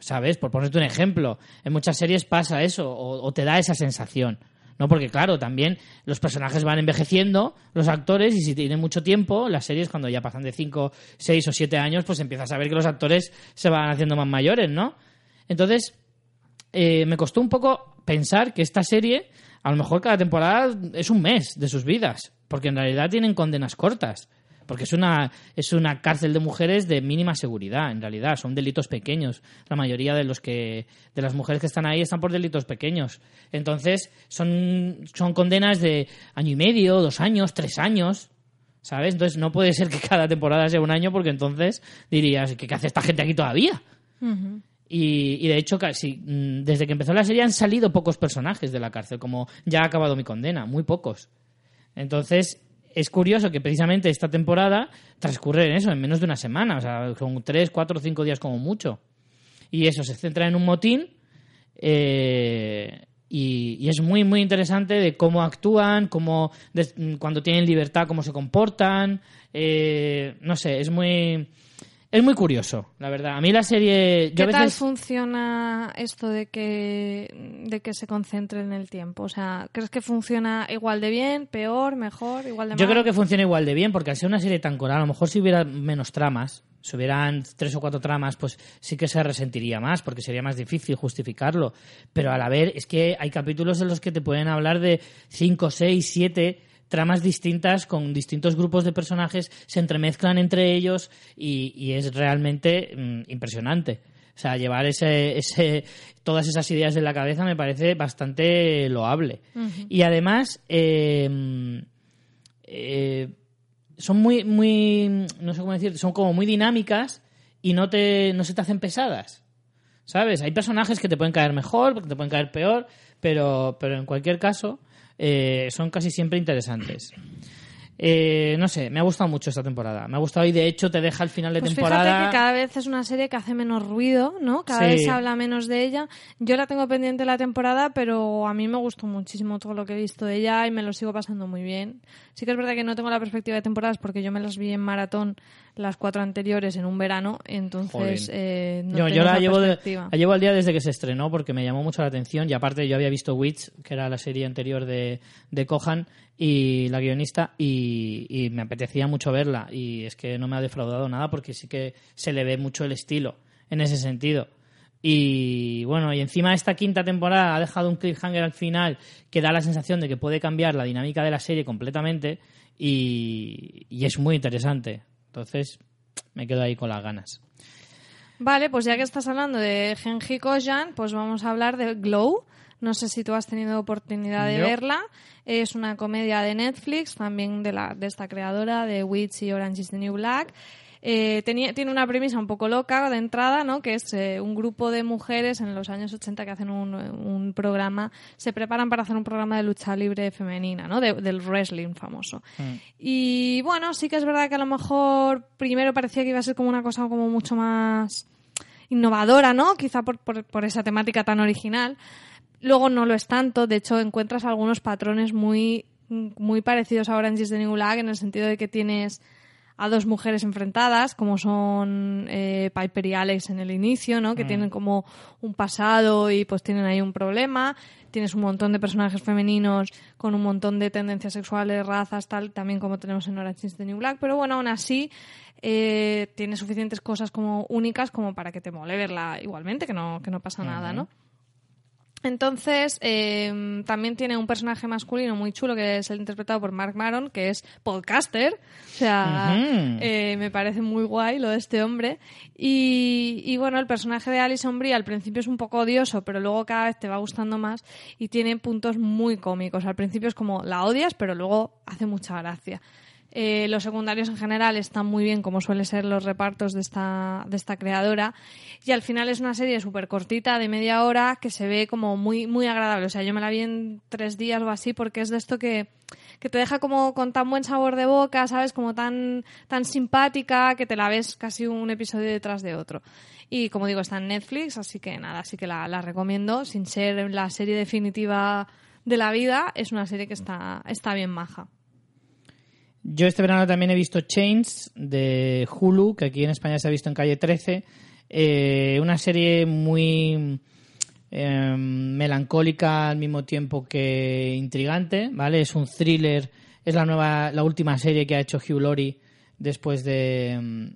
¿Sabes? Por ponerte un ejemplo. En muchas series pasa eso, o, te da esa sensación. ¿No? Porque, claro, también los personajes van envejeciendo, los actores, y si tienen mucho tiempo, las series, cuando ya pasan de cinco, seis o siete años, pues empiezas a ver que los actores se van haciendo más mayores, ¿no? Entonces, eh, me costó un poco pensar que esta serie, a lo mejor cada temporada es un mes de sus vidas, porque en realidad tienen condenas cortas. Porque es una, es una cárcel de mujeres de mínima seguridad, en realidad. Son delitos pequeños. La mayoría de los que, de las mujeres que están ahí están por delitos pequeños. Entonces, son, son condenas de año y medio, dos años, tres años. ¿Sabes? Entonces no puede ser que cada temporada sea un año, porque entonces dirías, ¿qué, qué hace esta gente aquí todavía? Y, y de hecho, casi, mm, desde que empezó la serie han salido pocos personajes de la cárcel, como ya ha acabado mi condena, muy pocos. Entonces, es curioso que precisamente esta temporada transcurre en eso, en menos de una semana, o sea, con tres, cuatro cinco días como mucho. Y eso, se centra en un motín eh, y, y es muy, muy interesante de cómo actúan, cómo cuando tienen libertad, cómo se comportan. eh, no sé, es muy... Es muy curioso, la verdad. A mí la serie... Yo ¿Qué a tal funciona esto de que, de que se concentre en el tiempo? O sea, ¿crees que funciona igual de bien, peor, mejor, igual de Yo mal? creo que funciona igual de bien, porque al ser una serie tan coral, a lo mejor si hubiera menos tramas, si hubieran tres o cuatro tramas, pues sí que se resentiría más, porque sería más difícil justificarlo. Pero al haber, es que hay capítulos en los que te pueden hablar de cinco, seis, siete tramas distintas con distintos grupos de personajes, se entremezclan entre ellos y, y es realmente mm, impresionante. O sea, llevar ese, ese, todas esas ideas en la cabeza me parece bastante loable. Y además, eh, eh, son muy, muy, no sé cómo decir, son como muy dinámicas y no, te, no se te hacen pesadas. ¿Sabes? Hay personajes que te pueden caer mejor, que te pueden caer peor, pero, pero en cualquier caso eh, son casi siempre interesantes. Eh, no sé, me ha gustado mucho esta temporada. Me ha gustado y de hecho te deja al final de Pues temporada. fíjate que cada vez es una serie que hace menos ruido, ¿no? Cada Sí. vez se habla menos de ella. Yo la tengo pendiente la temporada, pero a mí me gustó muchísimo todo lo que he visto de ella y me lo sigo pasando muy bien. Sí que es verdad que no tengo la perspectiva de temporadas porque yo me las vi en maratón las cuatro anteriores en un verano, entonces eh, no yo, yo la llevo, de- la llevo al día desde que se estrenó porque me llamó mucho la atención y aparte yo había visto Witch, que era la serie anterior de, de Cohan y la guionista y, y me apetecía mucho verla y es que no me ha defraudado nada porque sí que se le ve mucho el estilo en ese sentido. Y bueno, y encima esta quinta temporada ha dejado un cliffhanger al final que da la sensación de que puede cambiar la dinámica de la serie completamente y, y es muy interesante. Entonces me quedo ahí con las ganas. Vale, pues ya que estás hablando de Genji Kojan, pues vamos a hablar de Glow. No sé si tú has tenido oportunidad de Yo. verla. Es una comedia de Netflix, también de, la, de esta creadora de Witch y Orange is the New Black. Eh, tenía, tiene una premisa un poco loca de entrada, ¿no? Que es eh, un grupo de mujeres en los años 80 que hacen un, un programa, se preparan para hacer un programa de lucha libre femenina, ¿no? De- del wrestling famoso. Y bueno, sí que es verdad que a lo mejor primero parecía que iba a ser como una cosa como mucho más innovadora, ¿no? Quizá por, por, por esa temática tan original. Luego no lo es tanto, de hecho encuentras algunos patrones muy, muy parecidos a Orange is the New Black en el sentido de que tienes a dos mujeres enfrentadas, como son eh, Piper y Alex en el inicio, ¿no? Que tienen como un pasado y pues tienen ahí un problema. Tienes un montón de personajes femeninos con un montón de tendencias sexuales, razas, tal, también como tenemos en Orange is the New Black. Pero bueno, aún así eh, tiene suficientes cosas como únicas como para que te mole verla igualmente, que no, que no pasa nada, ¿no? Entonces, eh, también tiene un personaje masculino muy chulo que es el interpretado por Mark Maron, que es podcaster. O sea, eh, me parece muy guay lo de este hombre. Y, y bueno, el personaje de Alison Brie al principio es un poco odioso, pero luego cada vez te va gustando más y tiene puntos muy cómicos. Al principio es como la odias, pero luego hace mucha gracia. Eh, los secundarios en general están muy bien, como suelen ser los repartos de esta, de esta creadora. Y al final es una serie súper cortita, de media hora, que se ve como muy, muy agradable. O sea, yo me la vi en tres días o así, porque es de esto que, que te deja como con tan buen sabor de boca, ¿sabes? Como tan, tan simpática, que te la ves casi un episodio detrás de otro. Y como digo, está en Netflix, así que nada, así que la, la recomiendo. Sin ser la serie definitiva de la vida, es una serie que está, está bien maja. Yo este verano también he visto Chains de Hulu, que aquí en España se ha visto en calle 13. Eh, una serie muy eh, melancólica al mismo tiempo que intrigante, ¿vale? Es un thriller, es la nueva, la última serie que ha hecho Hugh Laurie después de, mm,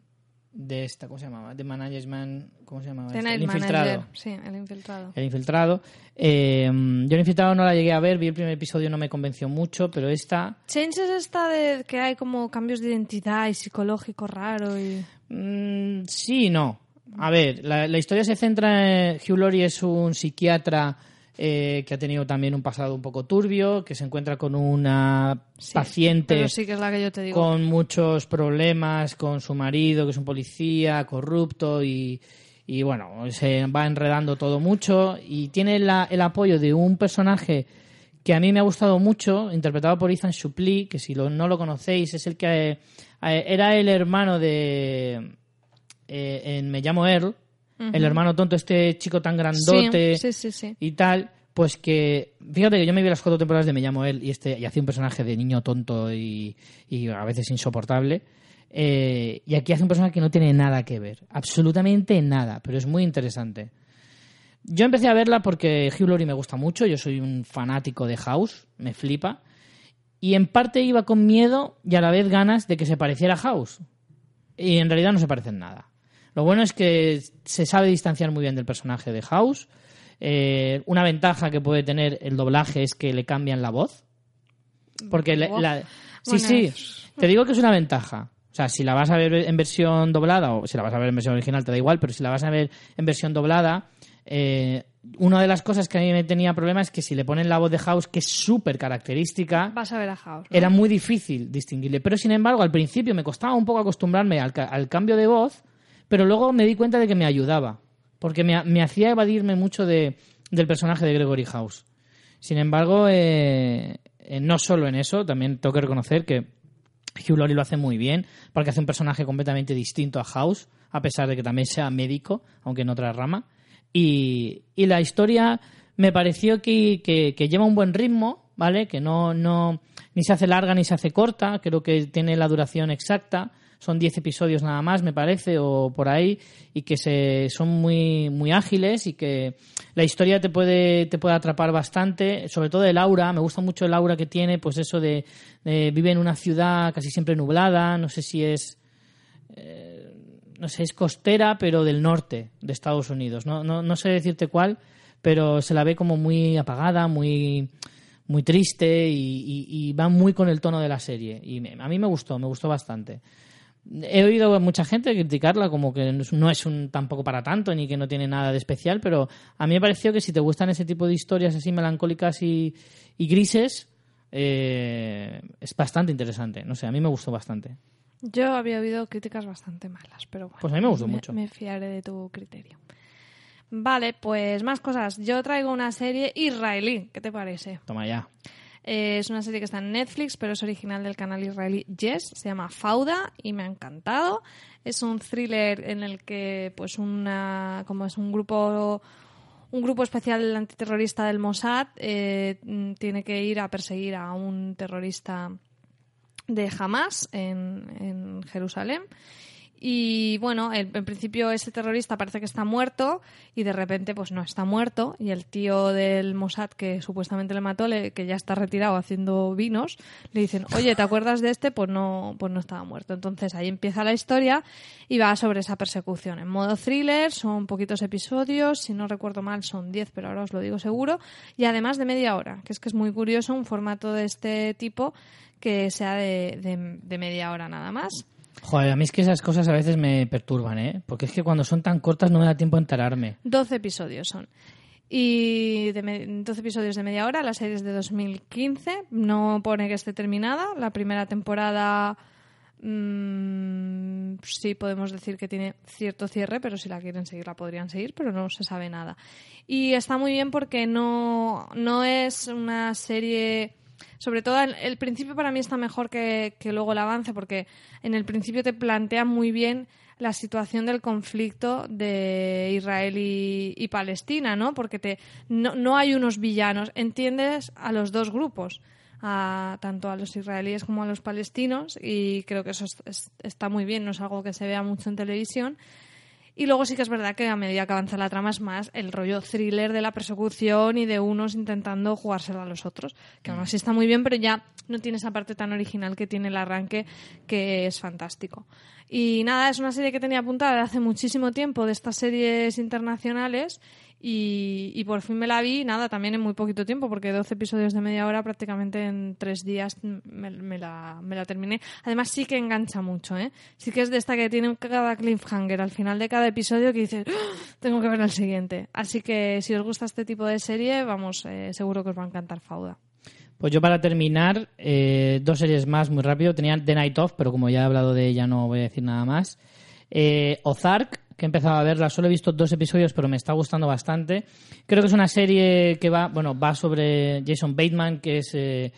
de esta, ¿cómo se llamaba? De Management, ¿cómo se llamaba? Night El infiltrado. Manager. Sí, el infiltrado. El infiltrado. Eh, yo el infiltrado no la llegué a ver, vi el primer episodio, no me convenció mucho, pero esta Change es esta de que hay como cambios de identidad y psicológico raro y... Mm, sí no. A ver, la, la historia se centra en... Hugh Laurie es un psiquiatra eh, que ha tenido también un pasado un poco turbio, que se encuentra con una paciente Pero sí que es la que yo te digo. con muchos problemas con su marido, que es un policía corrupto y, y bueno, se va enredando todo mucho y tiene la- el apoyo de un personaje que a mí me ha gustado mucho, interpretado por Ethan Suplee, que si lo- no lo conocéis, es el que eh, era el hermano de... eh, en Me llamo Earl, el hermano tonto, este chico tan grandote Sí, sí, sí, sí. y tal, pues que, fíjate que yo me vi las cuatro temporadas de Me llamo él y este y hacía un personaje de niño tonto y, y a veces insoportable. Eh, y aquí hace un personaje que no tiene nada que ver, absolutamente nada, pero es muy interesante. Yo empecé a verla porque Hugh Laurie me gusta mucho, yo soy un fanático de House, me flipa. Y en parte iba con miedo y a la vez ganas de que se pareciera a House. Y en realidad no se parecen nada. Lo bueno es que se sabe distanciar muy bien del personaje de House. Eh, una ventaja que puede tener el doblaje es que le cambian la voz. Porque la- sí, Bueno, sí, te digo que es una ventaja. O sea, si la vas a ver en versión doblada o si la vas a ver en versión original te da igual, pero si la vas a ver en versión doblada, eh, una de las cosas que a mí me tenía problema es que si le ponen la voz de House, que es súper característica, Vas a ver a House. ¿no? era muy difícil distinguirle. Pero sin embargo, al principio me costaba un poco acostumbrarme al, ca- al cambio de voz, pero luego me di cuenta de que me ayudaba. Porque me, me hacía evadirme mucho de, del personaje de Gregory House. Sin embargo, eh, eh, no solo en eso, también tengo que reconocer que Hugh Laurie lo hace muy bien, porque hace un personaje completamente distinto a House, a pesar de que también sea médico, aunque en otra rama. Y, y la historia me pareció que, que- que lleva un buen ritmo, ¿vale? Que no, no ni se hace larga ni se hace corta, creo que tiene la duración exacta. Son 10 episodios nada más, me parece, o por ahí, y que se, son muy, muy ágiles y que la historia te puede, te puede atrapar bastante, sobre todo el aura, me gusta mucho el aura que tiene, pues eso de, vive en una ciudad casi siempre nublada, no sé si es no sé, es costera, pero del norte de Estados Unidos. No, no, no sé decirte cuál, pero se la ve como muy apagada, muy, muy triste y va muy con el tono de la serie. Y me- a mí me gustó, me gustó bastante. He oído a mucha gente criticarla como que no es- un tampoco para tanto ni que no tiene nada de especial, pero a mí me pareció que si te gustan ese tipo de historias así melancólicas y, y grises, eh, es bastante interesante. No sé, a mí me gustó bastante. Yo había oído críticas bastante malas, pero bueno. Pues a mí me gustó mucho. Me fiaré de tu criterio. Vale, pues más cosas. Yo traigo una serie israelí. ¿Qué te parece? Toma ya. Eh, es una serie que está en Netflix, pero es original del canal israelí Yes. Se llama Fauda y me ha encantado. Es un thriller en el que, pues, una, como es un grupo, un grupo especial antiterrorista del Mossad, eh, mm, tiene que ir a perseguir a un terrorista de Hamas en, en Jerusalén. Y bueno, el- en principio ese terrorista parece que está muerto y de repente pues no está muerto y el tío del Mossad que supuestamente le mató, le- que ya está retirado haciendo vinos, le dicen, oye, ¿te acuerdas de este? Pues no, pues no estaba muerto. Entonces ahí empieza la historia y va sobre esa persecución. En modo thriller, son poquitos episodios, si no recuerdo mal son 10, pero ahora os lo digo seguro, y además de media hora, que es que es muy curioso un formato de este tipo que sea de, de- de media hora nada más. Joder, a mí es que esas cosas a veces me perturban, ¿eh? Porque es que cuando son tan cortas no me da tiempo a enterarme. 12 episodios son. Y de me- 12 episodios de media hora, la serie es de 2015, no pone que esté terminada. La primera temporada mm, sí podemos decir que tiene cierto cierre, pero si la quieren seguir la podrían seguir, pero no se sabe nada. Y está muy bien porque no, no es una serie... Sobre todo el, principio para mí está mejor que, que luego el avance porque en el principio te plantea muy bien la situación del conflicto de Israel y, Palestina, ¿no? Porque te, no, no hay unos villanos, entiendes a los dos grupos, a, tanto a los israelíes como a los palestinos, y creo que eso es- es- está muy bien, no es algo que se vea mucho en televisión. Y luego sí que es verdad que a medida que avanza la trama es más el rollo thriller de la persecución y de unos intentando jugársela a los otros, que aún así está muy bien, pero ya no tiene esa parte tan original que tiene el arranque, que es fantástico. Y nada, es una serie que tenía apuntada de hace muchísimo tiempo de estas series internacionales y, por fin me la vi, nada, también en muy poquito tiempo, porque 12 episodios de media hora prácticamente en tres días me, la, terminé. Además sí que engancha mucho, ¿eh? Sí que es de esta que tiene cada cliffhanger al final de cada episodio que dices, "¡Ah! tengo que ver el siguiente. Así que si os gusta este tipo de serie, vamos, eh, seguro que os va a encantar Fauda. Pues yo para terminar, eh, dos series más muy rápido. Tenía The Night Of, pero como ya he hablado de ella no voy a decir nada más. Eh, Ozark, que he empezado a verla. Solo he visto dos episodios, pero me está gustando bastante. Creo que es una serie que va, bueno, va sobre Jason Bateman, que es, eh,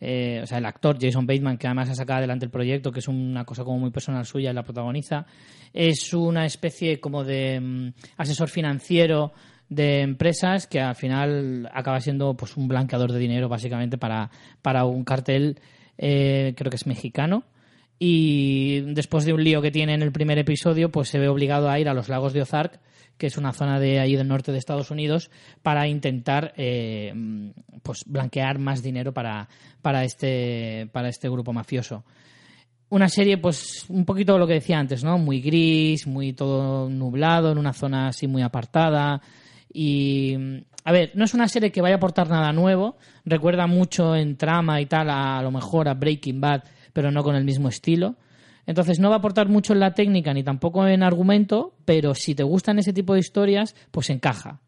eh, o sea, el actor Jason Bateman, que además ha sacado adelante el proyecto, que es una cosa como muy personal suya y la protagoniza. Es una especie como de mm, asesor financiero de empresas que al final acaba siendo pues un blanqueador de dinero básicamente para, para un cartel eh, creo que es mexicano y después de un lío que tiene en el primer episodio pues se ve obligado a ir a los lagos de Ozark que es una zona de ahí del norte de Estados Unidos para intentar eh, pues blanquear más dinero para, para este para este grupo mafioso una serie, pues, un poquito lo que decía antes, ¿no? Muy gris, muy todo nublado, en una zona así muy apartada. Y, a ver, no es una serie que vaya a aportar nada nuevo. Recuerda mucho en trama y tal, a, a lo mejor a Breaking Bad, pero no con el mismo estilo. Entonces no va a aportar mucho en la técnica ni tampoco en argumento, pero si te gustan ese tipo de historias, pues encaja.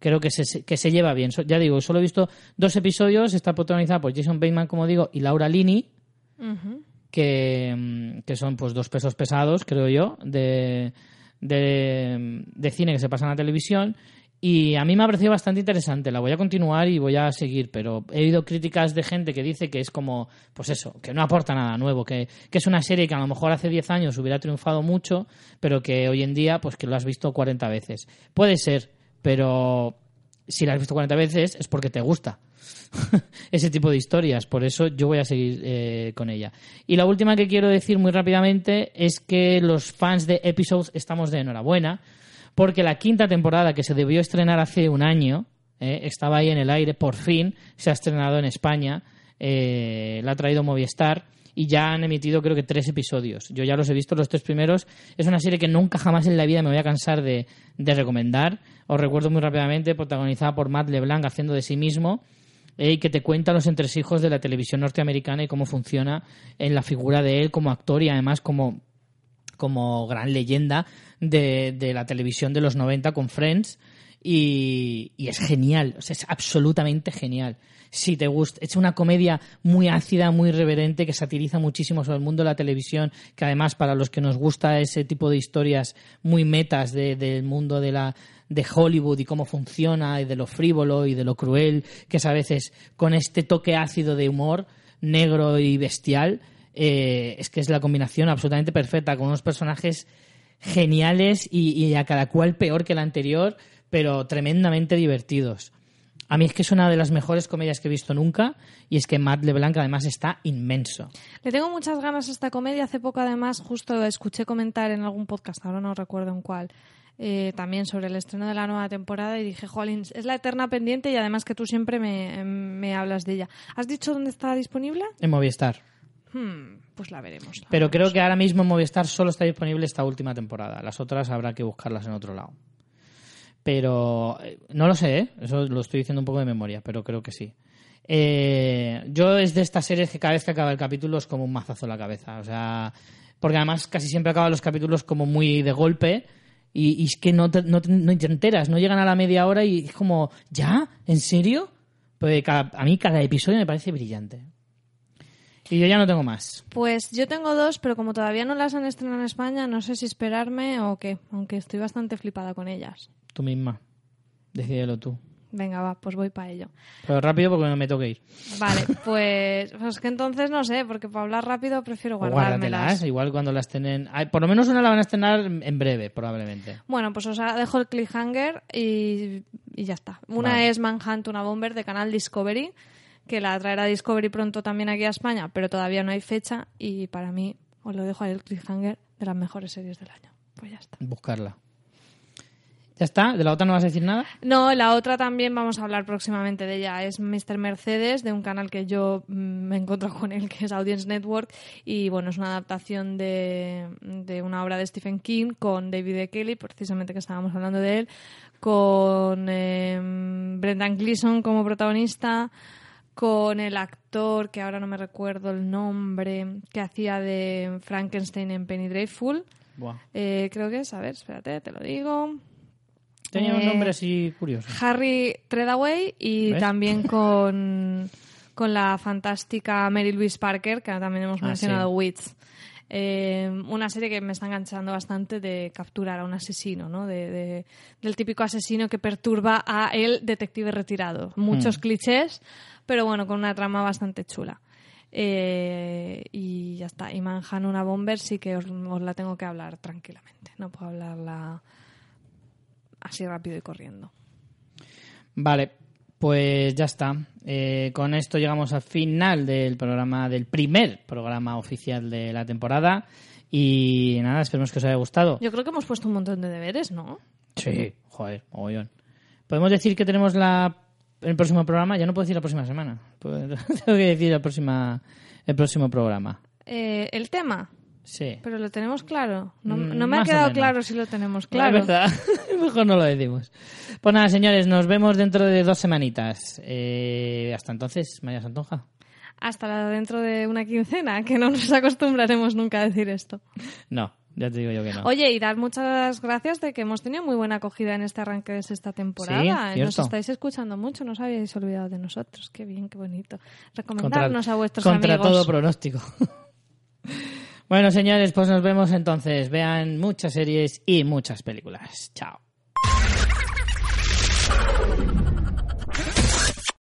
Creo que se, que se lleva bien. Ya digo, solo he visto dos episodios. Está protagonizada por Jason Bateman, como digo, y Laura Linney, que, mm, que son pues dos pesos pesados, creo yo, de, de, de cine que se pasan a televisión. Y a mí me ha parecido bastante interesante. La voy a continuar y voy a seguir, pero he oído críticas de gente que dice que es como, pues eso, que no aporta nada nuevo, que, que es una serie que a lo mejor hace 10 años hubiera triunfado mucho, pero que hoy en día, pues que lo has visto 40 veces. Puede ser, pero si la has visto 40 veces es porque te gusta ese tipo de historias. Por eso yo voy a seguir eh, con ella. Y la última que quiero decir muy rápidamente es que los fans de Episodes estamos de enhorabuena, porque la quinta temporada que se debió estrenar hace un año, eh, estaba ahí en el aire, por fin se ha estrenado en España, eh, la ha traído Movistar. Y ya han emitido creo que tres episodios. Yo ya los he visto los tres primeros. Es una serie que nunca jamás en la vida me voy a cansar de, recomendar. Os recuerdo muy rápidamente, protagonizada por Matt LeBlanc haciendo de sí mismo eh, y que te cuenta los entresijos de la televisión norteamericana y cómo funciona en la figura de él como actor y además como, como gran leyenda de, de la televisión de los 90 con Friends. Y, es genial, es absolutamente genial. Si te gusta, es una comedia muy ácida, muy irreverente, que satiriza muchísimo sobre el mundo de la televisión, que además para los que nos gusta ese tipo de historias muy metas de- del mundo de la de Hollywood y cómo funciona y de lo frívolo y de lo cruel, que es a veces con este toque ácido de humor negro y bestial, eh, es que es la combinación absolutamente perfecta, con unos personajes geniales y, y a cada cual peor que el anterior, pero tremendamente divertidos. A mí es que es una de las mejores comedias que he visto nunca y es que Matt LeBlanc además está inmenso. Le tengo muchas ganas a esta comedia. Hace poco, además, justo escuché comentar en algún podcast, ahora no recuerdo en cuál, eh, también sobre el estreno de la nueva temporada y dije, jolín, es la eterna pendiente y además que tú siempre me, me hablas de ella. ¿Has dicho dónde está disponible? En Movistar. Hmm, pues la veremos. la Pero creo que ahora mismo en Movistar solo está disponible esta última temporada. Las otras habrá que buscarlas en otro lado. Pero eh, no lo sé, ¿eh? eso lo estoy diciendo un poco de memoria, pero creo que sí. Eh, yo es de estas series que cada vez que acaba el capítulo es como un mazazo en la cabeza. O sea, porque además casi siempre acaban los capítulos como muy de golpe y, y es que no te, no, te, no te enteras, no llegan a la media hora y es como, ¿ya? ¿En serio? Pues cada- a mí cada episodio me parece brillante. Y yo ya no tengo más. Pues yo tengo dos, pero como todavía no las han estrenado en España, no sé si esperarme o qué, aunque estoy bastante flipada con ellas. Tú misma. Decídelo tú. Venga, va, pues voy para ello. Pero rápido porque me toque ir. Vale, pues, pues que entonces no sé, porque para hablar rápido prefiero O guardármelas. igual cuando las. Ay, Por lo menos una la van a estrenar en breve, probablemente. Bueno, pues os dejo el cliffhanger y, y ya está. Una Vale. es Manhunt, una bomber de canal Discovery, que la traerá Discovery pronto también aquí a España, pero todavía no hay fecha y para mí os lo dejo ahí el cliffhanger de las mejores series del año. Pues ya está. Buscarla. ¿Ya está? ¿De la otra no vas a decir nada? No, la otra también vamos a hablar próximamente de ella. Es Mr. Mercedes, de un canal que yo mm, me encuentro con él, que es Audience Network. Y bueno, es una adaptación de, de una obra de Stephen King con David E. Kelly, precisamente que estábamos hablando de él, con eh, Brendan Gleeson como protagonista, con el actor, que ahora no me recuerdo el nombre, que hacía de Frankenstein en Penny Dreadful. Buah. Eh, creo que es, a ver, espérate, te lo digo. Tenía un Eh, nombre así curioso. Harry Treadaway y ¿Ves? también con, con la fantástica Mary Louise Parker, que también hemos Ah, mencionado sí. Wits. eh, una serie que me está enganchando bastante de capturar a un asesino, ¿no? De, de- del típico asesino que perturba a el detective retirado. Muchos clichés, pero bueno, con una trama bastante chula. Eh, y ya está. Y Manhan una Bomber sí que os, os la tengo que hablar tranquilamente. No puedo hablarla así rápido y corriendo. Vale, pues ya está. Eh, con esto llegamos al final del programa, del primer programa oficial de la temporada. Y nada, esperemos que os haya gustado. Yo creo que hemos puesto un montón de deberes, ¿no? Sí, joder, mogollón. Podemos decir que tenemos la el próximo programa, ya no puedo decir la próxima semana. Pues, Tengo que decir la próxima, el próximo programa. Eh, el tema, Sí. pero lo tenemos claro. No, Mm, no me ha quedado claro si lo tenemos La claro. verdad, mejor no lo decimos. Pues nada, señores, nos vemos dentro de dos semanitas. Eh, hasta entonces, María Santonja. Hasta la- dentro de una quincena, que no nos acostumbraremos nunca a decir esto. No, ya te digo yo que no. Oye, y dar muchas gracias de que hemos tenido muy buena acogida en este arranque de esta temporada. Sí, nos estáis escuchando mucho, no os habéis olvidado de nosotros. Qué bien, qué bonito. Recomendarnos a vuestros amigos. Contra todo pronóstico. bueno, señores, pues nos vemos entonces. Vean muchas series y muchas películas. Chao.